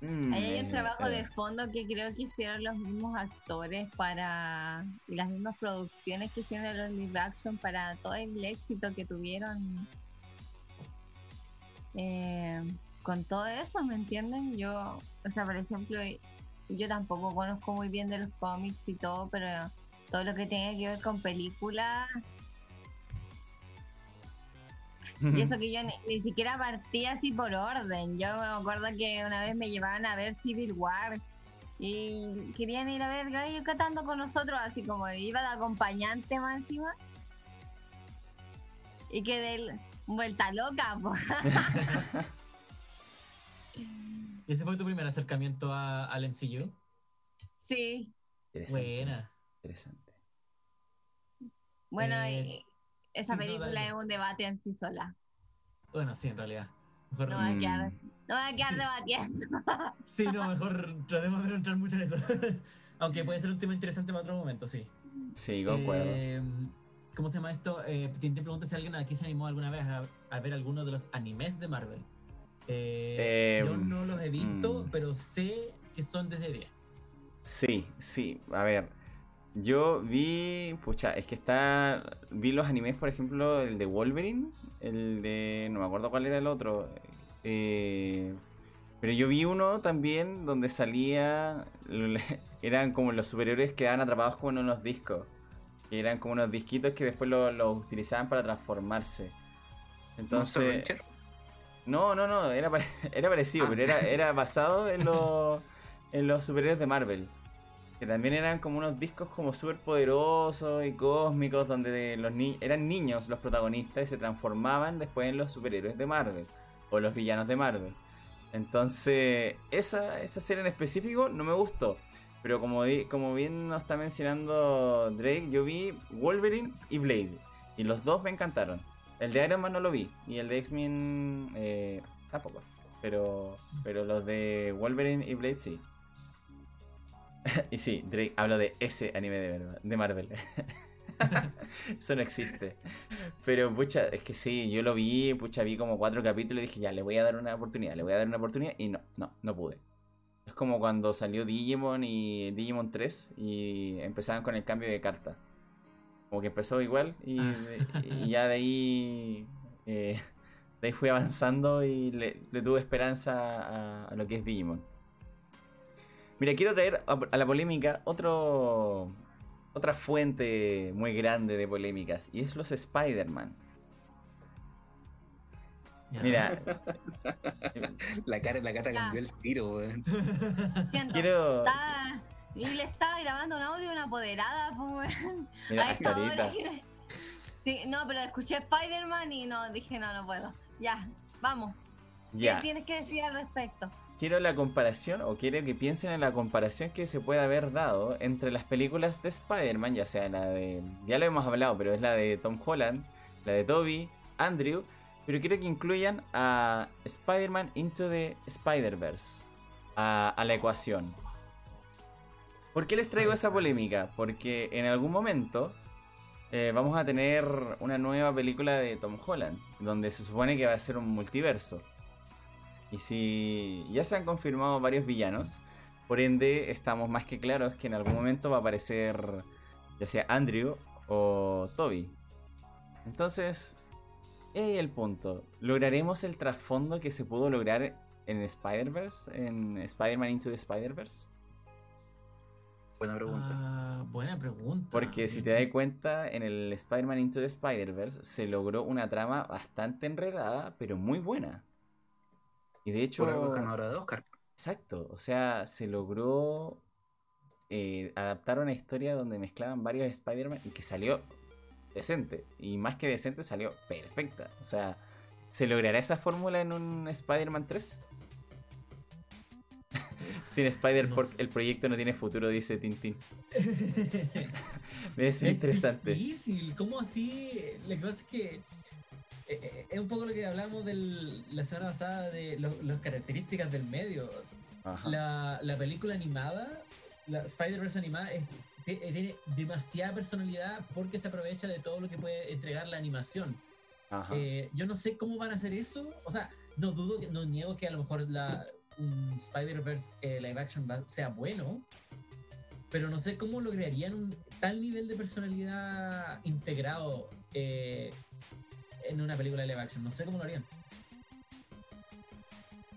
Mm, Ahí hay un trabajo eh. de fondo que creo que hicieron los mismos actores para. y las mismas producciones que hicieron los live action para todo el éxito que tuvieron. eh, con todo eso, ¿me entienden? Yo, o sea, por ejemplo, yo tampoco conozco muy bien de los cómics y todo, pero todo lo que tenga que ver con películas Y eso que yo ni, ni siquiera partí así por orden. Yo me acuerdo que una vez me llevaban a ver Civil War y querían ir a ver Gallo cantando con nosotros, así como iba de acompañante más encima. Y quedé el- vuelta loca, po. ¿Y ese fue tu primer acercamiento a- al MCU? Sí, Interesante, Buena. interesante. bueno, Eh, y esa película es un debate en sí sola. Bueno, sí, en realidad. Mejor, No va a quedar, Mm, no va a quedar debatiendo. Sí, no, mejor tratemos de no entrar mucho en eso. Aunque puede ser un tema interesante para otro momento, sí. Sí, concuerdo. Eh, ¿Cómo se llama esto? Eh, te, te pregunto si alguien aquí se animó alguna vez a, a ver alguno de los animes de Marvel. Eh, Eh, yo no los he visto, mm. pero sé que son desde 10. Sí, sí, a ver. Yo vi, pucha, es que está, vi los animes, por ejemplo, el de Wolverine, el de, no me acuerdo cuál era el otro, eh, pero yo vi uno también donde salía, eran como los superiores que quedaban atrapados como en unos discos, eran como unos disquitos que después los utilizaban para transformarse. Entonces, no, no, no, era, pare- era parecido, Ah. pero era, era basado en los, en los superhéroes de Marvel. Que también eran como unos discos como súper poderosos y cósmicos, donde los ni eran niños los protagonistas y se transformaban después en los superhéroes de Marvel. O los villanos de Marvel. Entonces, esa, esa serie en específico no me gustó. Pero como, como bien nos está mencionando Drake, yo vi Wolverine y Blade. Y los dos me encantaron. El de Iron Man no lo vi. Y el de X-Men eh, tampoco. Pero, pero los de Wolverine y Blade sí. y sí, Drake, hablo de ese anime de, Marvel. Eso no existe. Pero, pucha, es que sí, yo lo vi, pucha, vi como cuatro capítulos y dije, ya, le voy a dar una oportunidad, le voy a dar una oportunidad. Y no, no, no pude. Es como cuando salió Digimon y Digimon 3 y empezaban con el cambio de carta. Como que empezó igual y, y ya de ahí, eh, de ahí fui avanzando y le, le tuve esperanza a, a lo que es Digimon. Mira, quiero traer a, la polémica otro, otra fuente muy grande de polémicas y es los Spider-Man. Mira, La cara, la cara cambió el tiro, weón. Siento, quiero... estaba- y le estaba grabando un audio una apoderada, pues, weón. Mira, a esta hora que- Sí, no, pero escuché Spider-Man y no, dije, no, no puedo. Ya, vamos. ¿Qué Ya. tienes que decir al respecto? Quiero la comparación, o quiero que piensen en la comparación que se puede haber dado entre las películas de Spider-Man, ya sea la de. Ya lo hemos hablado, pero es la de Tom Holland, la de Toby, Andrew, pero quiero que incluyan a Spider-Man Into the Spider-Verse a, a la ecuación. ¿Por qué les traigo esa polémica? Porque en algún momento eh, vamos a tener una nueva película de Tom Holland, donde se supone que va a ser un multiverso. Y si ya se han confirmado varios villanos, por ende estamos más que claros que en algún momento va a aparecer ya sea Andrew o Toby. Entonces, ahí el punto. ¿Lograremos el trasfondo que se pudo lograr en Spider-Verse? ¿En Spider-Man Into the Spider-Verse? Buena pregunta. Ah, buena pregunta. Porque si te das cuenta, en el Spider-Man Into the Spider-Verse se logró una trama bastante enredada, pero muy buena. Y de hecho, Por algo ganadora de Oscar. exacto, o sea, se logró eh, adaptar una historia donde mezclaban varios Spider-Man y que salió decente. Y más que decente, salió perfecta. O sea, ¿se logrará esa fórmula en un Spider-Man 3? Sin Spider, No por- sé. el proyecto no tiene futuro, dice Tintín. Me Es parece interesante. difícil, ¿cómo así? Que pasa es que es un poco lo que hablamos de la semana pasada de las características del medio. La, la película animada, la Spider-Verse animada, es- te- eh, tiene demasiada personalidad porque se aprovecha de todo lo que puede entregar la animación. Eh, yo no sé cómo van a hacer eso. O sea, no dudo, que- no niego que a lo mejor la, un Spider-Verse eh, live action sea bueno, pero no sé cómo lograrían un tal nivel de personalidad integrado eh, en una película live action. No sé cómo lo harían.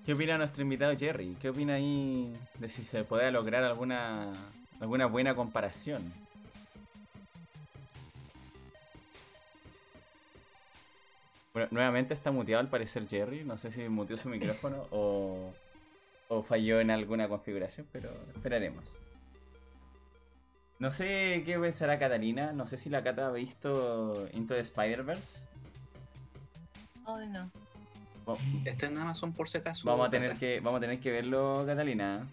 ¿Qué opina nuestro invitado Jerry? ¿Qué opina ahí de si se puede lograr alguna alguna buena comparación? Bueno, nuevamente está muteado al parecer Jerry. No sé si muteó su micrófono o, o falló en alguna configuración, pero esperaremos. No sé qué pensará Catalina. No sé si la Cata ha visto Into the Spider-Verse. Ay, no. Está en Amazon por si acaso. Vamos a tener Cata. que, vamos a tener que verlo, Catalina.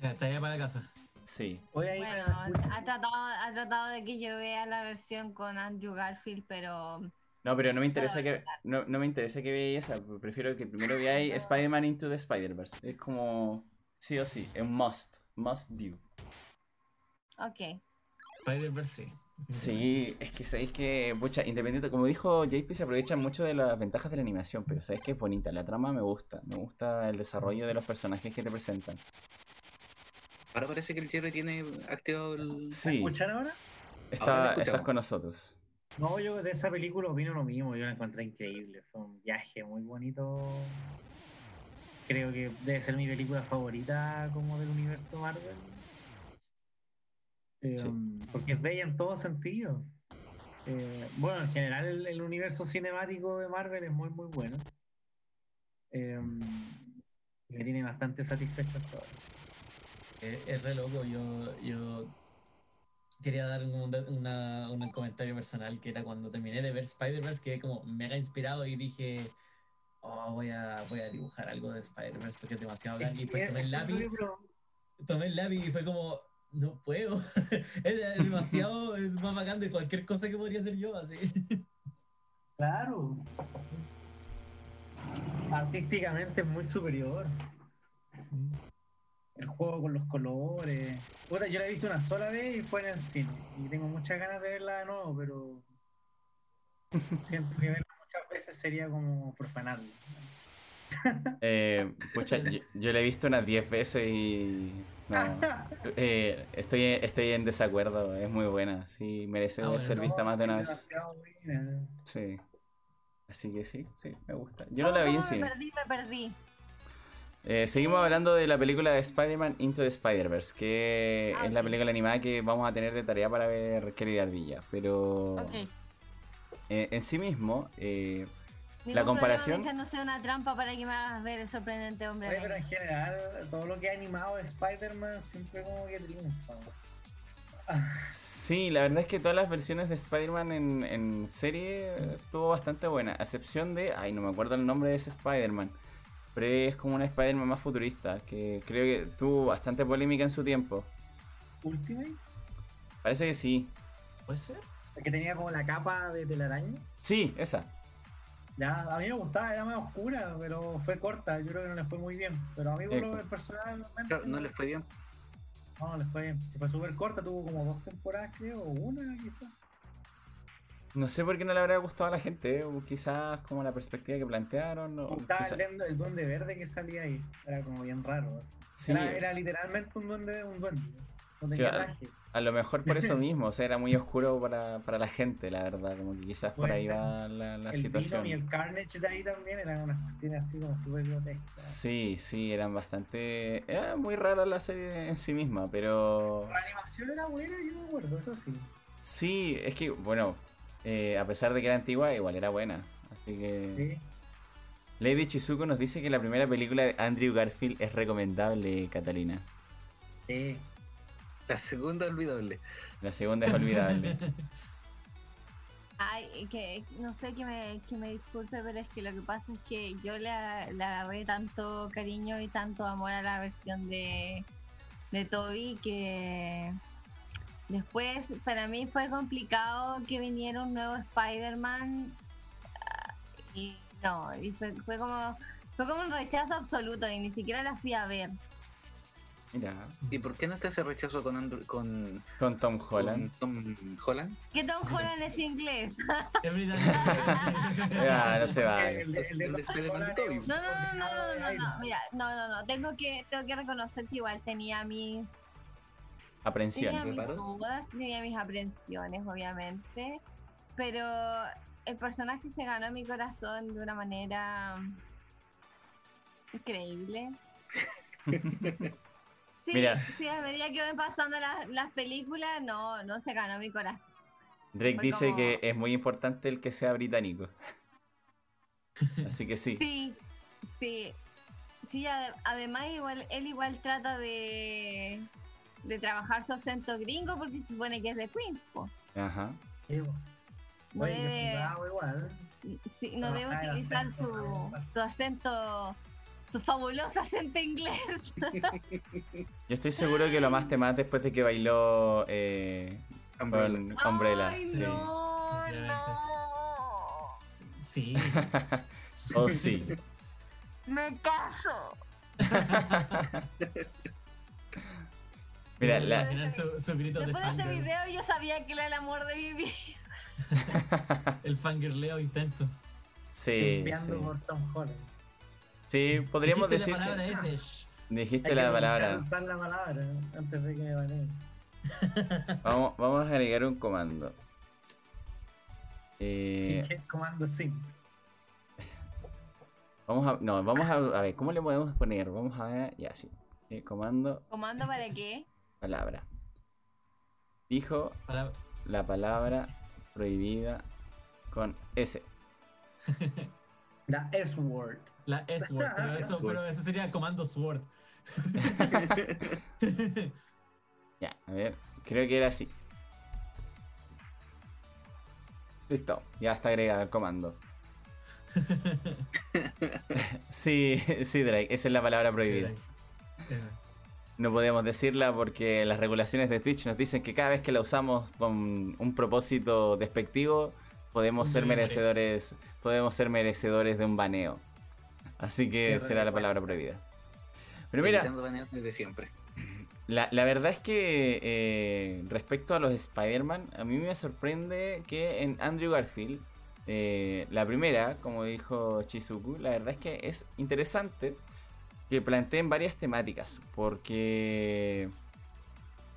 Está allá para la casa. Sí. Bueno, ha tratado, ha tratado de que yo vea la versión con Andrew Garfield, pero No, pero no me interesa que no, no me interesa que veáis esa. Prefiero que primero veáis Spider-Man Into the Spider-Verse. Es como sí o sí, es un must, must view. ok. Spider-Verse, sí. Sí, es que sabéis que, pucha, independiente, como dijo JP, se aprovechan mucho de las ventajas de la animación, pero sabéis que es bonita, la trama me gusta, me gusta el desarrollo de los personajes que te presentan. Ahora parece que el Jerry tiene activado el. ¿Me Sí, escuchan ahora? Está, estás con nosotros. No, yo de esa película opino lo mismo, yo la encontré increíble, fue un viaje muy bonito. Creo que debe ser mi película favorita como del universo Marvel. Eh, Sí. Porque es bella en todo sentido. Eh, bueno, en general el, el universo cinemático de Marvel es muy muy bueno. Eh, y me tiene bastante satisfecho hasta ahora. Es, es re loco. Yo, yo quería dar un, una- un comentario personal que era cuando terminé de ver Spider-Verse, quedé como mega inspirado y dije, oh, voy a, voy a dibujar algo de Spider-Verse porque es demasiado bacán. Y pues tomé el lápiz, tomé el lápiz y fue como, no puedo. es demasiado, es más bacán de cualquier cosa que podría hacer yo, así. Claro. Artísticamente es muy superior. El juego con los colores. Puta, yo la he visto una sola vez y fue en el cine. Y tengo muchas ganas de verla de nuevo, pero siento que verla muchas veces sería como profanarla. Eh, pucha, yo, yo la he visto unas 10 veces y. No. Eh, estoy, estoy en desacuerdo, es muy buena, sí, merece Ah, bueno. ser vista más de una vez. buena. Sí. Así que sí, sí, me gusta. Yo no la vi en ¿Cómo me cine. perdí, me perdí. Eh, seguimos hablando de la película de Spider-Man Into the Spider-Verse, que Ah, es la película animada que vamos a tener de tarea para ver querida Ardilla. Pero Ok. eh, en sí mismo, eh, Ningún La comparación- problema no sea una trampa para que me hagas ver el sorprendente hombre Oye, pero en general, todo lo que ha animado de Spider-Man siempre como que triunfa. sí, la verdad es que todas las versiones de Spider-Man en, en serie estuvo bastante buena, a excepción de, ay, no me acuerdo el nombre de ese Spider-Man, pero es como un Spider-Man más futurista, que creo que tuvo bastante polémica en su tiempo. Ultimate, Parece que sí. ¿Puede ser? el que tenía como la capa de telaraña. Sí, esa. Ya, a mí me gustaba, era más oscura, pero fue corta. Yo creo que no le fue muy bien. Pero a mí, por lo Eco. personalmente, Claro, no le fue bien. no, no le fue bien. Si fue súper corta, tuvo como dos temporadas, creo, o una quizás. No sé por qué no le habrá gustado a la gente, o quizás como la perspectiva que plantearon. O quizá- el, duende- verde que salía ahí. Era como bien raro. Sí, Era, era literalmente un duende, un duende. Claro. A lo mejor por eso mismo, o sea, era muy oscuro para, para la gente, la verdad, como que quizás por ahí va la, la el situación. Y el Carnage de ahí también eran unas cuestiones así como súper grotescas. Sí, sí, eran bastante... Era muy rara la serie en sí misma, pero... La animación era buena, yo me acuerdo, eso sí. Sí, es que, bueno, eh, a pesar de que era antigua, igual era buena. Así que... Sí. Lady Chizuko nos dice que la primera película de Andrew Garfield es recomendable, Catalina. Sí. La segunda olvidable. La segunda es olvidable. Ay, que no sé que me, que me disculpe, pero es que lo que pasa es que yo le, le agarré tanto cariño y tanto amor a la versión de, de Toby que después para mí fue complicado que viniera un nuevo Spider-Man ah, y no, y fue, fue como fue como un rechazo absoluto y ni siquiera la fui a ver. Mira, ¿Y por qué no está ese rechazo con Andrew- con, con Tom Holland. con Tom Holland? Que Tom Holland es inglés. Ya, no se vale. El, el No, no, no, no, no, no, mira, no, no, no, tengo que, tengo que reconocer que igual tenía mis, tenía Aprensión. mis dudas, tenía mis aprensiones, obviamente, pero el personaje se ganó mi corazón de una manera increíble. Sí, Mira. sí, a medida que van pasando las, las películas, no, no se ganó mi corazón. Drake Fue dice como- que es muy importante el que sea británico. Así que sí. Sí, sí. Sí, ade- además igual, él igual trata de, de trabajar su acento gringo porque se supone que es de Queens, po. Ajá. Debe, jugaba igual. sí, no debe utilizar acento, su, su acento, su fabuloso acento inglés. Yo estoy seguro que lo más más después de que bailó eh, Umbrella. con Umbrella. Ay, sí. no, no. Sí. Oh, sí. Me caso. Mira, la, su, su grito de Después de este video yo sabía que era el amor de mi vida. El fangirleo intenso. sí, Enviando sí. por Tom Holland. Sí, podríamos Dijiste decir la palabra que ese. shh. dijiste Hay la que palabra. Usar la palabra antes de que me baneen. Vamos, vamos a agregar un comando. Eh, ¿Qué comando sim? vamos a, no, vamos a, a ver, ¿cómo le podemos poner? Vamos a ver, ya, sí. Eh, comando, ¿Comando para qué? palabra. Dijo Palabra- la palabra prohibida con S. La S-word. La S-word, pero eso, pero eso sería comando sword. Ya, a ver, creo que era así. Listo, ya está agregado el comando. Sí, sí, Drake, esa es la palabra prohibida. No podemos decirla porque las regulaciones de Twitch nos dicen que cada vez que la usamos con un propósito despectivo, podemos ser merecedores, podemos ser merecedores de un baneo. Así que será la palabra prohibida. Pero mira, desde siempre. la, la verdad es que eh, respecto a los Spider-Man, a mí me sorprende que en Andrew Garfield, eh, la primera, como dijo Chizuku, la verdad es que es interesante que planteen varias temáticas, porque,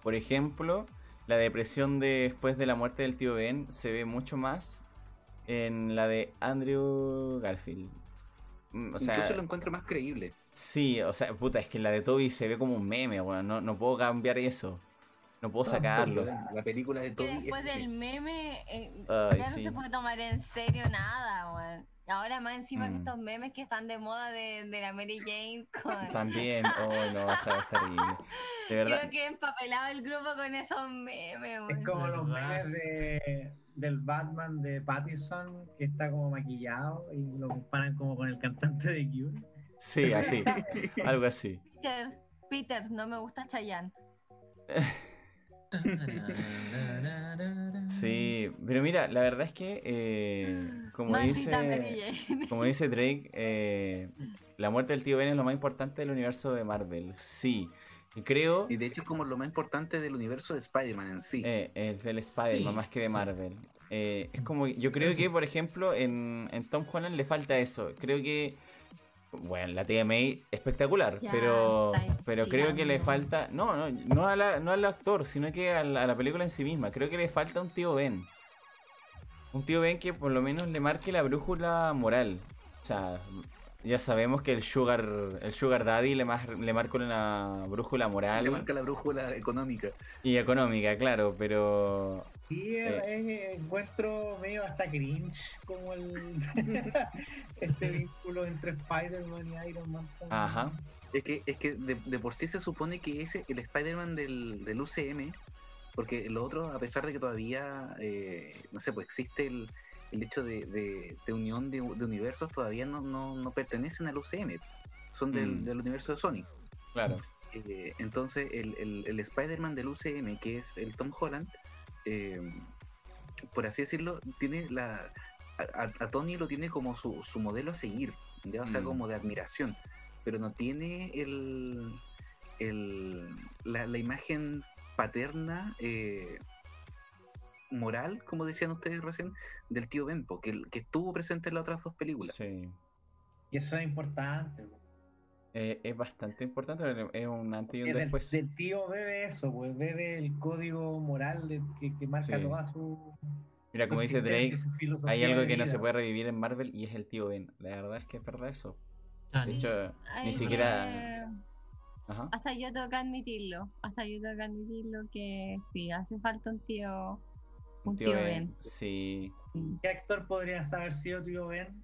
por ejemplo, la depresión después de la muerte del tío Ben se ve mucho más en la de Andrew Garfield. Mm, O sea, Incluso lo encuentro más creíble. Sí, o sea, puta, es que la de Toby se ve como un meme, weón. No, no puedo cambiar eso. No puedo sacarlo. La película de Toby después es- del meme eh, Ay, ya no sí. se puede tomar en serio nada, weón. Ahora más encima que Mm. estos memes que están de moda de, de la Mary Jane con... También, oh no, o sea, es terrible. De verdad. Creo que empapelaba el grupo con esos memes, Es weón. como los memes de, del Batman de Pattinson que está como maquillado y lo comparan como con el cantante de Cure. Sí, así. Algo así. Peter, Peter, no me gusta Chayanne. Sí, pero mira, la verdad es que, eh, como Maldita dice, como dice Drake, eh, la muerte del tío Ben es lo más importante del universo de Marvel. Sí, creo Y de hecho es como lo más importante del universo de Spider-Man en sí. Eh, es del Spider-Man Sí, más que de sí. Marvel. Eh, es como, yo creo que, por ejemplo, en, en Tom Holland le falta eso. Creo que bueno, la May espectacular, Ya, pero, pero creo que le falta, no, no, no, a la- no al actor, sino que a la, a la película en sí misma. Creo que le falta un tío Ben. Un tío Ben que por lo menos le marque la brújula moral. O sea, ya sabemos que el Sugar, el Sugar Daddy le, mar- le marca una brújula moral Le marca la brújula económica. y económica, claro, pero Sí, Eh. eh, encuentro medio hasta cringe como el este vínculo entre Spider-Man y Iron Man. Ajá. Es que, es que de, de por sí se supone que ese, el Spider-Man del, del UCM, porque lo otro, a pesar de que todavía, eh, no sé, pues existe el, el hecho de, de- de unión de, de universos, todavía no, no, no pertenecen al UCM, son del, Mm. del universo de Sony. claro. Eh, entonces, el, el- el Spider-Man del UCM, que es el Tom Holland, eh, por así decirlo, tiene la. A, Tony lo tiene como su, su modelo a seguir, ¿ya? o sea, Mm. como de admiración, pero no tiene el, el, la, la imagen paterna, eh, moral, como decían ustedes recién, del tío Benpo, que, que estuvo presente en las otras dos películas. Sí. Y eso es importante. po. Eh, es bastante importante, es un antes y un del, después. del tío bebe eso, pues bebe el código moral de- que, que marca Sí. toda su. Mira, como dice Drake, hay algo que no se puede revivir en Marvel y es el tío Ben. La verdad es que es verdad eso. Ah, De hecho, ni siquiera. que- Ajá. Hasta yo tengo que admitirlo. Hasta yo tengo que admitirlo que sí, hace falta un tío. Un tío, Ben. Sí. Sí. ¿Qué actor podría haber sido tío Ben?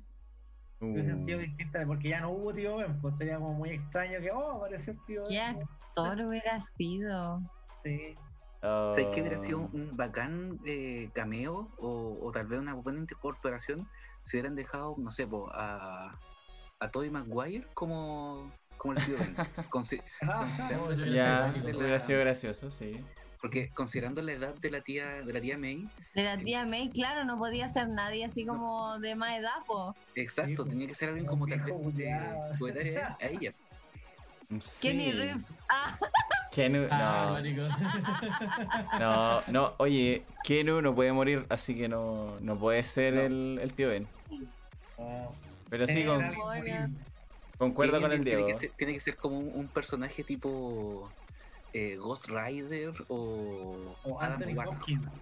Uh, Hubiesen sido distintas, porque ya no hubo tío Ben, pues sería como muy extraño que, oh, apareció el tío ¿Qué Ben. actor hubiera sido? Sí. oh, ¿Sabes qué hubiera sido un bacán eh, cameo o, o tal vez una buena incorporación si hubieran dejado, no sé, po, a, a Tobey Maguire como, como el tío Ben? Consi- Ah, Considerando Oh, yo hubiera sido gracioso, sí. Porque considerando la edad de la tía de la tía May, De la tía May, claro, no podía ser nadie así como de más edad, po. exacto, Sí, tenía que ser alguien como tal vez de su edad a ella. Sí. Kenny Reeves. Ah, Kenu- Ah, no, marico. no, no, oye, Kenu no puede morir, así que no, no puede ser No. el, el tío Ben. Oh. Pero sí, Eh, con- concuerdo con el tiene, Diego. Que ser, tiene que ser como un, un personaje tipo eh, Ghost Rider o, O Adam Anthony Warlock. Hopkins.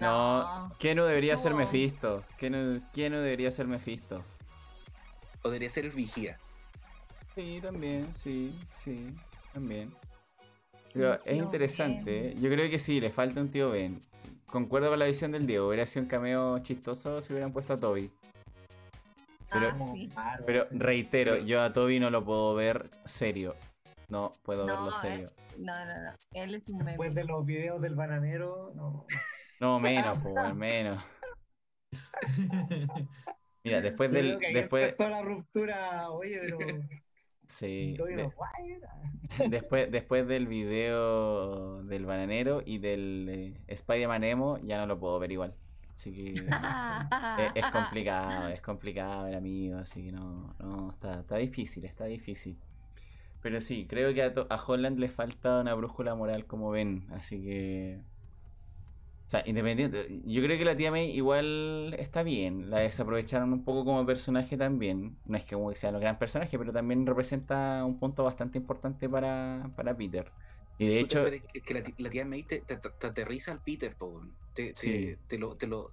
No, No. Kenu debería ser No. Mephisto. Kenu, Kenu debería ser Mephisto. O debería ser el vigía. Sí, también, sí, sí, también. Pero es interesante. ¿eh? yo creo que sí, le falta un tío Ben. Concuerdo con la visión del Diego, hubiera sido un cameo chistoso si hubieran puesto a Toby. Pero- Ah, sí. Pero reitero, yo a Toby no lo puedo ver serio. No puedo No, verlo eh. serio. No, no, no. Él es un meme. Después de los videos del bananero, no. No, menos, pues, menos. Mira, después del. Después, empezó la ruptura, oye, pero. sí, de- después, después del video del bananero y del eh, Spider-Man Emo, ya no lo puedo ver igual. Así que. Es, es complicado, es complicado el amigo, así que no, no, está, está difícil, está difícil. Pero sí, creo que a, a Holland le falta una brújula moral como ven, así que... O sea, independiente, yo creo que la tía May igual está bien, la desaprovecharon un poco como personaje también, no es que como que sea un gran personaje, pero también representa un punto bastante importante para, para Peter. Y de hecho, es que- la, tía May te, te- te aterriza al Peter, po, te, Sí. te lo, te lo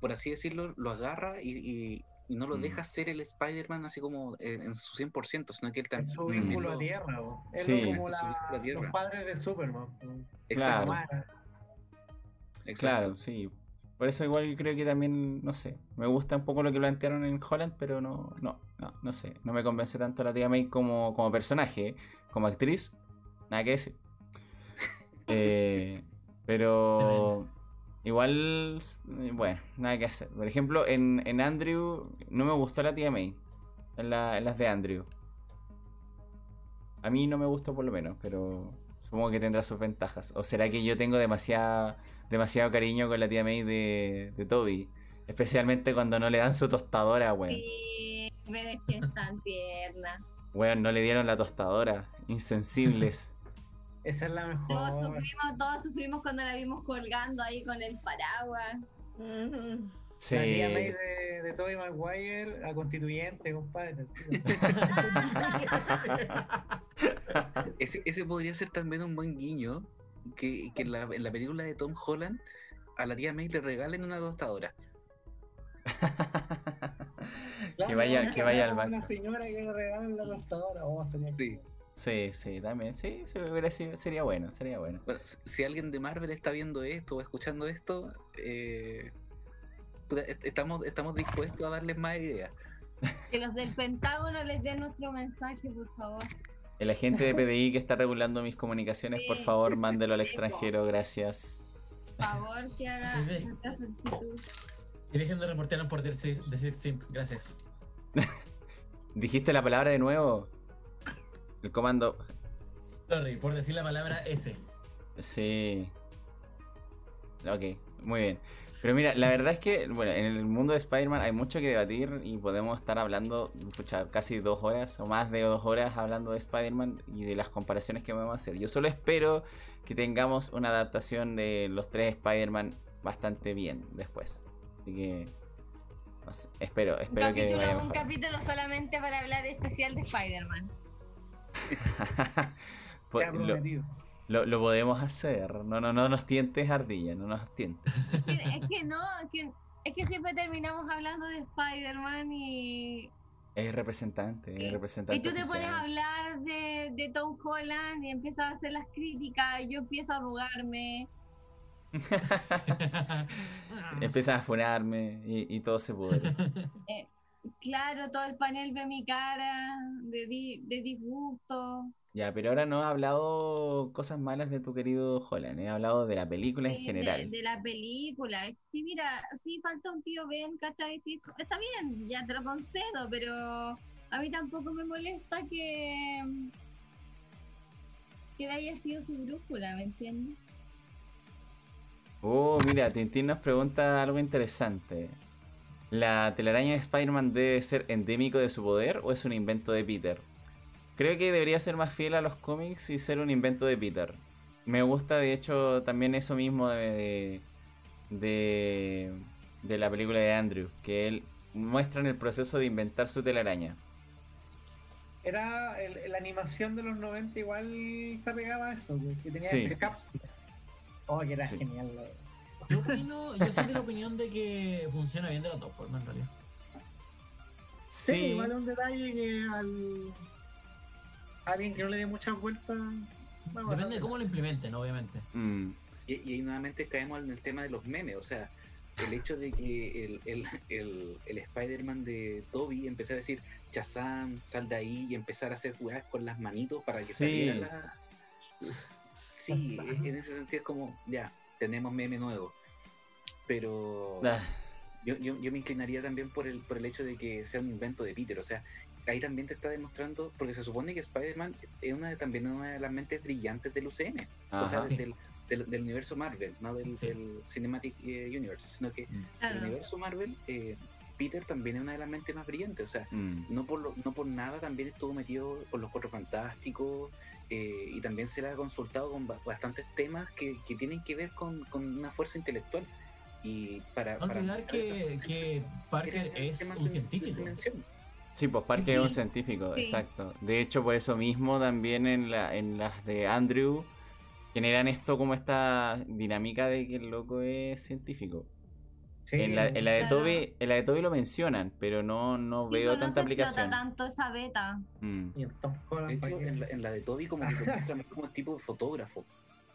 por así decirlo, lo agarra y no lo Mm. deja ser el Spider-Man así como en, en su 100%, sino que él Es su también vínculo lo- a tierra, bo. es Sí. como la- a tierra. los padres de Superman. Exacto, Claro. exacto. Claro, sí. Por eso igual creo que también, no sé, me gusta un poco lo que plantearon en Holland, pero no, no, no, no sé, no me convence tanto la tía May como, como personaje, ¿eh? como actriz, nada que decir. Eh, pero igual, eh, bueno, nada que hacer. Por ejemplo, en, en Andrew no me gustó la tía May, en, la- en las de Andrew. A mí no me gustó por lo menos, pero supongo que tendrá sus ventajas. ¿O será que yo tengo demasiada, demasiado cariño con la tía May de, de Toby? Especialmente cuando no le dan su tostadora, weón. Sí, pero es que es tan tierna. Weón, no le dieron la tostadora. Insensibles. Esa es la Todos mejor. sufrimos, todos sufrimos cuando la vimos colgando ahí con el paraguas. Sí. La tía May de, de Tobey Maguire a constituyente, compadre. Ese, ese podría ser también un buen guiño que, que en, la, en la película de Tom Holland a la tía May le regalen una tostadora. que vaya, que vaya al Una banco. señora que le regalan la tostadora. Oh, sería Sí. Sí, sí, también. Sí, sí, hubiera sido- sería bueno, sería bueno. Bueno, si- alguien de Marvel está viendo esto o escuchando esto, eh, estamos, estamos dispuestos a darles más ideas. Que los del Pentágono les den nuestro mensaje, por favor. El agente de PDI que está regulando mis comunicaciones, por favor, mándelo al extranjero, gracias. Por favor, que haga nuestra solicitud. Y dejen de reportearnos por decir, decir simp. Gracias. ¿Dijiste la palabra de nuevo? El comando. Sorry, por decir la palabra S. Sí. Ok, muy bien. Pero mira, la verdad es que, bueno, en el mundo de Spider-Man hay mucho que debatir y podemos estar hablando, pucha, casi dos horas o más de dos horas hablando de Spider-Man y de las comparaciones que vamos a hacer. Yo solo espero que tengamos una adaptación de los tres Spider-Man bastante bien después. Así que, no sé, espero, Un espero que capítulo, vaya un mejor. capítulo solamente para hablar especial de Spider-Man. Pues, lo, lo- lo podemos hacer. No, no, no nos tientes, ardilla, no nos tientes. Es que, es que no, es que, es que siempre terminamos hablando de Spider-Man y, Es representante, es y representante. tú te pones a hablar de, de Tom Holland y empiezas a hacer las críticas y yo empiezo a arrugarme. Empiezas a funarme y, y todo se pudre. Claro, todo el panel ve mi cara de, di- de disgusto. Ya, pero ahora no he hablado cosas malas de tu querido Holland, he hablado de la película en general. De, de la película. Es que mira, sí falta un tío Ben, ¿cachai? Sí, está bien, ya te lo concedo, pero a mí tampoco me molesta que que haya sido su brújula, ¿me entiendes? Oh, mira, Tintín nos pregunta algo interesante. ¿La telaraña de Spider-Man debe ser endémico de su poder o es un invento de Peter? Creo que debería ser más fiel a los cómics y ser un invento de Peter. Me gusta, de hecho, también eso mismo de, de, de la película de Andrew, que él muestra en el proceso de inventar su telaraña. Era el- la animación de los 90 igual se apegaba a eso, que tenía Sí. cápsulas. Oh, que era Sí. genial. Yo opino, yo soy de la opinión de que funciona bien de las dos formas en realidad. Sí, Sí, igual es un detalle que al a alguien que no le dé muchas vueltas. bueno, Depende de cómo lo implementen, obviamente. mm, Y, y ahí nuevamente caemos en el tema de los memes, o sea, el hecho de que el, el, el, el Spider-Man de Toby empezara a decir Chazam, sal de ahí y empezar a hacer jugadas con las manitos para que Sí. saliera la. Sí, en ese sentido es como, ya, tenemos meme nuevo. Pero ah, yo, yo, yo me inclinaría también por el, por el hecho de que sea un invento de Peter, o sea, ahí también te está demostrando, porque se supone que Spider-Man es una de, también una de las mentes brillantes del UCM, o sea, ajá. Sí. del, del, del universo Marvel, no del, Sí. del Cinematic eh, Universe, sino que el Claro. universo Marvel, eh, Peter también es una de las mentes más brillantes, o sea, mm. no por, lo- no por nada también estuvo metido con los Cuatro Fantásticos eh, y también se le ha consultado con ba- bastantes temas que, que tienen que ver con, con una fuerza intelectual. Y para, No para olvidar que, que Parker es un científico. Sí, pues Parker Sí. es un científico, Sí. exacto. De hecho, por eso mismo también en, la, en las de Andrew generan esto como esta dinámica de que el loco es científico. Sí, en, la, en la de Claro. Toby, en la de Toby lo mencionan, pero no, no veo no tanta se aplicación. explota tanto esa beta. Mm. De ¿para hecho, en la, en la de Toby como que lo muestra más como tipo de fotógrafo.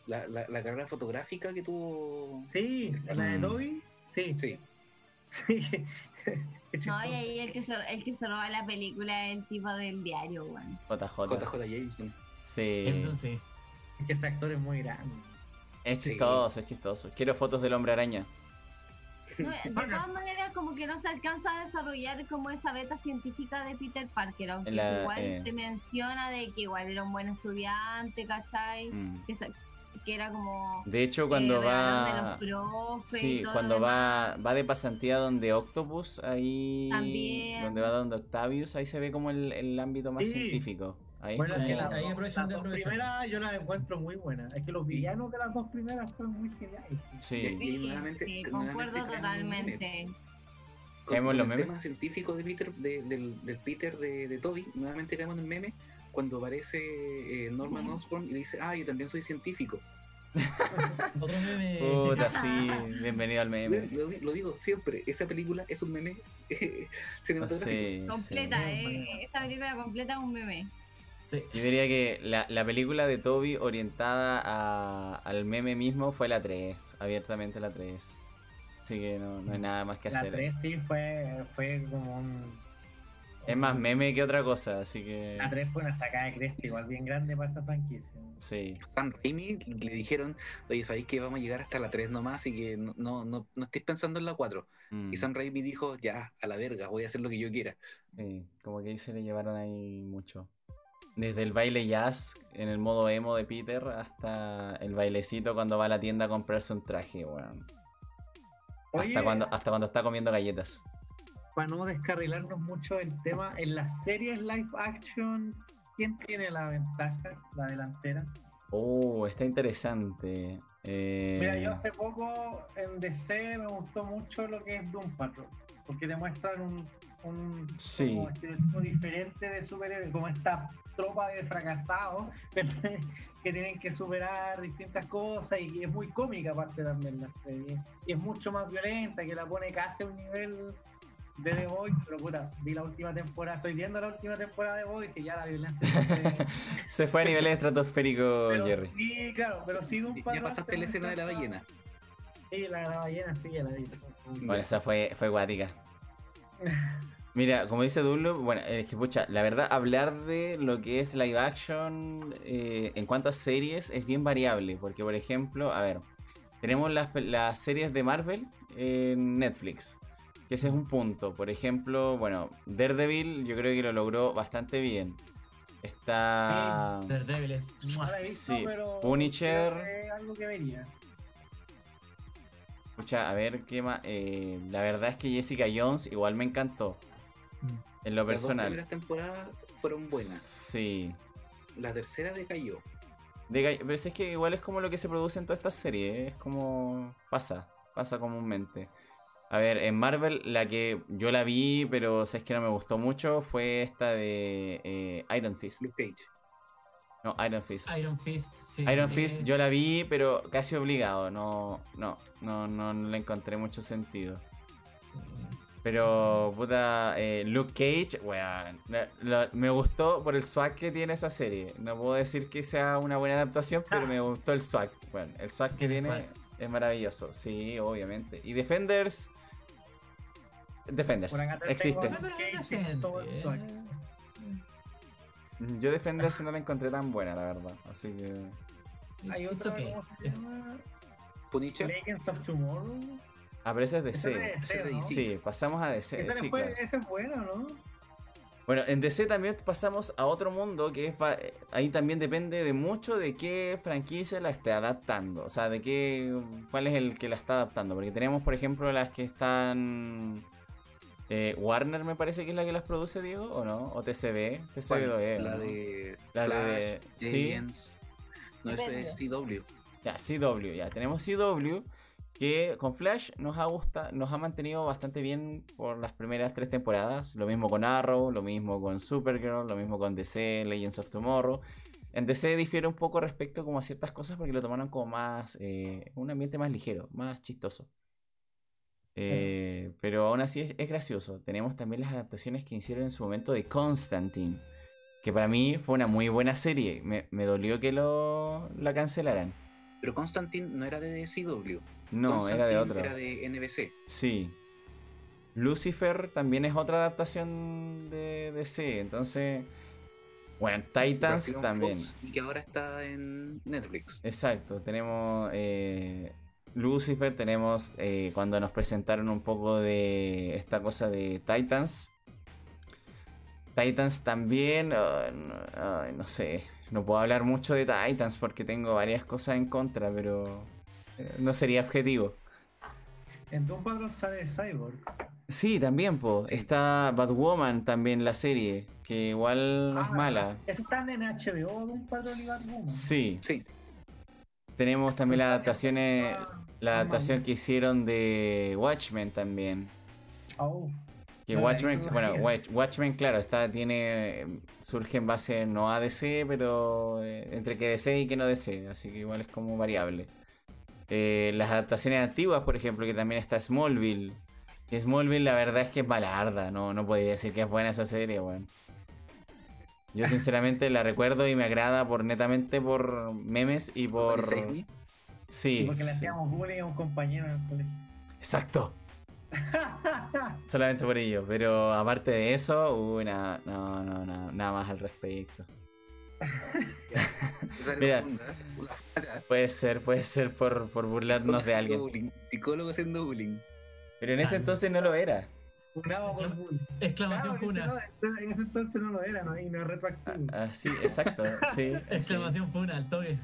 La, la, la carrera fotográfica que tuvo... Sí, la de Mm. Toby, sí. Sí, Sí. No, y ahí el que, se, el que se roba la película es el tipo del diario, weón. JJ. JJ Jameson. Sí. Entonces, Es que ese actor es muy grande. Es Sí. chistoso, es chistoso. Quiero fotos del hombre araña. No, de todas maneras, como que no se alcanza a desarrollar como esa beta científica de Peter Parker, aunque la- igual eh. se menciona de que igual era un buen estudiante, ¿cachai? Mm. Que, se- que era como De hecho, cuando eh, va. de los profes y Sí, todo cuando va, va de pasantía donde Octopus, ahí. También. Donde va donde Octavius, ahí se ve como el, el ámbito más Sí. científico. Ahí Bueno, es que las, ahí dos- aprovechan las de dos primeras yo las encuentro muy buenas. Es que los villanos de las dos primeras son muy geniales. Sí. Y- Sí, nuevamente- sí, nuevamente concuerdo totalmente. ¿Caemos los memes? tema científico de Peter, de- del, del Peter de, de Toby, nuevamente caemos en el meme, cuando aparece eh, Norman Osborn y dice, ah, yo también soy científico. Otro meme. Puta, sí, bienvenido al Lo, meme. lo di- lo digo siempre, esa película es un meme cinematográfico. Sí, Completa, sí. eh. Esta película completa es un meme. Sí. Yo diría que la, la película de Toby orientada a- al meme mismo fue la 3, abiertamente la 3. Así que no, no hay nada más que La hacer. 3 sí fue, fue como un. Es más meme que otra cosa, así que... La 3 fue una sacada de cresta igual bien grande para esa franquicia. Sí. Sam Raimi le dijeron, oye, sabéis que vamos a llegar hasta la 3 nomás y que no, no, no, no estéis pensando en la 4. Mm, Y Sam Raimi dijo, ya, a la verga, voy a hacer lo que yo quiera. sí, como que ahí se le llevaron ahí mucho. Desde el baile jazz en el modo emo de Peter hasta el bailecito cuando va a la tienda a comprarse un traje, weón. Hasta cuando, hasta cuando está comiendo galletas. Para no descarrilarnos mucho del tema, en las series live action, ¿quién tiene la ventaja, la delantera? Oh, está interesante. Eh, Mira, yo hace poco en DC me gustó mucho lo que es Doom Patrol, porque te muestran un, un Sí. como diferente de superhéroes, como esta tropa de fracasados que tienen que superar distintas cosas y es muy cómica aparte también la serie. Y es mucho más violenta, que la pone casi a un nivel de The Voice, pero puta, vi la última temporada, estoy viendo la última temporada de The Voice y ya la violencia se fue- Se fue a niveles estratosféricos, pero Jerry. sí, claro, pero sí Doom Ya Patrol pasaste te la escena de la ballena. Sí, la, la ballena sí, ya la vi. Bueno, esa fue, fue guática. Mira, como dice Dulu, bueno, es que pucha, la verdad, hablar de lo que es live action eh, en cuanto a series es bien variable, porque por ejemplo, a ver, tenemos las, las series de Marvel en Netflix, que ese es un punto. Por ejemplo, bueno, Daredevil yo creo que lo logró bastante bien. Está... Daredevil es- Sí, pero Punisher. que algo que vería. Pucha, a ver qué más... eh, la verdad es que Jessica Jones igual me encantó, Mm. en lo Las dos personal. primeras temporadas fueron buenas. Sí. La tercera decayó. Pero si es que igual es como lo que se produce en todas estas series, ¿eh? es como pasa, pasa comúnmente. A ver, en Marvel la que yo la vi, pero si es que no me gustó mucho, fue esta de eh, Iron Fist. Luke Cage. No, Iron Fist. Iron Fist, sí. Iron Eh, Fist yo la vi, pero casi obligado, no, no, no, no, no le encontré mucho sentido. sí. Pero, puta, eh, Luke Cage, weón, me gustó por el swag que tiene esa serie. No puedo decir que sea una buena adaptación, pero me gustó el swag. Bueno, el swag que Tiene tiene swag. es maravilloso, sí, obviamente. Y Defenders, Defenders, existe. Yo Defenders no la encontré tan buena, la verdad. Así que... Hay otra, okay. ¿cómo se llama? Punisher. Legends of Tomorrow. Ah, pero esa es Esa es de DC. Sí, pasamos a DC. Esa, sí, fue, claro. esa es buena, ¿no? Bueno, en DC también pasamos a otro mundo que es va- ahí también depende de mucho de qué franquicia la esté adaptando, o sea, de qué cuál es el que la está adaptando, porque tenemos por ejemplo las que están eh, Warner me parece que es la que las produce Diego o no, o TCB, TCB ¿Cuál? es, La ¿no? de La Flash, de- sí. Aliens. No, eso Depende. es CW. Ya, CW, ya tenemos CW que con Flash nos ha gusta, nos ha mantenido bastante bien por las primeras tres temporadas. Lo mismo con Arrow, lo mismo con Supergirl, lo mismo con DC, Legends of Tomorrow. En DC difiere un poco respecto como a ciertas cosas porque lo tomaron como más, eh, un ambiente más ligero, más chistoso. Eh, pero aún así es, es gracioso. Tenemos también las adaptaciones que hicieron en su momento de Constantine, que para mí fue una muy buena serie. Me, me dolió que lo, la cancelaran. Pero Constantine no era de CW. No, era de otro. Era de NBC. Sí. Lucifer también es otra adaptación de DC, entonces... Bueno, Titans también. Y que ahora está en Netflix. Exacto, tenemos eh, Lucifer, tenemos eh, cuando nos presentaron un poco de esta cosa de Titans. Titans también, ay, no, sé, no puedo hablar mucho de Titans porque tengo varias cosas en contra, pero eh, no sería objetivo. En Doom Patrol sale Cyborg. Sí, también, po. Sí. Está Batwoman también la serie, que igual no es Ah, mala. ¿Eso están en HBO, Doom Patrol y Batwoman? Sí, Sí. tenemos también las adaptaciones, Ah, la adaptación que hicieron de Watchmen también. Oh, Que Watchmen, bueno, Watchmen, claro, está, tiene, surge en base no a DC, pero eh, entre que DC y que no DC, así que igual es como variable. Eh, las adaptaciones antiguas, por ejemplo, que también está Smallville. Que Smallville la verdad es que es balarda, no, no podía decir que es buena esa serie, weón. Yo sinceramente la recuerdo y me agrada por netamente por memes y por... Sí, y porque le sí. hacíamos bullying a un compañero en el colegio. exacto. Solamente por ello, pero aparte de eso, uy, nada, no, no, no, nada más al respecto. Mira. ¿eh? Puede ser, puede ser por, por burlarnos de alguien. bullying, Psicólogo haciendo bullying. Pero en ese Ah. entonces no lo era. Funado por bullying. Exclamación Claro, en ese funa. no- en ese entonces no lo era, ¿no? Y no es retroactivo. Ah, sí, exacto, sí. sí. Exclamación funa, al toque.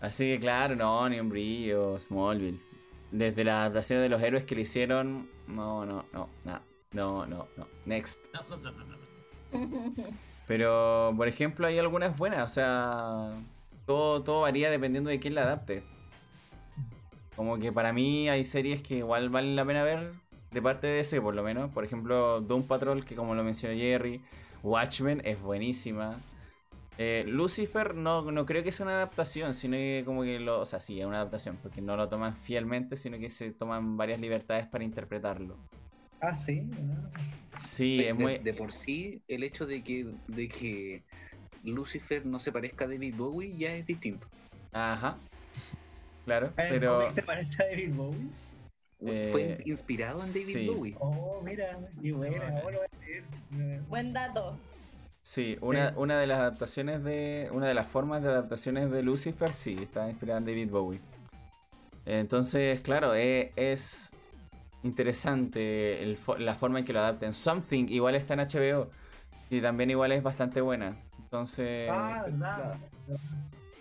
Así que claro, no, ni un brillo, Smallville. Desde la adaptación de los héroes que le hicieron, no, no, no, no, no, no, no. Next. No, no, no, no, no. Pero, por ejemplo, hay algunas buenas, o sea, todo, todo varía dependiendo de quién la adapte. Como que para mí hay series que igual valen la pena ver de parte de ese, por lo menos. Por ejemplo, Doom Patrol, que como lo mencionó Jerry, Watchmen es buenísima. Eh, Lucifer no, no creo que sea una adaptación, sino que como que lo... O sea, sí, es una adaptación, porque no lo toman fielmente, sino que se toman varias libertades para interpretarlo. Ah, sí. Sí, de, es de- muy... de por sí, el hecho de que, de que Lucifer no se parezca a David Bowie ya es distinto. Ajá. Claro, ¿El pero... se parece a David Bowie? Eh, Fue inspirado en David sí. Bowie. Oh, mira, qué buena. ahora lo voy a leer. Buen dato. Sí, una, una de las adaptaciones de. Una de las formas de adaptaciones de Lucifer, sí, está inspirada en David Bowie. Entonces, claro, e- es, interesante el la forma en que lo adapten. Something igual está en HBO y también igual es bastante buena. Entonces, Ah, verdad.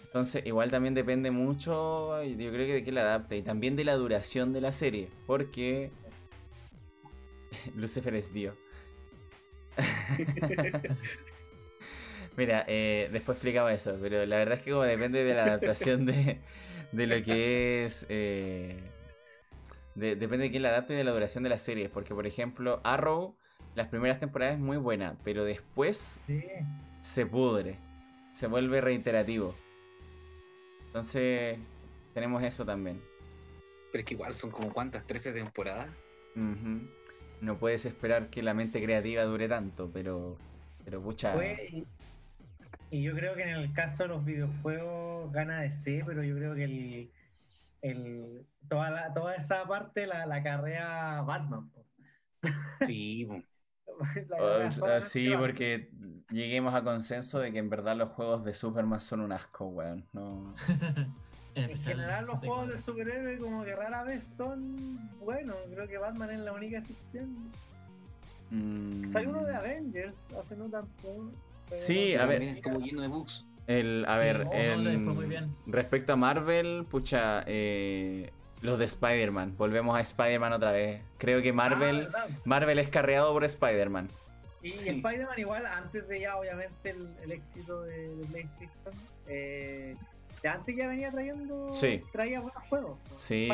entonces igual también depende mucho, y yo creo que de que la adapte y también de la duración de la serie, porque Lucifer es Dios. Mira, eh, después explicaba eso, pero la verdad es que como depende de la adaptación de, de lo que es... eh, de- depende de quién la adapte y de la duración de las series, porque por ejemplo Arrow, las primeras temporadas es muy buena, pero después Sí. se pudre, se vuelve reiterativo. Entonces, tenemos eso también. Pero es que igual son como cuántas, 13 temporadas. No puedes esperar que la mente creativa dure tanto, pero, pero pucha. Fue- y, yo creo que en el caso de los videojuegos gana DC, pero yo creo que el, el toda, la- toda esa parte la, la carrea Batman. po. Sí, Ah, ah, sí, porque lleguemos a consenso de que en verdad los juegos de Superman son un asco, weón. No. En general los 64. juegos de superhéroes como que rara vez son buenos. Creo que Batman es la única excepción. Mm, Salió uno de Avengers hace no tanto. Sí, a ver. También estuvo lleno de bugs. El, a Sí, ver, no, el- no, le fue muy bien. respecto a Marvel, pucha, eh, los de Spider-Man. Volvemos a Spider-Man otra vez. Creo que Ah, Marvel, verdad. Marvel es carreado por Spider-Man. Y Sí. Spider-Man igual, antes de ya obviamente el, el éxito de, de PlayStation, eh, ya antes ya venía trayendo, Sí. traía buenos juegos. ¿no? Sí,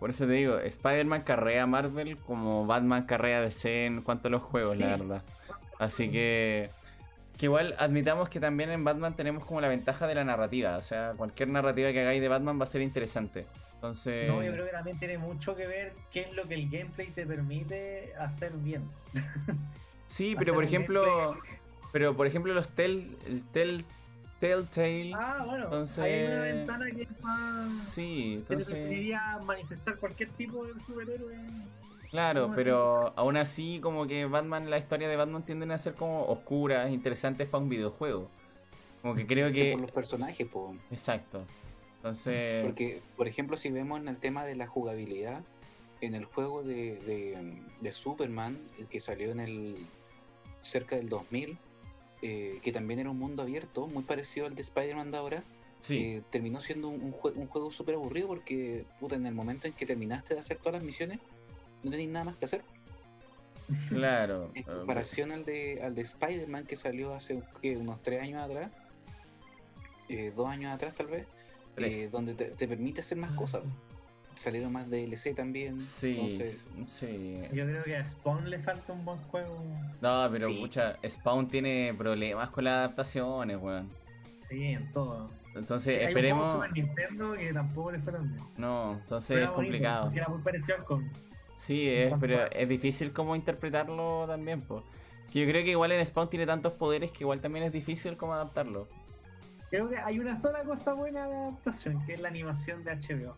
por eso te digo, Spider-Man carrea a Marvel como Batman carrea a DC en cuanto a los juegos, la verdad. Así que, que igual admitamos que también en Batman tenemos como la ventaja de la narrativa. O sea, cualquier narrativa que hagáis de Batman va a ser interesante. Entonces, No, yo creo que también tiene mucho que ver qué es lo que el gameplay te permite hacer bien. sí, pero por ejemplo, gameplay- pero por ejemplo los tel, el tel, Telltale, Ah, bueno, Entonces- hay una ventana que es más... sí, que te entonces, permitiría manifestar cualquier tipo de superhéroe. Claro, ¿cómo pero aún así como que Batman, la historia de Batman tienden a ser como oscuras, interesantes para un videojuego. Como que creo Que por los personajes, po. Exacto. Entonces, Porque, por ejemplo, si vemos en el tema de la jugabilidad, en el juego de, de- de Superman, el que salió en el cerca del 2000, eh, que también era un mundo abierto, muy parecido al de Spider-Man de ahora, sí, eh, terminó siendo un, un jue- un juego súper aburrido porque puta, en el momento en que terminaste de hacer todas las misiones, no tenías nada más que hacer. claro. En comparación al de, al de Spider-Man que salió hace ¿qué? unos tres años atrás, eh, dos años atrás tal vez, eh, donde te, te permite hacer más cosas. salieron más DLC también. Sí, Entonces, sí. Yo creo que a Spawn le falta un buen juego. No, pero Sí. Spawn tiene problemas con las adaptaciones, weón. Sí, en todo. Entonces, Hay un esperemos. juego Super Nintendo que tampoco le fue tan bien. No, entonces Pero es bonito, complicado. porque Era muy parecido al cómic. Sí, es, cuanto pero es difícil como interpretarlo también, pues. Que yo creo que igual en Spawn tiene tantos poderes que igual también es difícil como adaptarlo. Creo que hay una sola cosa buena de adaptación, que es la animación de HBO.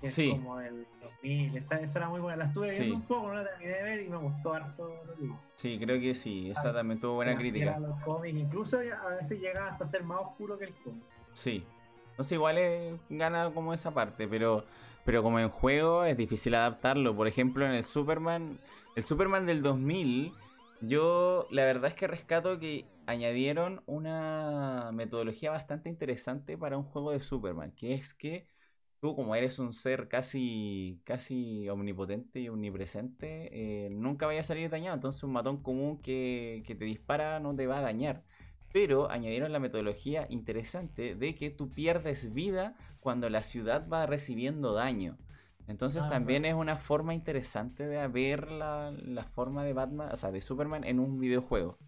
Que Sí. Es como del 2000, esa, esa era muy buena. La estuve Sí. viendo un poco, no la terminé de ver y me gustó harto lo que vi. Sí, creo que sí, esa Ah, también tuvo buena crítica. los cómics, incluso a veces llegaba hasta ser más oscuro que el cómic. Sí. Entonces igual es- gana como esa parte, pero, pero como en juego es difícil adaptarlo. Por ejemplo, en el Superman, el Superman del 2000, yo la verdad es que rescato que añadieron una metodología bastante interesante para un juego de Superman, que es que tú como eres un ser casi, casi omnipotente y omnipresente, eh, nunca vaya a salir dañado. Entonces un matón común que, que te dispara no te va a dañar pero añadieron la metodología interesante de que tú pierdes vida cuando la ciudad va recibiendo daño. Entonces Ah, también es una forma interesante de ver la, la forma de Batman, o sea, de Superman en un videojuego.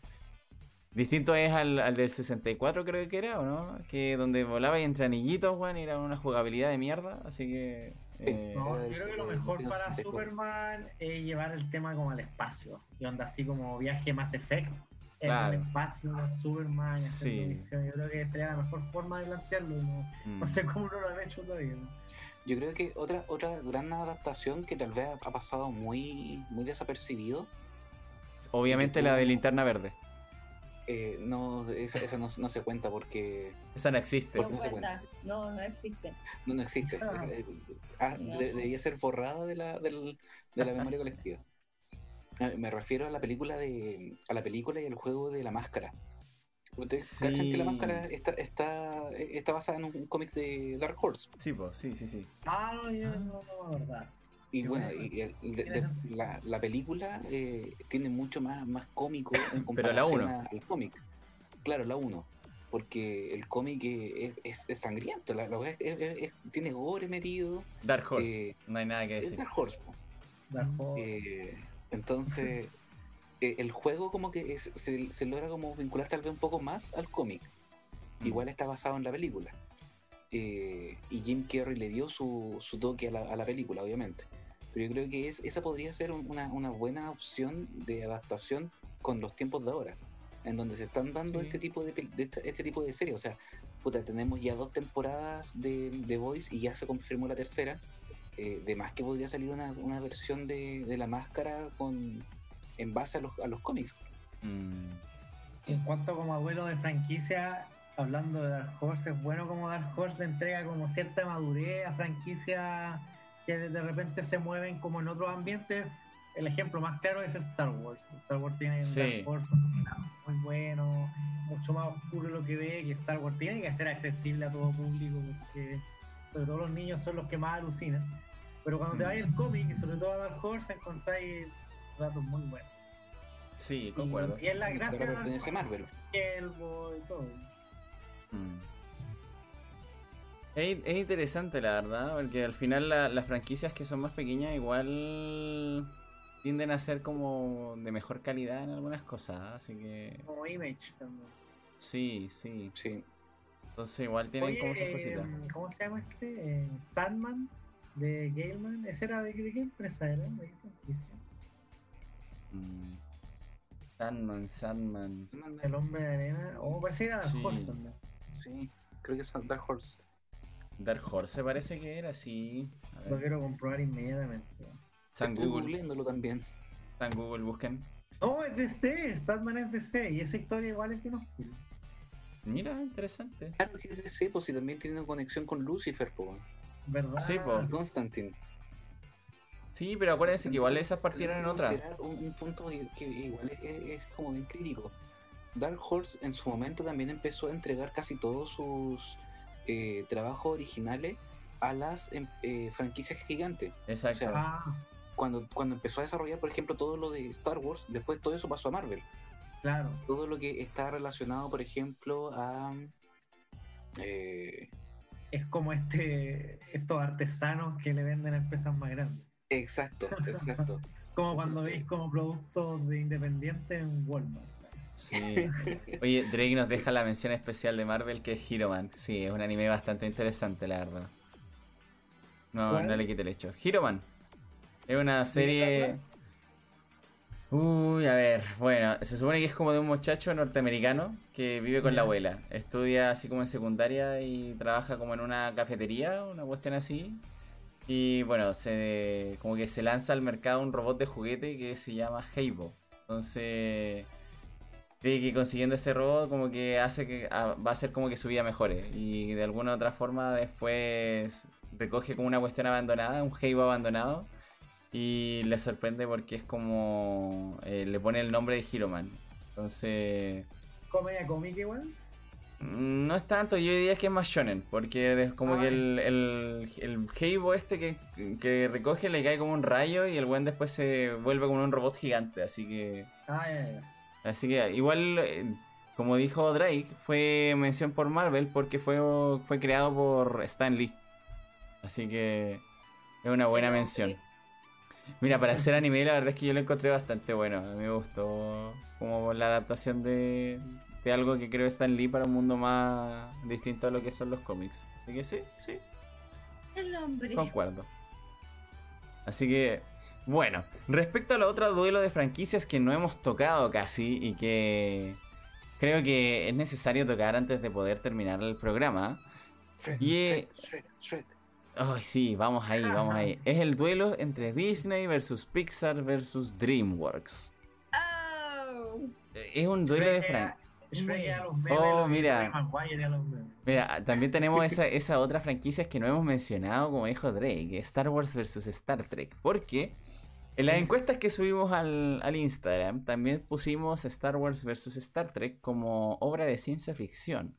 Distinto es al, al del 64 creo que era, ¿o no? Que donde volaba y entre anillitos, weón, era una jugabilidad de mierda, así que... eh, No, yo creo que lo mejor para 64. Superman es llevar el tema como al espacio. Y onda así como viaje más efecto. En Claro. el espacio, Superman, y hacer Sí. misiones. Yo creo que sería la mejor forma de plantearlo. No, mm. no sé cómo no lo han hecho todavía. ¿no? yo creo que otra, otra gran adaptación que tal vez ha pasado muy, muy desapercibido, Obviamente la de linterna verde. eh, no, esa, esa no, no se cuenta porque Esa no existe. ¿Por No qué no se cuenta. No, no existe. no, no existe. Ah. Debería ser borrada de la, del- de la memoria colectiva. Ah, Me refiero a la película de a la película y el juego de la máscara. ¿Ustedes cachan que la Sí. máscara está, está, está basada en un cómic de Dark Horse? Sí, pues, sí, sí, sí. Ah, no, yo no, no, verdad. Y Qué bueno, y el- de- de- la, la película eh, tiene mucho más, más cómico en Pero la comparación al cómic. Claro, la 1. Porque el cómic es, es- es sangriento, la, la es- es- es- tiene gore metido. Dark Horse, eh, no hay nada que es decir. Dark Horse. po. Dark Horse. Eh, entonces, eh, el juego como que es- se, se logra como vincular tal vez un poco más al cómic. Mm. Igual está basado en la película. Eh, y Jim Carrey le dio su, su toque a la, a la película, obviamente. Pero yo creo que es, esa podría ser un- una, una buena opción de adaptación con los tiempos de ahora. En donde se están dando Sí. este tipo de, de esta- este tipo de series. O sea, puta, tenemos ya dos temporadas de, de Voice y ya se confirmó la tercera. Eh, de más que podría salir una, una versión de, de la máscara con en base a los, a los cómics. Mm, En cuanto como abuelo de franquicia, hablando de Dark Horse, es bueno como Dark Horse le entrega como cierta madurez a franquicias que de, de repente se mueven como en otros ambientes. El ejemplo más claro es Star Wars. Star Wars tiene un Sí. Dark Horse muy bueno, mucho más oscuro lo que ve, que Star Wars tiene que ser accesible a todo público, porque sobre todo los niños son los que más alucinan. Pero cuando te Mm. vas al cómic y sobre todo a Dark Horse encontráis datos muy buenos. sí, concuerdo. Y es la gracia de Dark Marvel. Y todo. Mm. Es, es interesante la verdad, porque al final la- las franquicias que son más pequeñas igual tienden a ser como de mejor calidad en algunas cosas, así que Como Image también. sí, sí. Sí. Entonces igual tienen Oye, como sus cositas. eh, ¿Cómo se llama este? Eh, Sandman de Galeman. ¿Ese era de, de qué empresa era? ¿De qué franquicia? Mm. Sandman, Sandman. El hombre de arena. Oh, parece que era Dark Sí. Horse también. Sí, creo que es Dark Horse. Dark Horse parece que era, sí. Lo quiero comprobar inmediatamente. San Estoy Google, googleándolo también. San Google, busquen. No, es DC. Sandman es DC. Y esa historia igual es que nos Mira, interesante. Claro que es DC, pues si también tiene una conexión con Lucifer, po. ¿Verdad? Sí, po. Constantine. Sí, pero acuérdense que igual esas partieron en otra. Un, un punto que, que igual es, es- es como bien crítico. Dark Horse en su momento también empezó a entregar casi todos sus eh, trabajos originales a las em, eh, franquicias gigantes. Exacto. o sea, Ah, Cuando, cuando empezó a desarrollar, por ejemplo, todo lo de Star Wars, después todo eso pasó a Marvel. Claro. todo lo que está relacionado, por ejemplo, a. eh, es como este estos artesanos que le venden a empresas más grandes. Exacto, exacto. Como cuando veis como productos de independiente en Walmart. Sí. Oye, Drake nos deja la mención especial de Marvel que es Hero Man. Sí, es un anime bastante interesante, la verdad. No, ¿Cuál? no le quite el hecho. Hero Man. Es una serie. Uy, a ver, bueno, se supone que es como de un muchacho norteamericano que vive con la abuela. Estudia así como en secundaria y trabaja como en una cafetería, una cuestión así. Y bueno, se como que se lanza al mercado un robot de juguete que se llama Heibo. Entonces, cree que consiguiendo ese robot como que hace que ah, va a hacer como que su vida mejore. Y de alguna u otra forma después recoge como una cuestión abandonada, un Heibo abandonado. Y le sorprende porque es como. eh, le pone el nombre de Hero Man. Entonces. Comedia cómica igual. mm, No es tanto, yo diría que es más shonen, porque es como Ah, que el, el, el Heibo este que, que recoge le cae como un rayo y el buen después se vuelve como un robot gigante, así que... Ah, ya, ya. Así que igual, eh, como dijo Drake, fue mención por Marvel porque fue, fue creado por Stan Lee. Así que es una buena mención. Mira, para hacer anime la verdad es que yo lo encontré bastante bueno. A mí me gustó como la adaptación de, de algo que creó Stan Lee para un mundo más distinto a lo que son los cómics. Así que sí, sí, El hombre. Concuerdo. Así que, bueno, respecto a la otra duelo de franquicias que no hemos tocado casi y que creo que es necesario tocar antes de poder terminar el programa. Y, eh, Ay, sí, vamos ahí, vamos ahí. Es el duelo entre Disney versus Pixar versus DreamWorks. Oh. Es un duelo de Shrek fran... era- Shrek era los memes, Oh, mira. Los memes. Mira, también tenemos esa, esa otra franquicia que no hemos mencionado, como dijo Drake, Star Wars versus Star Trek. Porque en las encuestas que subimos al, al Instagram también pusimos Star Wars versus Star Trek como obra de ciencia ficción.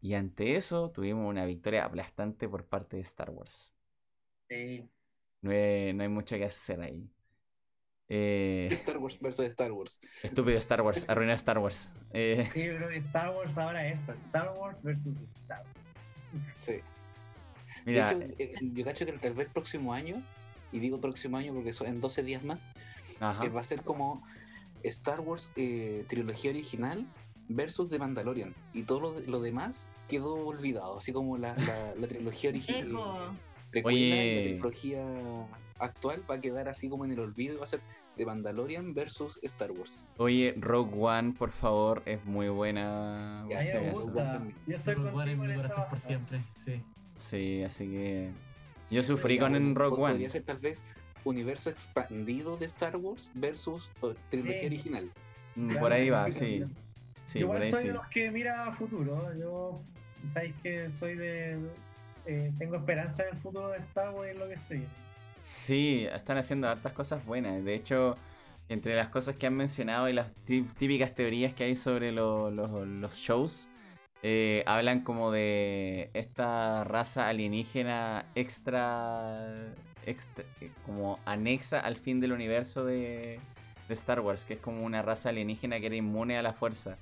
Y ante eso tuvimos una victoria aplastante por parte de Star Wars. Sí. No hay, no hay mucho que hacer ahí. Eh, Star Wars versus Star Wars. estúpido Star Wars, arruina Star Wars. Eh, Sí, que Star Wars ahora es eso, Star Wars versus Star Wars. Sí. mira, de hecho, eh, yo cacho que tal vez el próximo año, y digo próximo año porque son en 12 días más, ajá. eh, va a ser como Star Wars eh, trilogía original versus The Mandalorian. Y todo lo, de- lo demás quedó olvidado, así como la, la, la trilogía original. Oye. la trilogía actual va a quedar así como en el olvido y va a ser The Mandalorian versus Star Wars. Oye, Rogue One, por favor, es muy buena. A Ya si me gusta. Yo estoy Rogue One en mi corazón por siempre, sí. Sí, así que. Yo sufrí con Podría- en Rogue Podría One. ser tal vez universo expandido de Star Wars versus eh, trilogía original. Mm, Por ahí va, sí, sí. igual soy sí. de los que mira a futuro. Yo, sabéis que soy de. eh, tengo esperanza en el futuro de Star Wars y lo que sé. Sí, están haciendo hartas cosas buenas. De hecho, entre las cosas que han mencionado y las tí- típicas teorías que hay sobre lo- lo- los shows, eh, hablan como de esta raza alienígena extra, extra- eh, como anexa al fin del universo de, de Star Wars, que es como una raza alienígena que era inmune a la fuerza.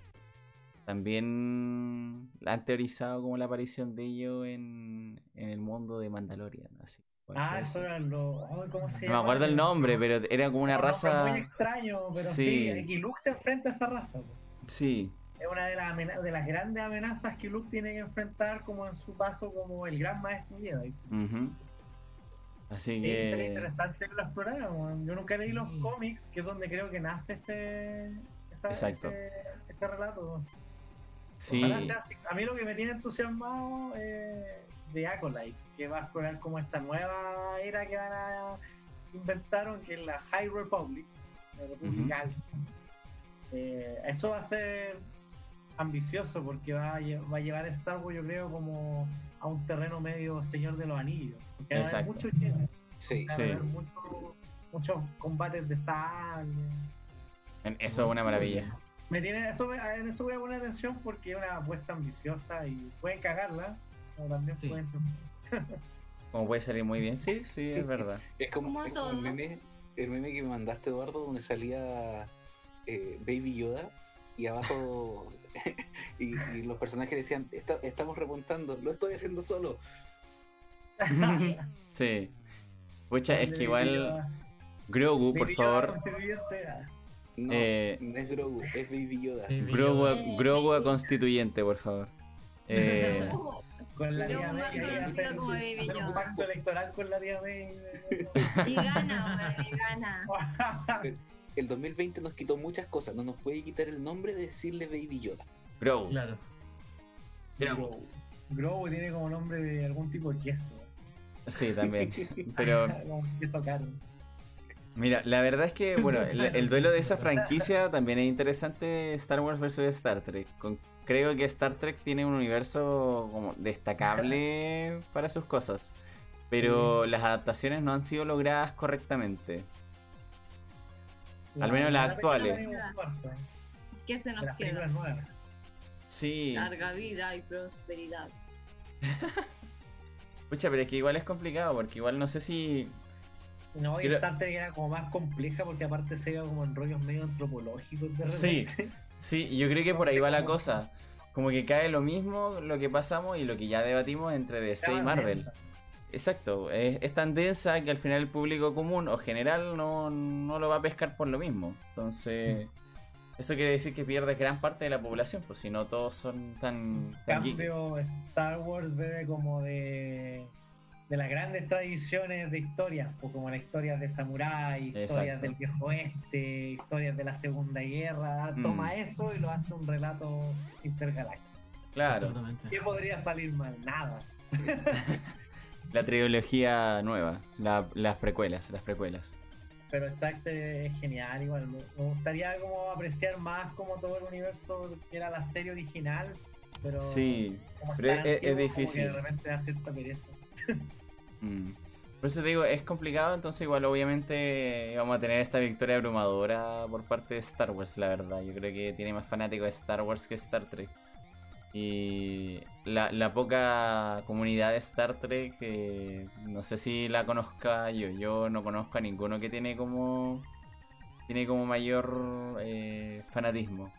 También han teorizado como la aparición de ello en, en el mundo de Mandalorian. Así, Ah, eso era lo. ay, ¿Cómo se No me acuerdo el nombre, pero era como una Un nombre raza. muy extraño, pero Sí. sí, aquí Luke se enfrenta a esa raza. Sí, Es una de las, amena- de las grandes amenazas que Luke tiene que enfrentar como en su paso como el gran maestro Jedi. Así Sí, sería que. interesante que lo exploráramos. Yo nunca leí los Sí. cómics, que es donde creo que nace ese, esa- Exacto. ese, este relato. Sí, sea. A mí lo que me tiene entusiasmado es de Acolyte, que va a explorar como esta nueva era que van a inventaron, que es la High Republic, la República. Eh, eso va a ser ambicioso porque va a, lle- va a llevar a Star Wars, yo creo, como a un terreno medio Señor de los Anillos. Porque va a haber Exacto. mucho Sí. va a Sí. haber mucho- muchos combates de en- eso es una maravilla. Me tiene, eso, me- en eso voy a poner atención porque es una apuesta ambiciosa y pueden cagarla, pero también Sí. pueden. Como puede salir muy bien, sí, sí, es verdad. Es como, Como es como el, meme, el meme que me mandaste, Eduardo, donde salía eh, Baby Yoda y abajo y, y los personajes decían, "Esta- estamos remontando, lo estoy haciendo solo. Sí. Pucha, es que igual. Grogu, por favor. No, Eh, no es Grogu, es Baby Yoda. Grogu, a- Eh, Grogu a constituyente, por favor. Eh, Con la Yo hacer, como Baby hacer un Yoda. pacto electoral con la tía May. Y gana, weón, y gana. El 2020 nos quitó muchas cosas, no nos puede quitar el nombre de decirle Baby Yoda. Grogu. Claro. Grogu. Grogu tiene como nombre de algún tipo de queso. Sí, también. Pero queso caro. Mira, la verdad es que, bueno, el, el duelo de esa franquicia también es interesante Star Wars versus Star Trek. Con- creo que Star Trek tiene un universo como destacable para sus cosas, pero las adaptaciones no han sido logradas correctamente. Al menos las La actuales. ¿Qué se nos las queda? Sí, Larga vida y prosperidad. pucha, pero es que igual es complicado porque igual no sé si... No, y Creo- Star era como más compleja porque aparte se iba como en rollos medio antropológicos de Sí. repente. Sí, yo creo que por ahí va la cosa. Como que cae lo mismo lo que pasamos y lo que ya debatimos entre DC y Estaba Marvel. Exacto, es, es tan densa que al final el público común o general no, no lo va a pescar por lo mismo. Entonces, eso quiere decir que pierdes gran parte de la población, pues si no todos son tan, En tan geek. cambio, Star Wars bebe como de, de las grandes tradiciones de historias, o como las historias de samurái, historias Exacto. del viejo oeste, historias de la Segunda Guerra. Mm. Toma eso y lo hace un relato intergaláctico. Claro, Exactamente. ¿Qué podría salir mal? Nada. la trilogía nueva, la- las precuelas, las precuelas. Pero Star Trek es genial igual. Me gustaría como apreciar más como todo el universo que era la serie original. Pero Sí, como pero es- es antiguo, como que difícil. de repente da cierta pereza. Mm. Por eso digo, es complicado, entonces igual obviamente vamos a tener esta victoria abrumadora por parte de Star Wars, la verdad. Yo creo que tiene más fanáticos de Star Wars que Star Trek. Y la, la poca comunidad de Star Trek, eh, no sé si la conozca yo, yo no conozco a ninguno que tiene como tiene como mayor eh, fanatismo.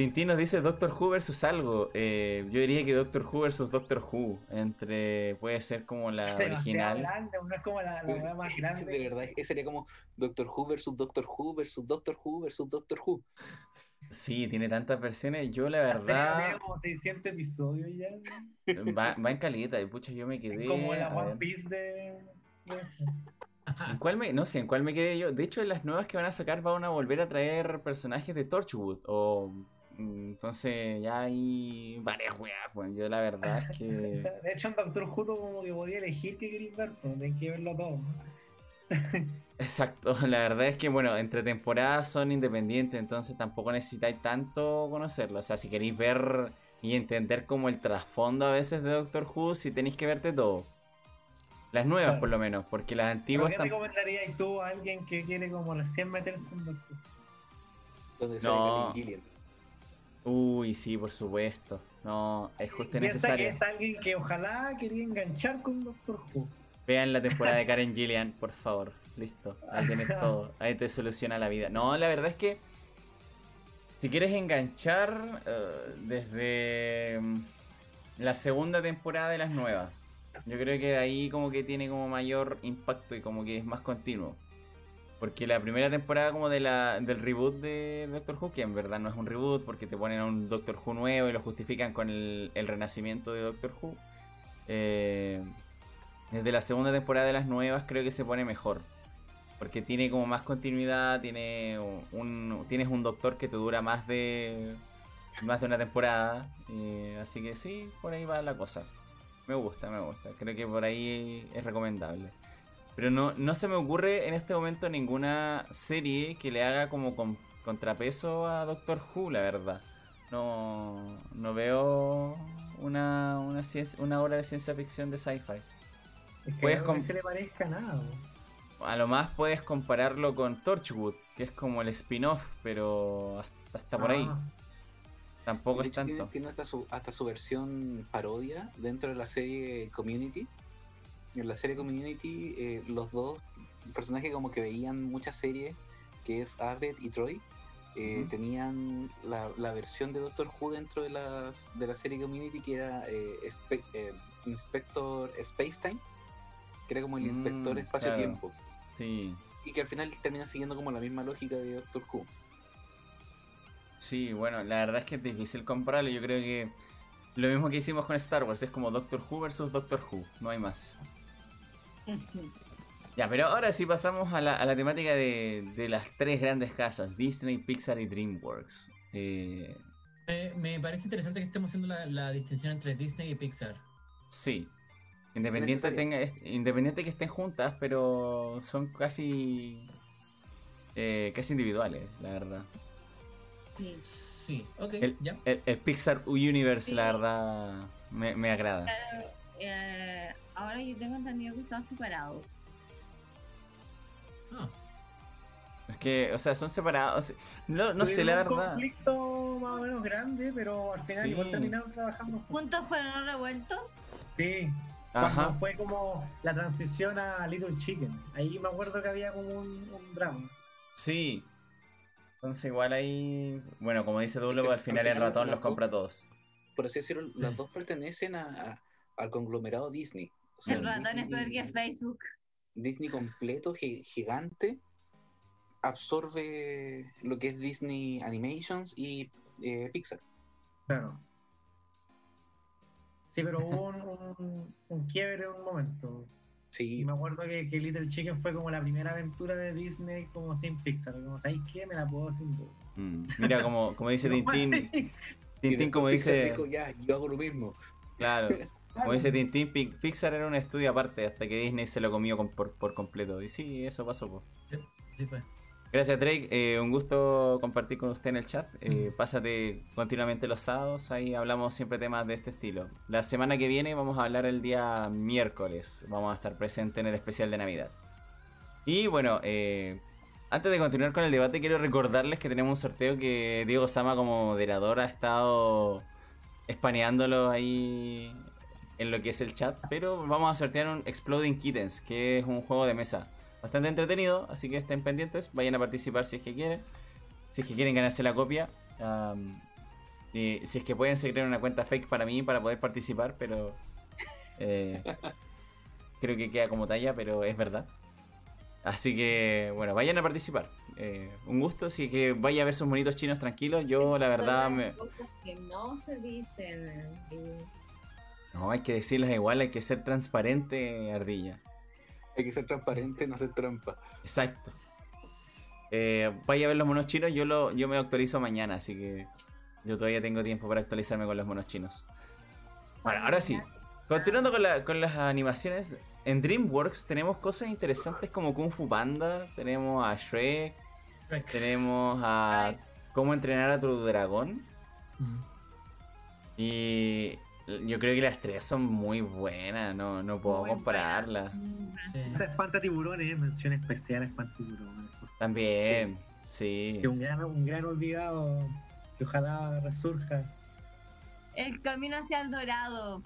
Tintín nos dice Doctor Who versus algo. Eh, yo diría que Doctor Who versus Doctor Who. Entre. Puede ser como la original. grande, no es como la, la más grande. De verdad, ese sería como Doctor Who versus Doctor Who versus Doctor Who versus Doctor Who. Sí, tiene tantas versiones. Yo la verdad. tiene como 600 episodios ya. Va, va en caleta. Y pucha, yo me quedé. Es como la One. Piece de. de- ¿En cuál me, no sé, ¿en cuál me quedé yo? De hecho, en las nuevas que van a sacar van a volver a traer personajes de Torchwood. O. Entonces ya hay varias weas, pues. Yo la verdad es que. De hecho, en Doctor Who tú como que podía elegir qué queréis ver, pero tenés que verlo todo. Exacto, la verdad es que bueno, entre temporadas son independientes, entonces tampoco necesitáis tanto conocerlo. O sea, si queréis ver y entender como el trasfondo a veces de Doctor Who, si tenéis que verte todo. Las nuevas Claro. por lo menos, porque las ¿Pero antiguas ¿Qué tam- recomendarías tú a alguien que quiere como recién meterse en Doctor Who? No. Uy, sí, por supuesto. No, es justo Piensa que necesario. es alguien que ojalá quería enganchar con Doctor Who. Vean la temporada de Karen Gillian, por favor. Listo, ahí tenés todo. Ahí te soluciona la vida. No, la verdad es que si quieres enganchar eh, desde mm, la segunda temporada de las nuevas, yo creo que de ahí como que tiene como mayor impacto y como que es más continuo. Porque la primera temporada como de la, del reboot de Doctor Who, que en verdad no es un reboot porque te ponen a un Doctor Who nuevo y lo justifican con el, renacimiento de Doctor Who. Eh, desde la segunda temporada de las nuevas creo que se pone mejor. Porque tiene como más continuidad, tiene un, tienes un doctor que te dura más de más de una temporada. eh, así que sí, por ahí va la cosa. Me gusta, me gusta. Creo que por ahí es recomendable. Pero no, no se me ocurre en este momento ninguna serie que le haga como con- contrapeso a Doctor Who, la verdad. No, no veo una, una, obra de ciencia ficción de sci-fi. Es que Puedes que se le parezca nada. A lo más puedes compararlo con Torchwood, que es como el spin-off, pero hasta, hasta por ahí. Ah, Tampoco es tiene, tanto. tiene hasta, su, hasta su versión parodia dentro de la serie Community. En la serie Community, eh, los dos personajes como que veían muchas series, que es Abed y Troy, eh, tenían la, la versión de Doctor Who dentro de, las, de la serie Community que era eh, Spe- eh, Inspector Spacetime, que era como el Mm, inspector espacio-tiempo, Sí, y que al final termina siguiendo como la misma lógica de Doctor Who. sí, bueno, la verdad es que es difícil compararlo. Yo creo que lo mismo que hicimos con Star Wars es como Doctor Who versus Doctor Who, no hay más. Ya, pero ahora sí pasamos a la, a la temática de, de las tres grandes casas, Disney, Pixar y DreamWorks. Eh, Eh, me parece interesante que estemos haciendo la, la distinción entre Disney y Pixar. sí. Independiente, Necesario. tenga, es- independiente que estén juntas, pero son casi eh, casi individuales, la verdad. Sí. Sí, ok, El- ya. El, el Pixar Universe, Sí. la verdad, me, me agrada. Claro, eh, ahora yo tengo entendido que están separados. Ah, Es que, o sea, son separados. No, no sé, la Tuvieron un verdad. conflicto más o menos grande, pero al final Sí. igual terminaron trabajando juntos. ¿Juntos pero no revueltos? Sí, Ajá. cuando fue como la transición a Little Chicken. Ahí me acuerdo que había como un, un drama. Sí. Entonces igual ahí, bueno, como dice Dulo, al final el ratón los compra todos. Por así decirlo, las dos pertenecen a, a- al conglomerado Disney. O sea, El ratón es peor que Disney, Facebook. Disney completo, gi- gigante, absorbe lo que es Disney Animations y eh, Pixar. Claro. Sí, pero hubo un, un, un quiebre en un momento. Y Sí, me acuerdo que, que Little Chicken fue como la primera aventura de Disney como sin Pixar. Como, ¿sabéis qué? Me la puedo sin duda. Mm, Mira, como, como dice ¿Cómo Tintín, Tintín como dice, dijo, ya, yo hago lo mismo. claro, como dice Tintín, Pi- Pixar era un estudio aparte hasta que Disney se lo comió con- por, por completo. Y sí, eso pasó. po. sí fue. Gracias Drake, eh, un gusto compartir con usted en el chat. Sí. Eh, pásate continuamente los sábados, ahí hablamos siempre temas de este estilo. La semana que viene vamos a hablar el día miércoles, vamos a estar presentes en el especial de Navidad. Y bueno, eh, antes de continuar con el debate, quiero recordarles que tenemos un sorteo que Diego Sama como moderador ha estado espaneándolo ahí en lo que es el chat, pero vamos a sortear un Exploding Kittens, que es un juego de mesa bastante entretenido, así que estén pendientes, vayan a participar si es que quieren, si es que quieren ganarse la copia, y si es que pueden se crear una cuenta fake para mí para poder participar, pero eh, creo que queda como talla, pero es verdad. Así que, bueno, vayan a participar. Eh, un gusto, si es que vaya a ver sus monitos chinos tranquilos, yo la verdad me... cosas que no se dicen. eh, No, hay que decirles igual, hay que ser transparente, Ardilla. Hay que ser transparente, no hacer trampa. Exacto. Eh, vaya a ver los monos chinos, yo lo, yo me actualizo mañana, así que yo todavía tengo tiempo para actualizarme con los monos chinos. Bueno, ahora sí. Continuando con, la- con las animaciones, en DreamWorks tenemos cosas interesantes como Kung Fu Panda, tenemos a Shrek, tenemos a Cómo entrenar a tu dragón. Y yo creo que las tres son muy buenas, no, no puedo Muy compararlas. Sí. Espanta tiburones, mención especial a espanta tiburones. También, sí. Que un gran, un gran olvidado que ojalá resurja. El camino hacia el dorado.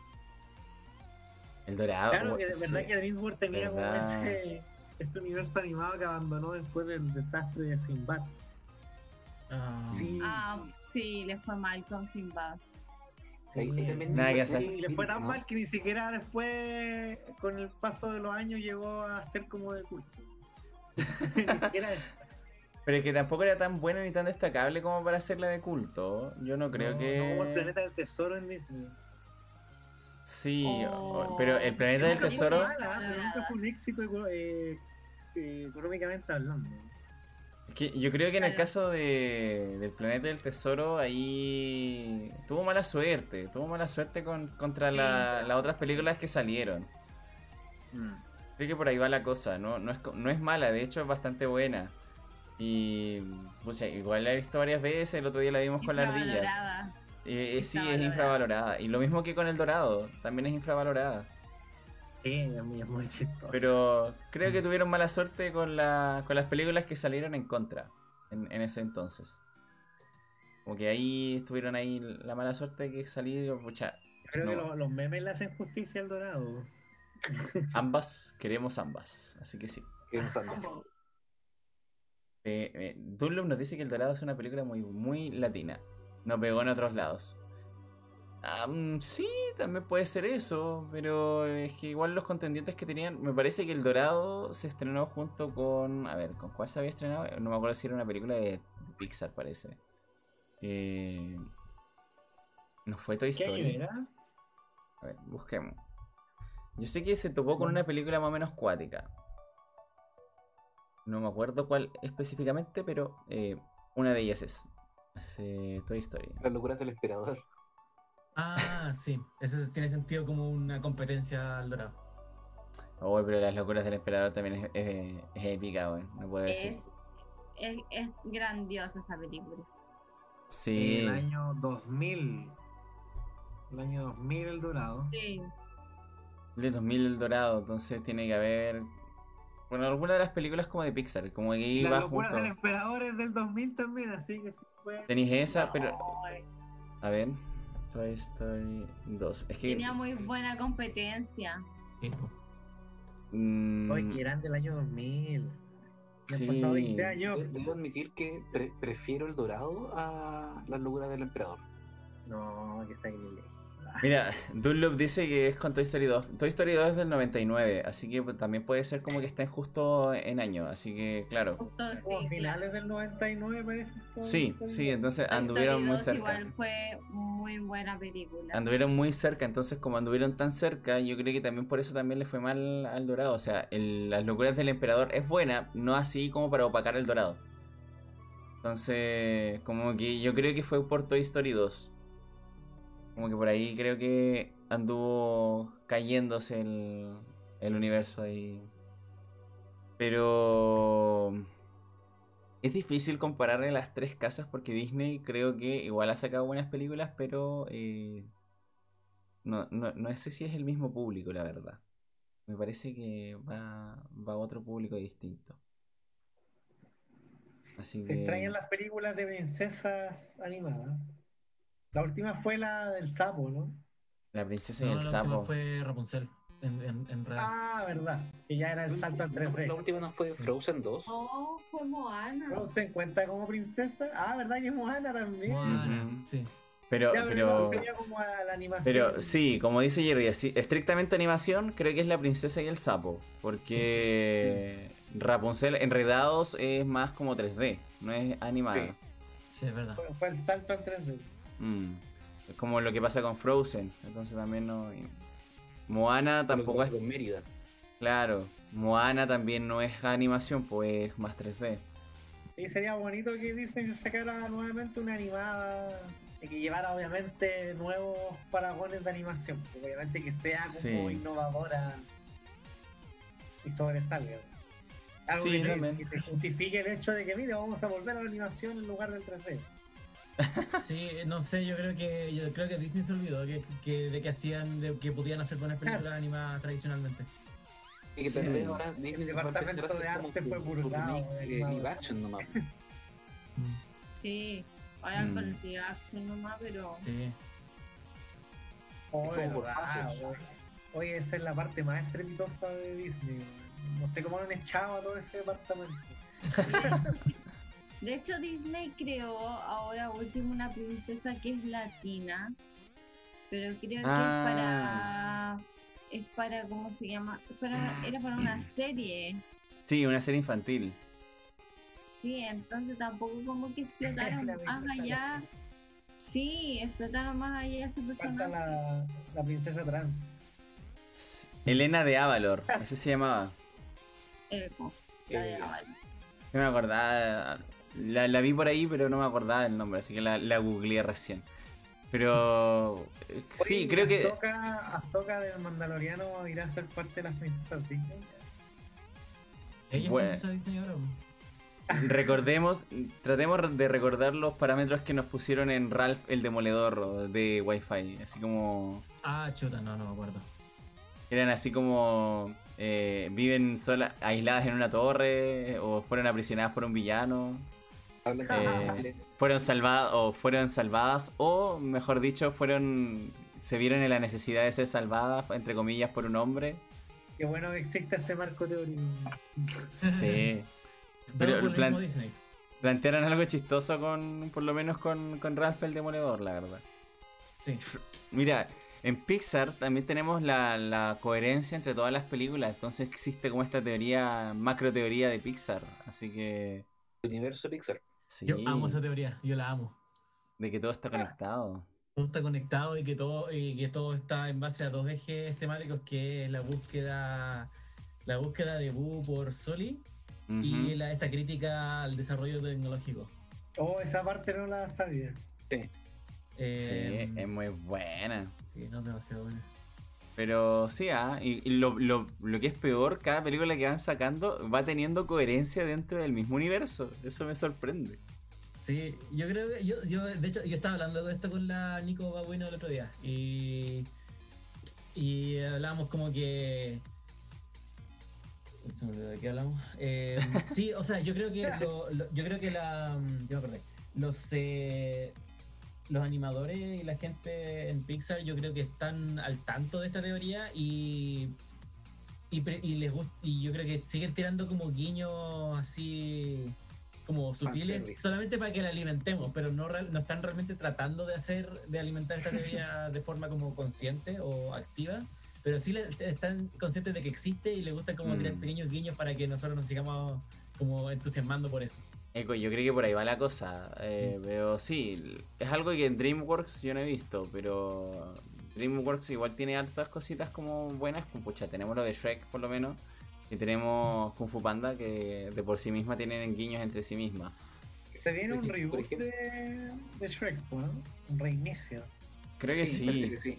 El dorado. Claro que de sí. verdad que DreamWorks tenía como ese, ese universo animado que abandonó después del desastre de Sinbad. Ah, Sí. Ah, sí, le fue mal con Simba. Ahí- ahí también Nada que hacer. Y le fue tan ¿no? mal que ni siquiera después, con el paso de los años, llegó a ser como de culto. ni siquiera eso. Pero es que tampoco era tan buena ni tan destacable como para hacerla de culto. Yo no creo No, que. No como el planeta del tesoro en Disney. Sí, Oh. pero el planeta del Nunca fue tesoro. mala, pero nunca fue un éxito eh, eh, económicamente hablando. Que yo creo que en el caso de, del planeta del tesoro, ahí. Tuvo mala suerte. Tuvo mala suerte con, contra la- las otras películas que salieron. Creo que por ahí va la cosa. No, no, es, no es mala, de hecho es bastante buena. Y. pucha, igual la he visto varias veces. El otro día la vimos con la ardilla. Eh, eh, sí, es infravalorada. Y lo mismo que con el dorado, también es infravalorada. Sí, es muy, es muy chistoso. Pero creo que tuvieron mala suerte con, la, con las películas que salieron en contra en, en ese entonces. Como que ahí estuvieron ahí la mala suerte que salieron, pucha, Creo que los, los memes le hacen justicia al dorado. ambas, queremos ambas, así que sí. Que nos anda. Eh, eh, Dunlop nos dice que El Dorado es una película muy, muy latina. No pegó en otros lados. Ah, mm, sí, también puede ser eso, pero es que igual los contendientes que tenían, me parece que El Dorado se estrenó junto con, a ver, ¿con cuál se había estrenado? No me acuerdo si era una película de, Pixar, parece. Eh, ¿No fue Toy ¿Qué año Story? era? A ver, busquemos. Yo sé que se topó con una película más o menos cuática. No me acuerdo cuál específicamente, pero eh, una de ellas es, es, eh, Toy Story. Las locuras del emperador. Ah, sí. Eso tiene sentido como una competencia al dorado. Oh, pero las locuras del emperador también es, es- es épica, weón. No puedo decir. Es, es, es grandiosa esa película. Sí. El año 2000. El año 2000 el Dorado. Sí. De 2000 El Dorado, entonces tiene que haber. Bueno, alguna de las películas como de Pixar, como que ahí Las locuras junto. del emperador es del 2000 también, así que sí fue. Tenéis esa, pero. Ay, A ver. Toy Story 2. Es que. Tenía muy buena competencia. Sí, po. mm, Oye, que eran del año 2000. Me han Sí. pasado 20 años. De- Debo admitir que pre- prefiero el dorado a las locuras del emperador. No, que sacrilegio. Mira, Dunlop dice que es con Toy Story 2. Toy Story 2 es del 99, así que pues, también puede ser como que estén justo en año, así que claro. Justo, sí, Como a claro. finales del 99 parece. esto. Sí, sí, entonces Toy anduvieron Story muy 2 cerca. Igual fue muy buena película. Anduvieron muy cerca, entonces como anduvieron tan cerca, yo creo que también por eso también le fue mal al Dorado. O sea, el- las locuras del emperador es buena, no así como para opacar el Dorado. Entonces, como que yo creo que fue por Toy Story 2. Como que por ahí creo que anduvo cayéndose el, el universo ahí. Pero es difícil compararle las tres casas porque Disney creo que igual ha sacado buenas películas, pero eh, no, no, no sé si es el mismo público, la verdad. Me parece que va, va a otro público distinto. Así Se que... extrañan las películas de princesas animadas. La última fue la del sapo, ¿no? La princesa y No, el la última sapo. fue Rapunzel. En, en, en real. Ah, verdad. Que ya era el salto al La 3D. última no fue Frozen 2. Oh, fue Moana. ¿No se cuenta como princesa? Ah, ¿verdad que es Moana también? Moana, sí. Pero, Ya, pero, no, venía como a la animación. pero sí, como dice Jerry, así, estrictamente animación, creo que es la princesa y el sapo. Porque Rapunzel Enredados es más como 3D, no es animada. Sí. Sí, es verdad. Fue, fue el salto al 3D. Mm. Es como lo que pasa con Frozen. Entonces también no. y- Moana Lo que tampoco pasa es. con Mérida. Claro. Moana también no es animación, pues es más 3D. Sí, sería bonito que Disney sacara nuevamente una animada y que llevara obviamente nuevos paragones de animación. porque Obviamente que sea como Sí. innovadora y sobresalga. Algo Sí, que, que te justifique el hecho de que, mire, vamos a volver a la animación en lugar del 3D. Sí, no sé, yo creo que yo creo que Disney se olvidó que, que- de que hacían de que podían hacer buenas películas animadas tradicionalmente. Y que Sí. tal vez ahora Disney El se departamento de arte fue burlado, live action nomás. Sí, ahora Mm. con el live action nomás, pero Sí. Oh, como oye. Oye, esa es la parte más estrepitosa de Disney. No sé cómo han echado a todo ese departamento. De hecho, Disney creó ahora último una princesa que es latina, pero creo que Ah. es para. Es para, ¿cómo se llama? Es para- era para una serie. Sí, una serie infantil. Sí, entonces tampoco como que explotaron más allá. Sí, explotaron más allá ese Falta personaje. la, la princesa trans. Elena de Avalor, así se llamaba. Como la de Eh, Aval. No me acordaba. La, la vi por ahí, pero no me acordaba del nombre, así que la, la googleé recién. Pero eh, sí, creo que. Ahsoka, Ahsoka del Mandaloriano irá a ser parte de las princesas Disney. Ella Bueno. es princesa Disney ahora. Recordemos, tratemos de recordar los parámetros que nos pusieron en Ralph el Demoledor de Wi-Fi. Así como. Ah, chuta, no, no me acuerdo. Eran así como. eh, viven solas, aisladas en una torre, o fueron aprisionadas por un villano, Eh, fueron salvadas, o fueron salvadas, o mejor dicho, fueron. se vieron en la necesidad de ser salvadas, entre comillas, por un hombre. Qué bueno que existe ese marco teórico. Sí. Pero plan-. Plantearon algo chistoso con, por lo menos con, con Ralph el Demoledor, la verdad. Sí. Mira, en Pixar también tenemos la, la coherencia entre todas las películas, entonces existe como esta teoría, macro teoría de Pixar, así que Universo Pixar. Sí, Yo amo esa teoría, yo la amo. de que todo está conectado. Todo está conectado y que todo, y que todo está en base a dos ejes temáticos que es la búsqueda, la búsqueda de Boo por Soli y la- esta crítica al desarrollo tecnológico. Oh, esa parte no la sabía. Sí. Eh, Sí, es muy buena. sí, no es demasiado buena. Pero sí, ah, y, y lo, lo- lo que es peor, cada película que van sacando va teniendo coherencia dentro del mismo universo. Eso me sorprende. Sí, yo creo que yo, yo de hecho yo estaba hablando de esto con la Nico Babuino el otro día y y hablábamos como que de qué hablamos. Eh, sí, o sea, yo creo que lo- lo- yo creo que la yo me acordé. Los eh, los animadores y la gente en Pixar yo creo que están al tanto de esta teoría y y, pre- y les gusta y yo creo que siguen tirando como guiños así como sutiles solamente para que la alimentemos pero no no están realmente tratando de hacer de alimentar esta teoría de forma como consciente o activa pero sí le- están conscientes de que existe y les gusta como tirar Mm. pequeños guiños para que nosotros nos sigamos como entusiasmando por eso Eco, yo creo que por ahí va la cosa. Eh, Pero sí, es algo que en DreamWorks yo no he visto, pero DreamWorks igual tiene hartas cositas como buenas. Como, pucha, tenemos lo de Shrek por lo menos. Y tenemos Kung Fu Panda que de por sí misma tienen guiños entre sí mismas. Se viene un reboot de, de Shrek, ¿no? Un reinicio. Creo que sí. parece que sí.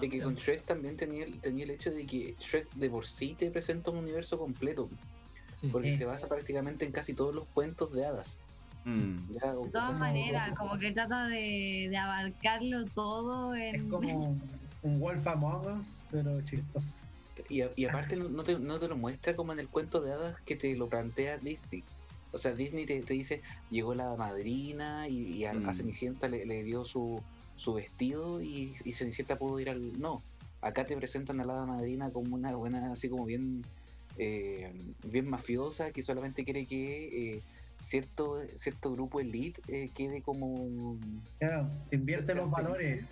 Es que Ah, con Shrek también tenía, el- tenía el hecho de que Shrek de por sí te presenta un universo completo, Sí. porque Sí. se basa prácticamente en casi todos los cuentos de hadas. Mm. De todas maneras, como que trata de, de abarcarlo todo Es en... como un Wolf Among Us, pero chistoso. Y, a- y aparte no, no te, no te lo muestra como en el cuento de hadas que te lo plantea Disney. O sea, Disney te, te dice, llegó la madrina y, y a, a Mm. Cenicienta le, le dio su, su vestido y, y Cenicienta pudo ir al... No, acá te presentan a la hada madrina como una buena, así como bien, eh, bien mafiosa, que solamente quiere que eh, cierto, cierto grupo elite eh, quede como... Claro, te invierte los valores.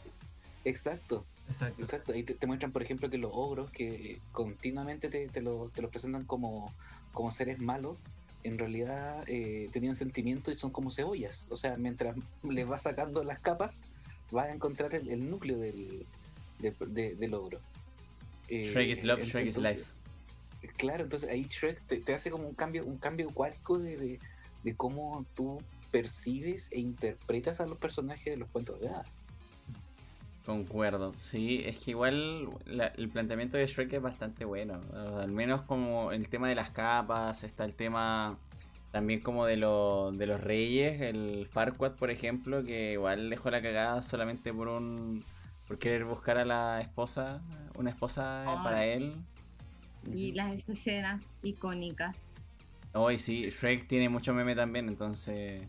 Exacto. Exacto Exacto, ahí te, te muestran, por ejemplo, que los ogros que continuamente te, te lo, te los presentan como, como seres malos, en realidad eh, tenían sentimientos y son como cebollas. O sea, mientras les vas sacando las capas, vas a encontrar el, el núcleo del, de- de- del ogro. Eh, Shrek is love, Shrek is life. Claro, entonces ahí Shrek te, te hace como un cambio, un cambio cuático de, de, de cómo tú percibes e interpretas a los personajes de los cuentos de hadas. Concuerdo, sí, es que igual la- el planteamiento de Shrek es bastante bueno, al menos como el tema de las capas, está el tema también como de, lo- de los reyes, el Farquaad por ejemplo, que igual dejó la cagada solamente por un por querer buscar a la esposa, una esposa eh, para él. Y las escenas icónicas. Hoy sí, Shrek tiene mucho meme también, entonces...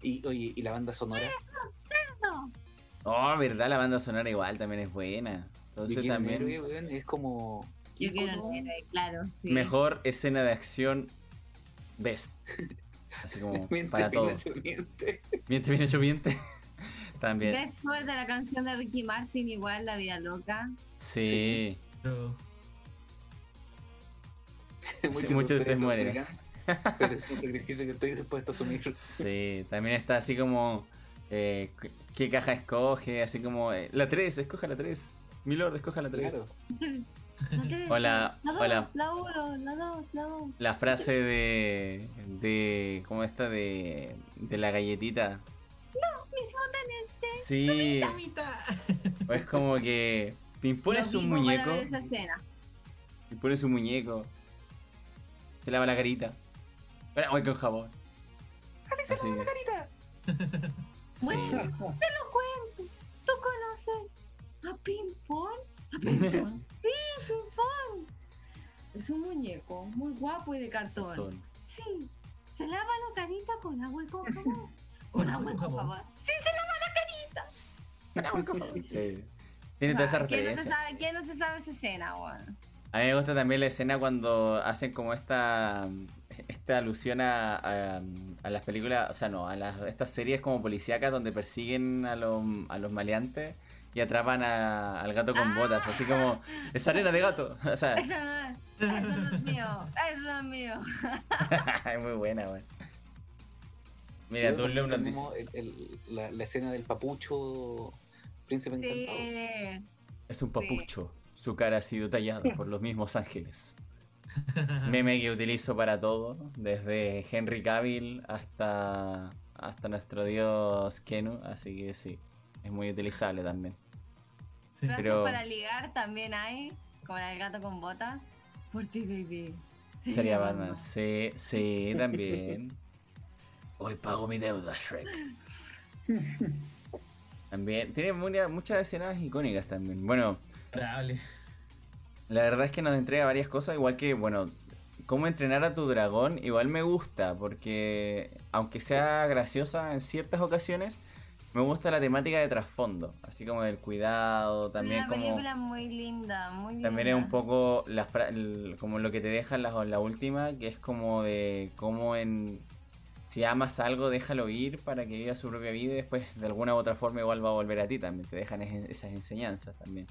Y, oye, y la banda sonora. No, Oh, verdad, la banda sonora igual también es buena. Yo Entonces también... héroe, weón, es como. yo quiero ícono. un héroe, claro, sí. Mejor escena de acción best. Así como Miente, para todo. Miente. Miente, bien hecho, miente. También. Después de la canción de Ricky Martin, igual La Vida Loca. Sí. Sí. pero Muchos, muchos de ustedes mueren. Pero es un sacrificio que estoy dispuesto a asumir. Sí. También está así como. Eh, ¿qué- ¿Qué caja escoge? Así como. eh, la 3, escoja la 3. Milord, escoja la 3. Claro. La tres, Hola, la dos, hola. La uno, la dos, la dos. La frase de. de. ¿Cómo esta? De. de la galletita. Mis botones. Sí. ¡Mamita! O es como que. Pimpón Lo es un muñeco. ver esa escena. Pimpón es un muñeco. Se lava la carita. Bueno, voy con jabón. Así se lava la carita. Bueno. Te lo cuento. ¿Tú conoces a Pimpón? ¿A Pimpón? sí, Pimpón. Es un muñeco muy guapo y de cartón. Cartón. Sí. Se lava la carita con agua y con jabón. Con agua y con jabón. Sí, se lava la carita. Sí. Tiene toda esa Ah, ¿quién no, se referencia. sabe, ¿Quién no se sabe esa escena, weón? A mí me gusta también la escena cuando hacen como esta esta alusión a, a- a las películas, o sea, no, a las, estas series como policíacas donde persiguen a los, a los maleantes y atrapan a- al gato con Ah. botas, así como, es arena de gato. O sea, Eso no, es- eso no es mío. Eso no es mío. es muy buena, weón. Mira, tú Leo nos dice, como el- el- la, la escena del papucho príncipe encantado. Sí. es un papucho, su cara ha sido tallada por los mismos ángeles. Meme que utilizo para todo, desde Henry Cavill hasta, hasta nuestro dios Kenu, así que sí, es muy utilizable también. Sí. Frases Pero- para ligar también hay, como la del gato con botas. Por ti, baby. Sería Batman, sí, sí, también. Hoy pago mi deuda, Shrek. También, tiene muy- muchas escenas icónicas también. Bueno, Agradable. La verdad es que nos entrega varias cosas, igual que, bueno, cómo entrenar a tu dragón, igual me gusta, porque aunque sea graciosa en ciertas ocasiones, me gusta la temática de trasfondo, así como el cuidado, también Una como... película muy linda, muy También es un poco la fra- el- como lo que te deja en la, la última, que es como de cómo en... Si amas algo, déjalo ir para que viva su propia vida y después de alguna u otra forma igual va a volver a ti también. Te dejan es- esas enseñanzas también.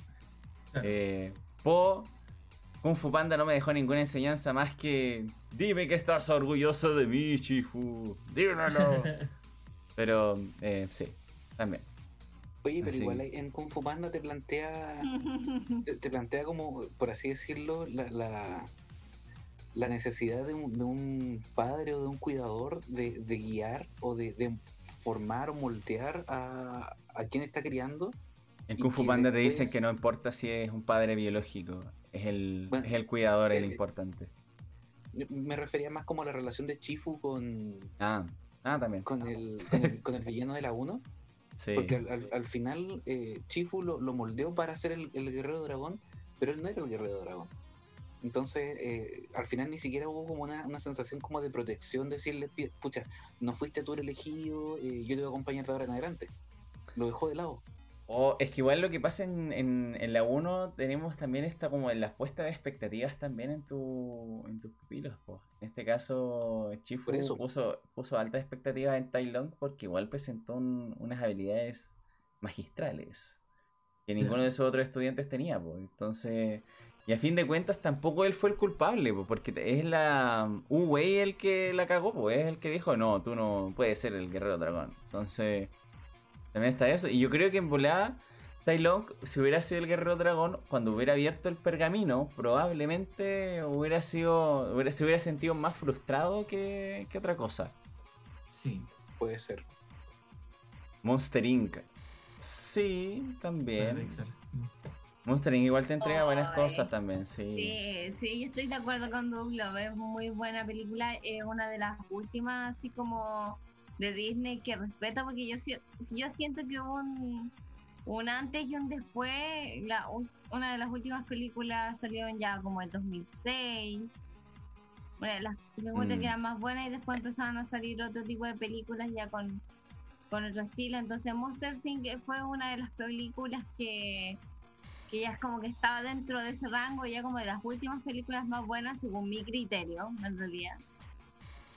Eh, Po, Kung Fu Panda no me dejó ninguna enseñanza más que dime que estás orgulloso de mí, Chifu. Dímelo. Pero eh, sí, también. Oye, pero Así. igual en Kung Fu Panda te plantea, te, te plantea como, por así decirlo, la, la, la necesidad de un, de un padre o de un cuidador de, de guiar o de, de formar o moldear a, a quien está criando. En Kung Fu Panda te dicen que no importa si es un padre biológico, es el, Bueno, es el cuidador el eh, importante. Me refería más como a la relación de Chifu con, Ah, ah también. con, el, con, el, con el villano de la 1. Sí. Porque al, al- al final eh, Chifu lo, lo moldeó para ser el, el guerrero dragón, pero él no era el guerrero dragón. Entonces, eh, al final ni siquiera hubo como una, una sensación como de protección, decirle, "Pi- pucha, no fuiste tú el elegido, eh, yo te voy a acompañar de ahora en adelante. Lo dejó de lado. O es que igual lo que pasa en, en, en la 1 tenemos también esta como en la puesta de expectativas también en tu en tus pupilos. po. En este caso Chifu Por eso. puso, puso altas expectativas en Tai Lung porque igual presentó un- unas habilidades magistrales que ninguno de sus otros estudiantes tenía. po. Entonces, y a fin de cuentas tampoco él fue el culpable, po, porque es la Wei el que la cagó, pues es el que dijo, no, tú no puedes ser el guerrero dragón. Entonces... También está eso. Y yo creo que en volada, Tai si hubiera sido el guerrero dragón, cuando hubiera abierto el pergamino, probablemente hubiera sido. Hubiera, se hubiera sentido más frustrado que, que otra cosa. Sí. Puede ser. Monster Inc. Sí, también. Monster Inc. igual te entrega buenas Ay. cosas también, sí. Sí, sí, yo estoy de acuerdo con Douglas, es muy buena película, es una de las últimas así como de Disney que respeto porque yo yo siento que hubo un, un antes y un después, la, un- una de las últimas películas salieron ya como en 2006, una de las que encuentro Mm. que eran más buenas y después empezaron a salir otro tipo de películas ya con, con otro estilo, entonces Monster Inc. fue una de las películas que que ya es como que estaba dentro de ese rango, ya como de las últimas películas más buenas, según mi criterio, en realidad.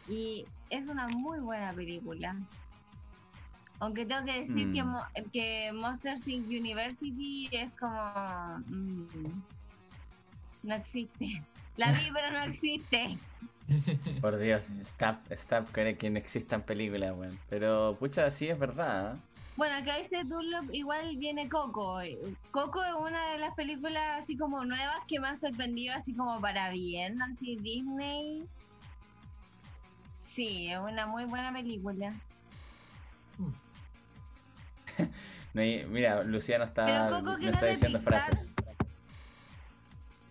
Y es una muy buena película. Aunque tengo que decir que, Mm. Mo- que Monster Inc. University es como... mm, no existe. La vi, pero no existe. Por Dios, stop, stop cree que no existan películas, weón. Pero, pucha, sí es verdad. ¿eh? Bueno, acá dice Dunlop, igual viene Coco. Coco es una de las películas así como nuevas que me ha sorprendido así como para bien, así Disney. Sí, es una muy buena película. No mira, Luciano está, Pero Coco, que no está es diciendo Pixar. frases.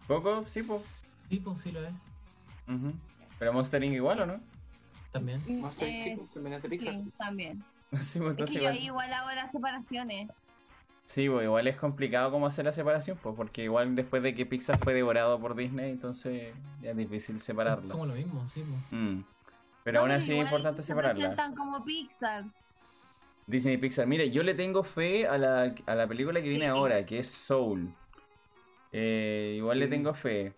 ¿Coco? Sí, pues. Sí, pues sí lo es. Pero Monster Inc. igual, ¿o no? También. Monster Inc. Eh, sí, pues, también es de Pixar. sí, también. sí, pues, Es entonces que yo igual. igual hago las separaciones. Sí, pues igual es complicado cómo hacer la separación, pues, porque igual después de que Pixar fue devorado por Disney, entonces ya es difícil Es separarlo. como lo mismo, sí. pues. Mm. Pero No, aún así es importante se separarla. presentan como Pixar. Disney y Pixar. Mire, yo le tengo fe a la, a la película que viene Sí. ahora, que es Soul. Eh, igual le tengo fe.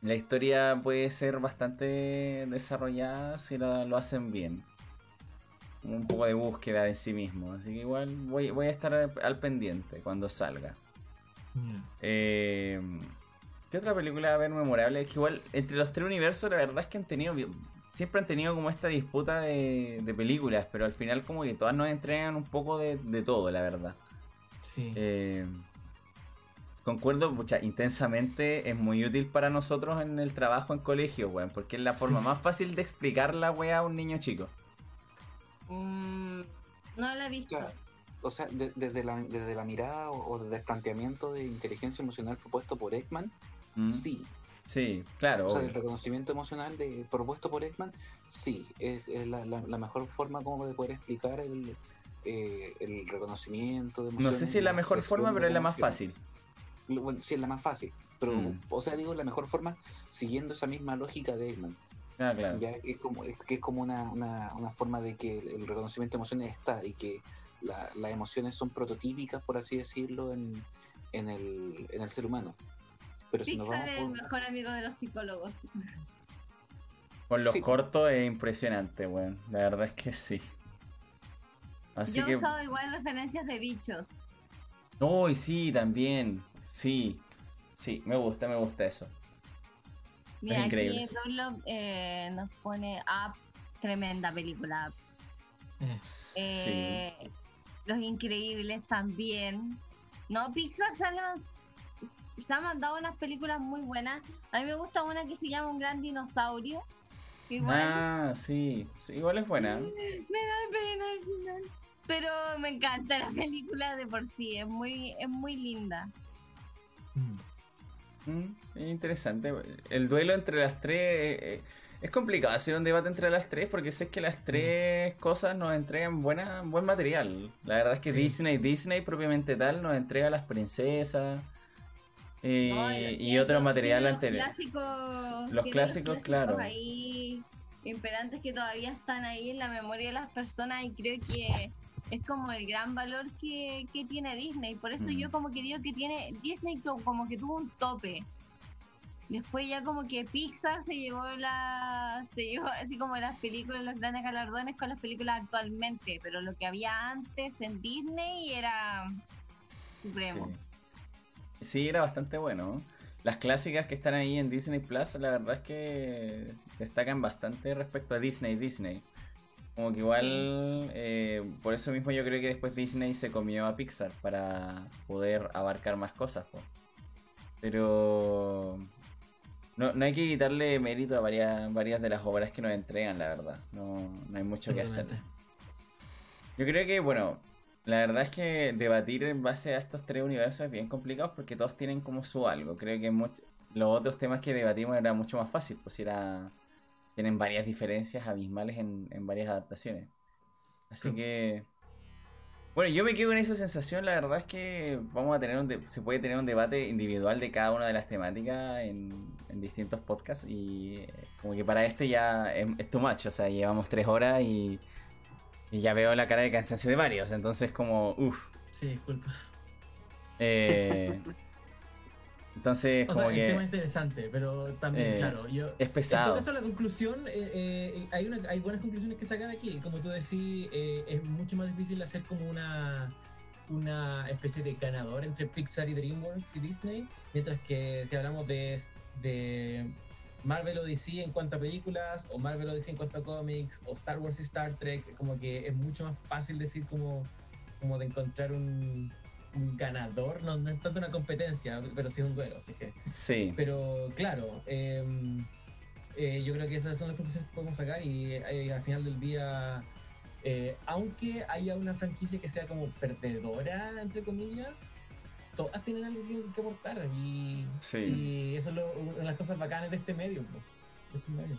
La historia puede ser bastante desarrollada si la- lo hacen bien. Un poco de búsqueda en sí mismo. Así que igual voy, voy a estar al, pendiente cuando salga. Eh, ¿Qué otra película va a haber memorable? Es que igual entre los tres universos la verdad es que han tenido... Siempre han tenido como esta disputa de, de películas, pero al final como que todas nos entregan un poco de, de todo, la verdad. Sí. Eh, concuerdo, mucha, intensamente es muy útil para nosotros en el trabajo en colegio, weón, porque es la forma más fácil de explicar la weá a un niño chico. Mm, no la he visto. Claro. O sea, de- desde, la, desde la mirada o, o desde el planteamiento de inteligencia emocional propuesto por Ekman, ¿Mm? sí. Sí, claro. O sea, el reconocimiento emocional de, propuesto por Ekman, sí. Es, es la, la- la mejor forma como de poder explicar el, eh, el reconocimiento de No sé si es la mejor forma, pero es la más fácil. Bueno, sí, es la más fácil. Pero, Mm. o sea, digo, la mejor forma siguiendo esa misma lógica de Ekman. Ah, claro. Ya es como, es, que es como una, una, una forma de que el, el reconocimiento de emociones está y que la- las emociones son prototípicas, por así decirlo, en, en, el, en el ser humano. Pero si nos Pixar vamos es el mejor amigo de los psicólogos. Con los Sí. cortos es impresionante, weón. La verdad es que sí. Así Yo que. uso igual referencias de bichos. Uy, sí, también. Sí. Sí, me gusta, me gusta eso. Mira, aquí increíble. Dunlop eh, nos pone Up, tremenda película. Eh, Eh, Los Increíbles también. No, Pixar se, han- mandado unas películas muy buenas. A mí me gusta una que se llama Un Gran Dinosaurio. Igual Ah, sí. Sí, Igual es buena. me da pena al final. Pero me encanta la película de por sí, es muy, es muy linda. mm. Mm, es interesante. El duelo entre las tres. eh, eh, es complicado hacer un debate entre las tres porque sé que las tres cosas nos entregan buena, buen material. La verdad es que Sí. Disney, Disney propiamente tal, nos entrega las princesas eh, No, y esos otro material anterior. Los clásicos, Los clásicos, claro. Ahí imperantes que todavía están ahí en la memoria de las personas y creo que es como el gran valor que, que tiene Disney. Por eso Mm. yo como que digo que tiene Disney co- como que tuvo un tope. Después ya como que Pixar se llevó la se llevó así como las películas, los grandes galardones con las películas actualmente, pero lo que había antes en Disney era supremo. Sí. Sí, era bastante bueno. Las clásicas que están ahí en Disney Plus, la verdad es que destacan bastante respecto a Disney Disney. Como que igual, eh, por eso mismo yo creo que después Disney se comió a Pixar para poder abarcar más cosas. po. Pero no, no hay que quitarle mérito a varias, varias de las obras que nos entregan, la verdad. No, no hay mucho que hacer. Yo creo que, bueno, la verdad es que debatir en base a estos tres universos es bien complicado porque todos tienen como su algo. Creo que los otros temas que debatimos era mucho más fácil, pues era tienen varias diferencias abismales en, en varias adaptaciones. Así Sí. que, bueno, yo me quedo con esa sensación. La verdad es que vamos a tener un de- se puede tener un debate individual de cada una de las temáticas en, en distintos podcasts y eh, como que para este ya es, es too much, o sea, llevamos tres horas y y ya veo la cara de cansancio de varios, entonces como, uff. Sí, disculpa. entonces O como sea, el tema que es interesante, pero también, Eh, claro, yo... es En todo pesado. caso, la conclusión, eh, eh, hay, una, hay buenas conclusiones que sacar aquí. Como tú decís, eh, es mucho más difícil hacer como una, una especie de ganador entre Pixar y DreamWorks y Disney, mientras que si hablamos de, de Marvel o DC en cuanto a películas, o Marvel o DC en cuanto a cómics, o Star Wars y Star Trek, como que es mucho más fácil decir como, como de encontrar un, un ganador, no, no es tanto una competencia, pero sí un duelo, así que... Sí, Pero claro, eh, eh, yo creo que esas son las conclusiones que podemos sacar y eh, al final del día, eh, aunque haya una franquicia que sea como perdedora, entre comillas, todas tienen algo que, que aportar y, sí. y eso es lo- una de las cosas bacanas de este medio. de este medio.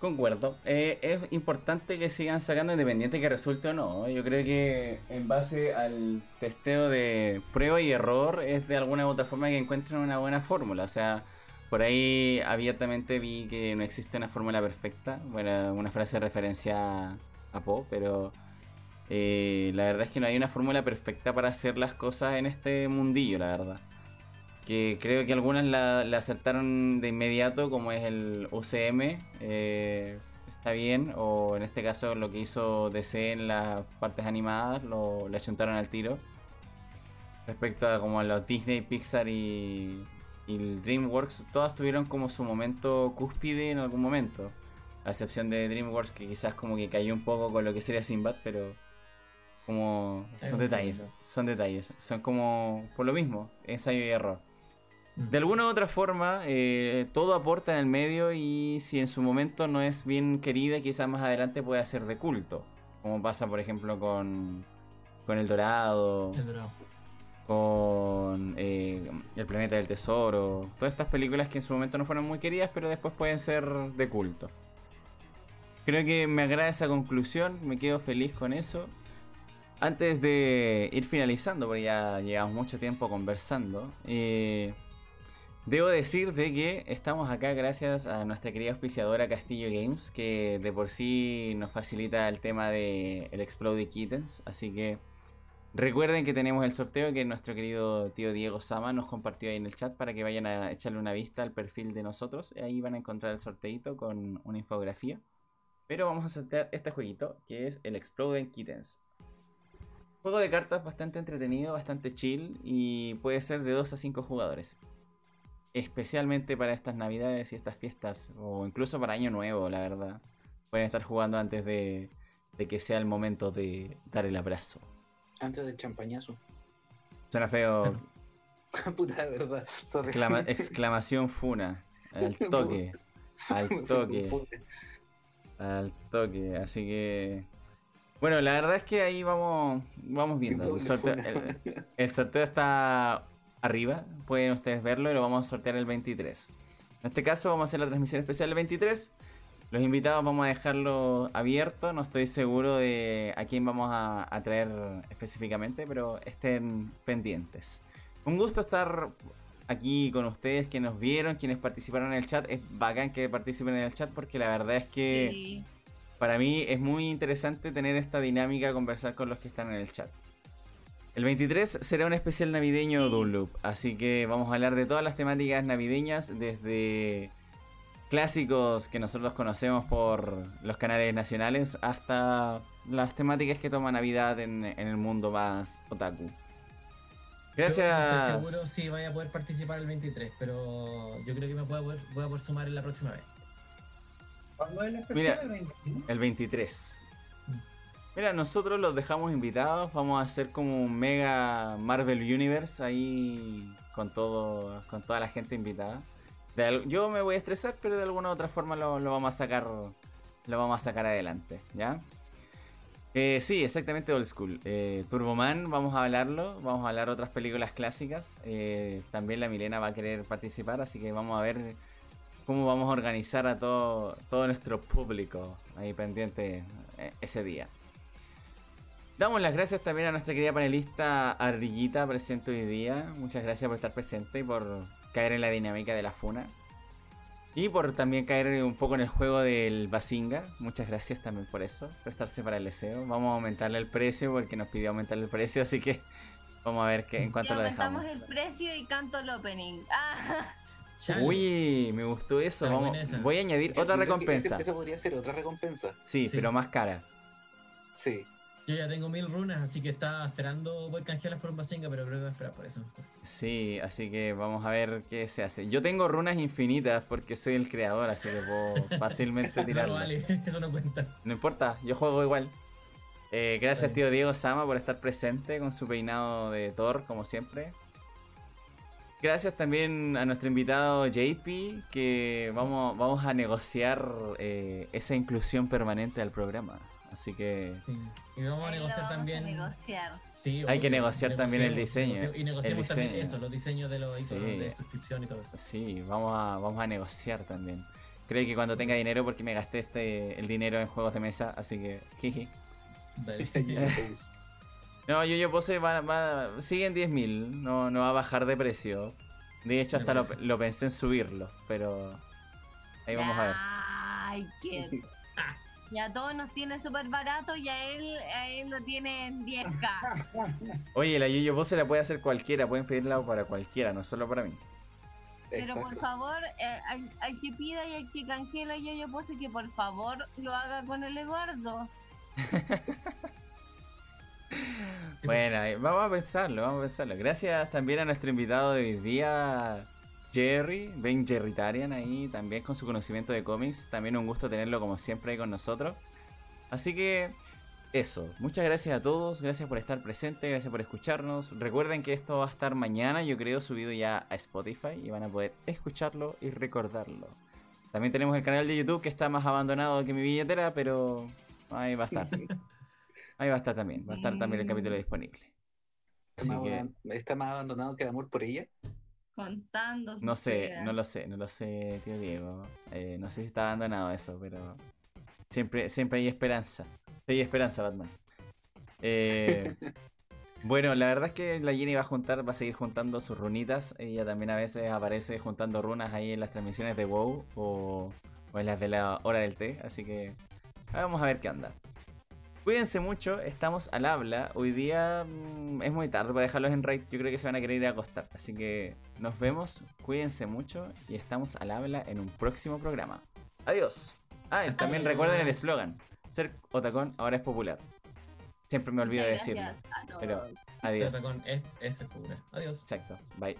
Concuerdo. Eh, es importante que sigan sacando independiente que resulte o no. Yo creo que en base al testeo de prueba y error es de alguna u otra forma que encuentren una buena fórmula. O sea, por ahí abiertamente vi que no existe una fórmula perfecta. Bueno, una frase de referencia a Poe, pero eh, la verdad es que no hay una fórmula perfecta para hacer las cosas en este mundillo, la verdad. que creo que algunas la, la acertaron de inmediato, como es el UCM, eh, está bien, o en este caso lo que hizo DC en las partes animadas, lo le achuntaron al tiro. Respecto a como a los Disney, Pixar y, y DreamWorks, todas tuvieron como su momento cúspide en algún momento. A excepción de DreamWorks, que quizás como que cayó un poco con lo que sería Sinbad, pero como son detalles, son detalles, son como por lo mismo, ensayo y error. Mm. De alguna u otra forma, eh, todo aporta en el medio y si en su momento no es bien querida, quizás más adelante pueda ser de culto. Como pasa, por ejemplo, con, con El Dorado, El dorado. con eh, El Planeta del Tesoro. Todas estas películas que en su momento no fueron muy queridas, pero después pueden ser de culto. Creo que me agrada esa conclusión, me quedo feliz con eso. Antes de ir finalizando, porque ya llevamos mucho tiempo conversando, eh, debo decir de que estamos acá gracias a nuestra querida auspiciadora Castillo Games, que de por sí nos facilita el tema de el Exploded Kittens, así que recuerden que tenemos el sorteo que nuestro querido tío Diego Sama nos compartió ahí en el chat para que vayan a echarle una vista al perfil de nosotros, ahí van a encontrar el sorteito con una infografía. Pero vamos a sortear este jueguito que es el Exploding Kittens. Juego de cartas bastante entretenido, bastante chill y puede ser de 2 a 5 jugadores. Especialmente para estas navidades y estas fiestas, o incluso para Año Nuevo, la verdad. Pueden estar jugando antes de, de que sea el momento de dar el abrazo. Antes del champañazo. Suena feo. Puta de verdad. Sorry. exclama- exclamación Funa. Al toque. Al toque. Al toque, así que. Bueno, la verdad es que ahí vamos, vamos viendo. El sorteo, el- el sorteo está arriba, pueden ustedes verlo y lo vamos a sortear el 23. En este caso vamos a hacer la transmisión especial el 23. Los invitados vamos a dejarlo abierto, no estoy seguro de a quién vamos a, a traer específicamente, pero estén pendientes. Un gusto estar aquí con ustedes, que nos vieron, quienes participaron en el chat. Es bacán que participen en el chat porque la verdad es que Sí. Para mí es muy interesante tener esta dinámica, conversar con los que están en el chat. El 23 será un especial navideño Sí. Dunloop, así que vamos a hablar de todas las temáticas navideñas, desde clásicos que nosotros conocemos por los canales nacionales hasta las temáticas que toma Navidad en, en el mundo más otaku. Yo Gracias. estoy seguro si vaya a poder participar el 23, pero yo creo que me voy a poder, voy a poder sumar en la próxima vez. ¿Cuándo es el Mira. especial? ¿El 21? El 23. Mm. Mira, nosotros los dejamos invitados. Vamos a hacer como un mega Marvel Universe ahí con todo, con toda la gente invitada. De yo me voy a estresar, pero de alguna u otra forma lo, lo vamos a sacar, lo vamos a sacar adelante, ¿ya? Eh, sí, exactamente old school. Eh, Turboman, vamos a hablarlo, vamos a hablar otras películas clásicas. Eh, también la Milena va a querer participar, así que vamos a ver cómo vamos a organizar a todo, todo nuestro público ahí pendiente eh, ese día. Damos las gracias también a nuestra querida panelista Ardillita presente hoy día. Muchas gracias por estar presente y por caer en la dinámica de la funa. Y por también caer un poco en el juego del Basinga. Muchas gracias también por eso, prestarse para el deseo. Vamos a aumentarle el precio porque nos pidió aumentarle el precio, así que vamos a ver que, en cuánto lo aumentamos dejamos. el precio y canto el opening. Ah, Chale. Uy, me gustó eso. Vamos- voy a añadir Yo otra recompensa. Esa podría ser otra recompensa. Sí, Sí. pero más cara. Sí. Yo ya tengo mil runas, así que estaba esperando poder canjearlas por un Basinga, pero creo que voy a esperar por eso. Sí, así que vamos a ver qué se hace. Yo tengo runas infinitas porque soy el creador, así que puedo fácilmente Eso no tirarlas. vale, eso no cuenta. No importa, yo juego igual. Eh, gracias tío Diego Sama por estar presente con su peinado de Thor, como siempre. Gracias también a nuestro invitado JP, que vamos, vamos a negociar eh, esa inclusión permanente al programa. Así que Sí. Y vamos a negociar vamos a también. negociar. Sí, Hay que negociar también el diseño, negocio- Y negociemos el también eso, los diseños de los iconos Sí. de suscripción y todo eso. sí, vamos a, vamos a negociar también. Creo que cuando tenga dinero, porque me gasté este el dinero en juegos de mesa, así que jiji. Dale. No, yo yo pose va, va, sigue en 10.000, no, no va a bajar de precio. De hecho, hasta lo, lo pensé en subirlo, pero ahí vamos a ver. Ay, qué. Y a todos nos tiene súper barato y a él, a él lo tiene en 10k. Oye, la Yoyo Pose la puede hacer cualquiera, pueden pedirla para cualquiera, no solo para mí. Pero por favor, eh, al, al que pida y al que canjee la yo-yo pose, que por favor lo haga con el Eduardo. Bueno, ahí- vamos a pensarlo, vamos a pensarlo. Gracias también a nuestro invitado de hoy día, Jerry, Ben Jerrytarian ahí, también con su conocimiento de cómics. También un gusto tenerlo como siempre ahí con nosotros. Así que eso, muchas gracias a todos, gracias por estar presentes, gracias por escucharnos. Recuerden que esto va a estar mañana, yo creo, subido ya a Spotify y van a poder escucharlo y recordarlo. También tenemos el canal de YouTube que está más abandonado que mi billetera, pero ahí va a estar. Ahí va a estar también, va a estar también el capítulo disponible. Está más, Así que- aban- está más abandonado que el amor por ella. Contando No sé, no lo sé, no lo sé, tío Diego. Eh, no sé si está abandonado eso, pero siempre, siempre hay esperanza. Hay esperanza, Batman. Eh, bueno, la verdad es que la Jenny va a juntar, va a seguir juntando sus runitas. Ella también a veces aparece juntando runas ahí en las transmisiones de WoW o, o en las de la hora del té. Así que vamos a ver qué onda. Cuídense mucho, estamos al habla. Hoy día mm, es muy tarde para dejarlos en raid. Yo creo que se van a querer ir a acostar. Así que nos vemos, cuídense mucho y estamos al habla en un próximo programa. Adiós. Ah, y también Adiós. recuerden el eslogan. Ser otacón ahora es popular. Siempre me olvido de decirlo. Pero adiós. con es, es popular. Adiós. Exacto. Bye.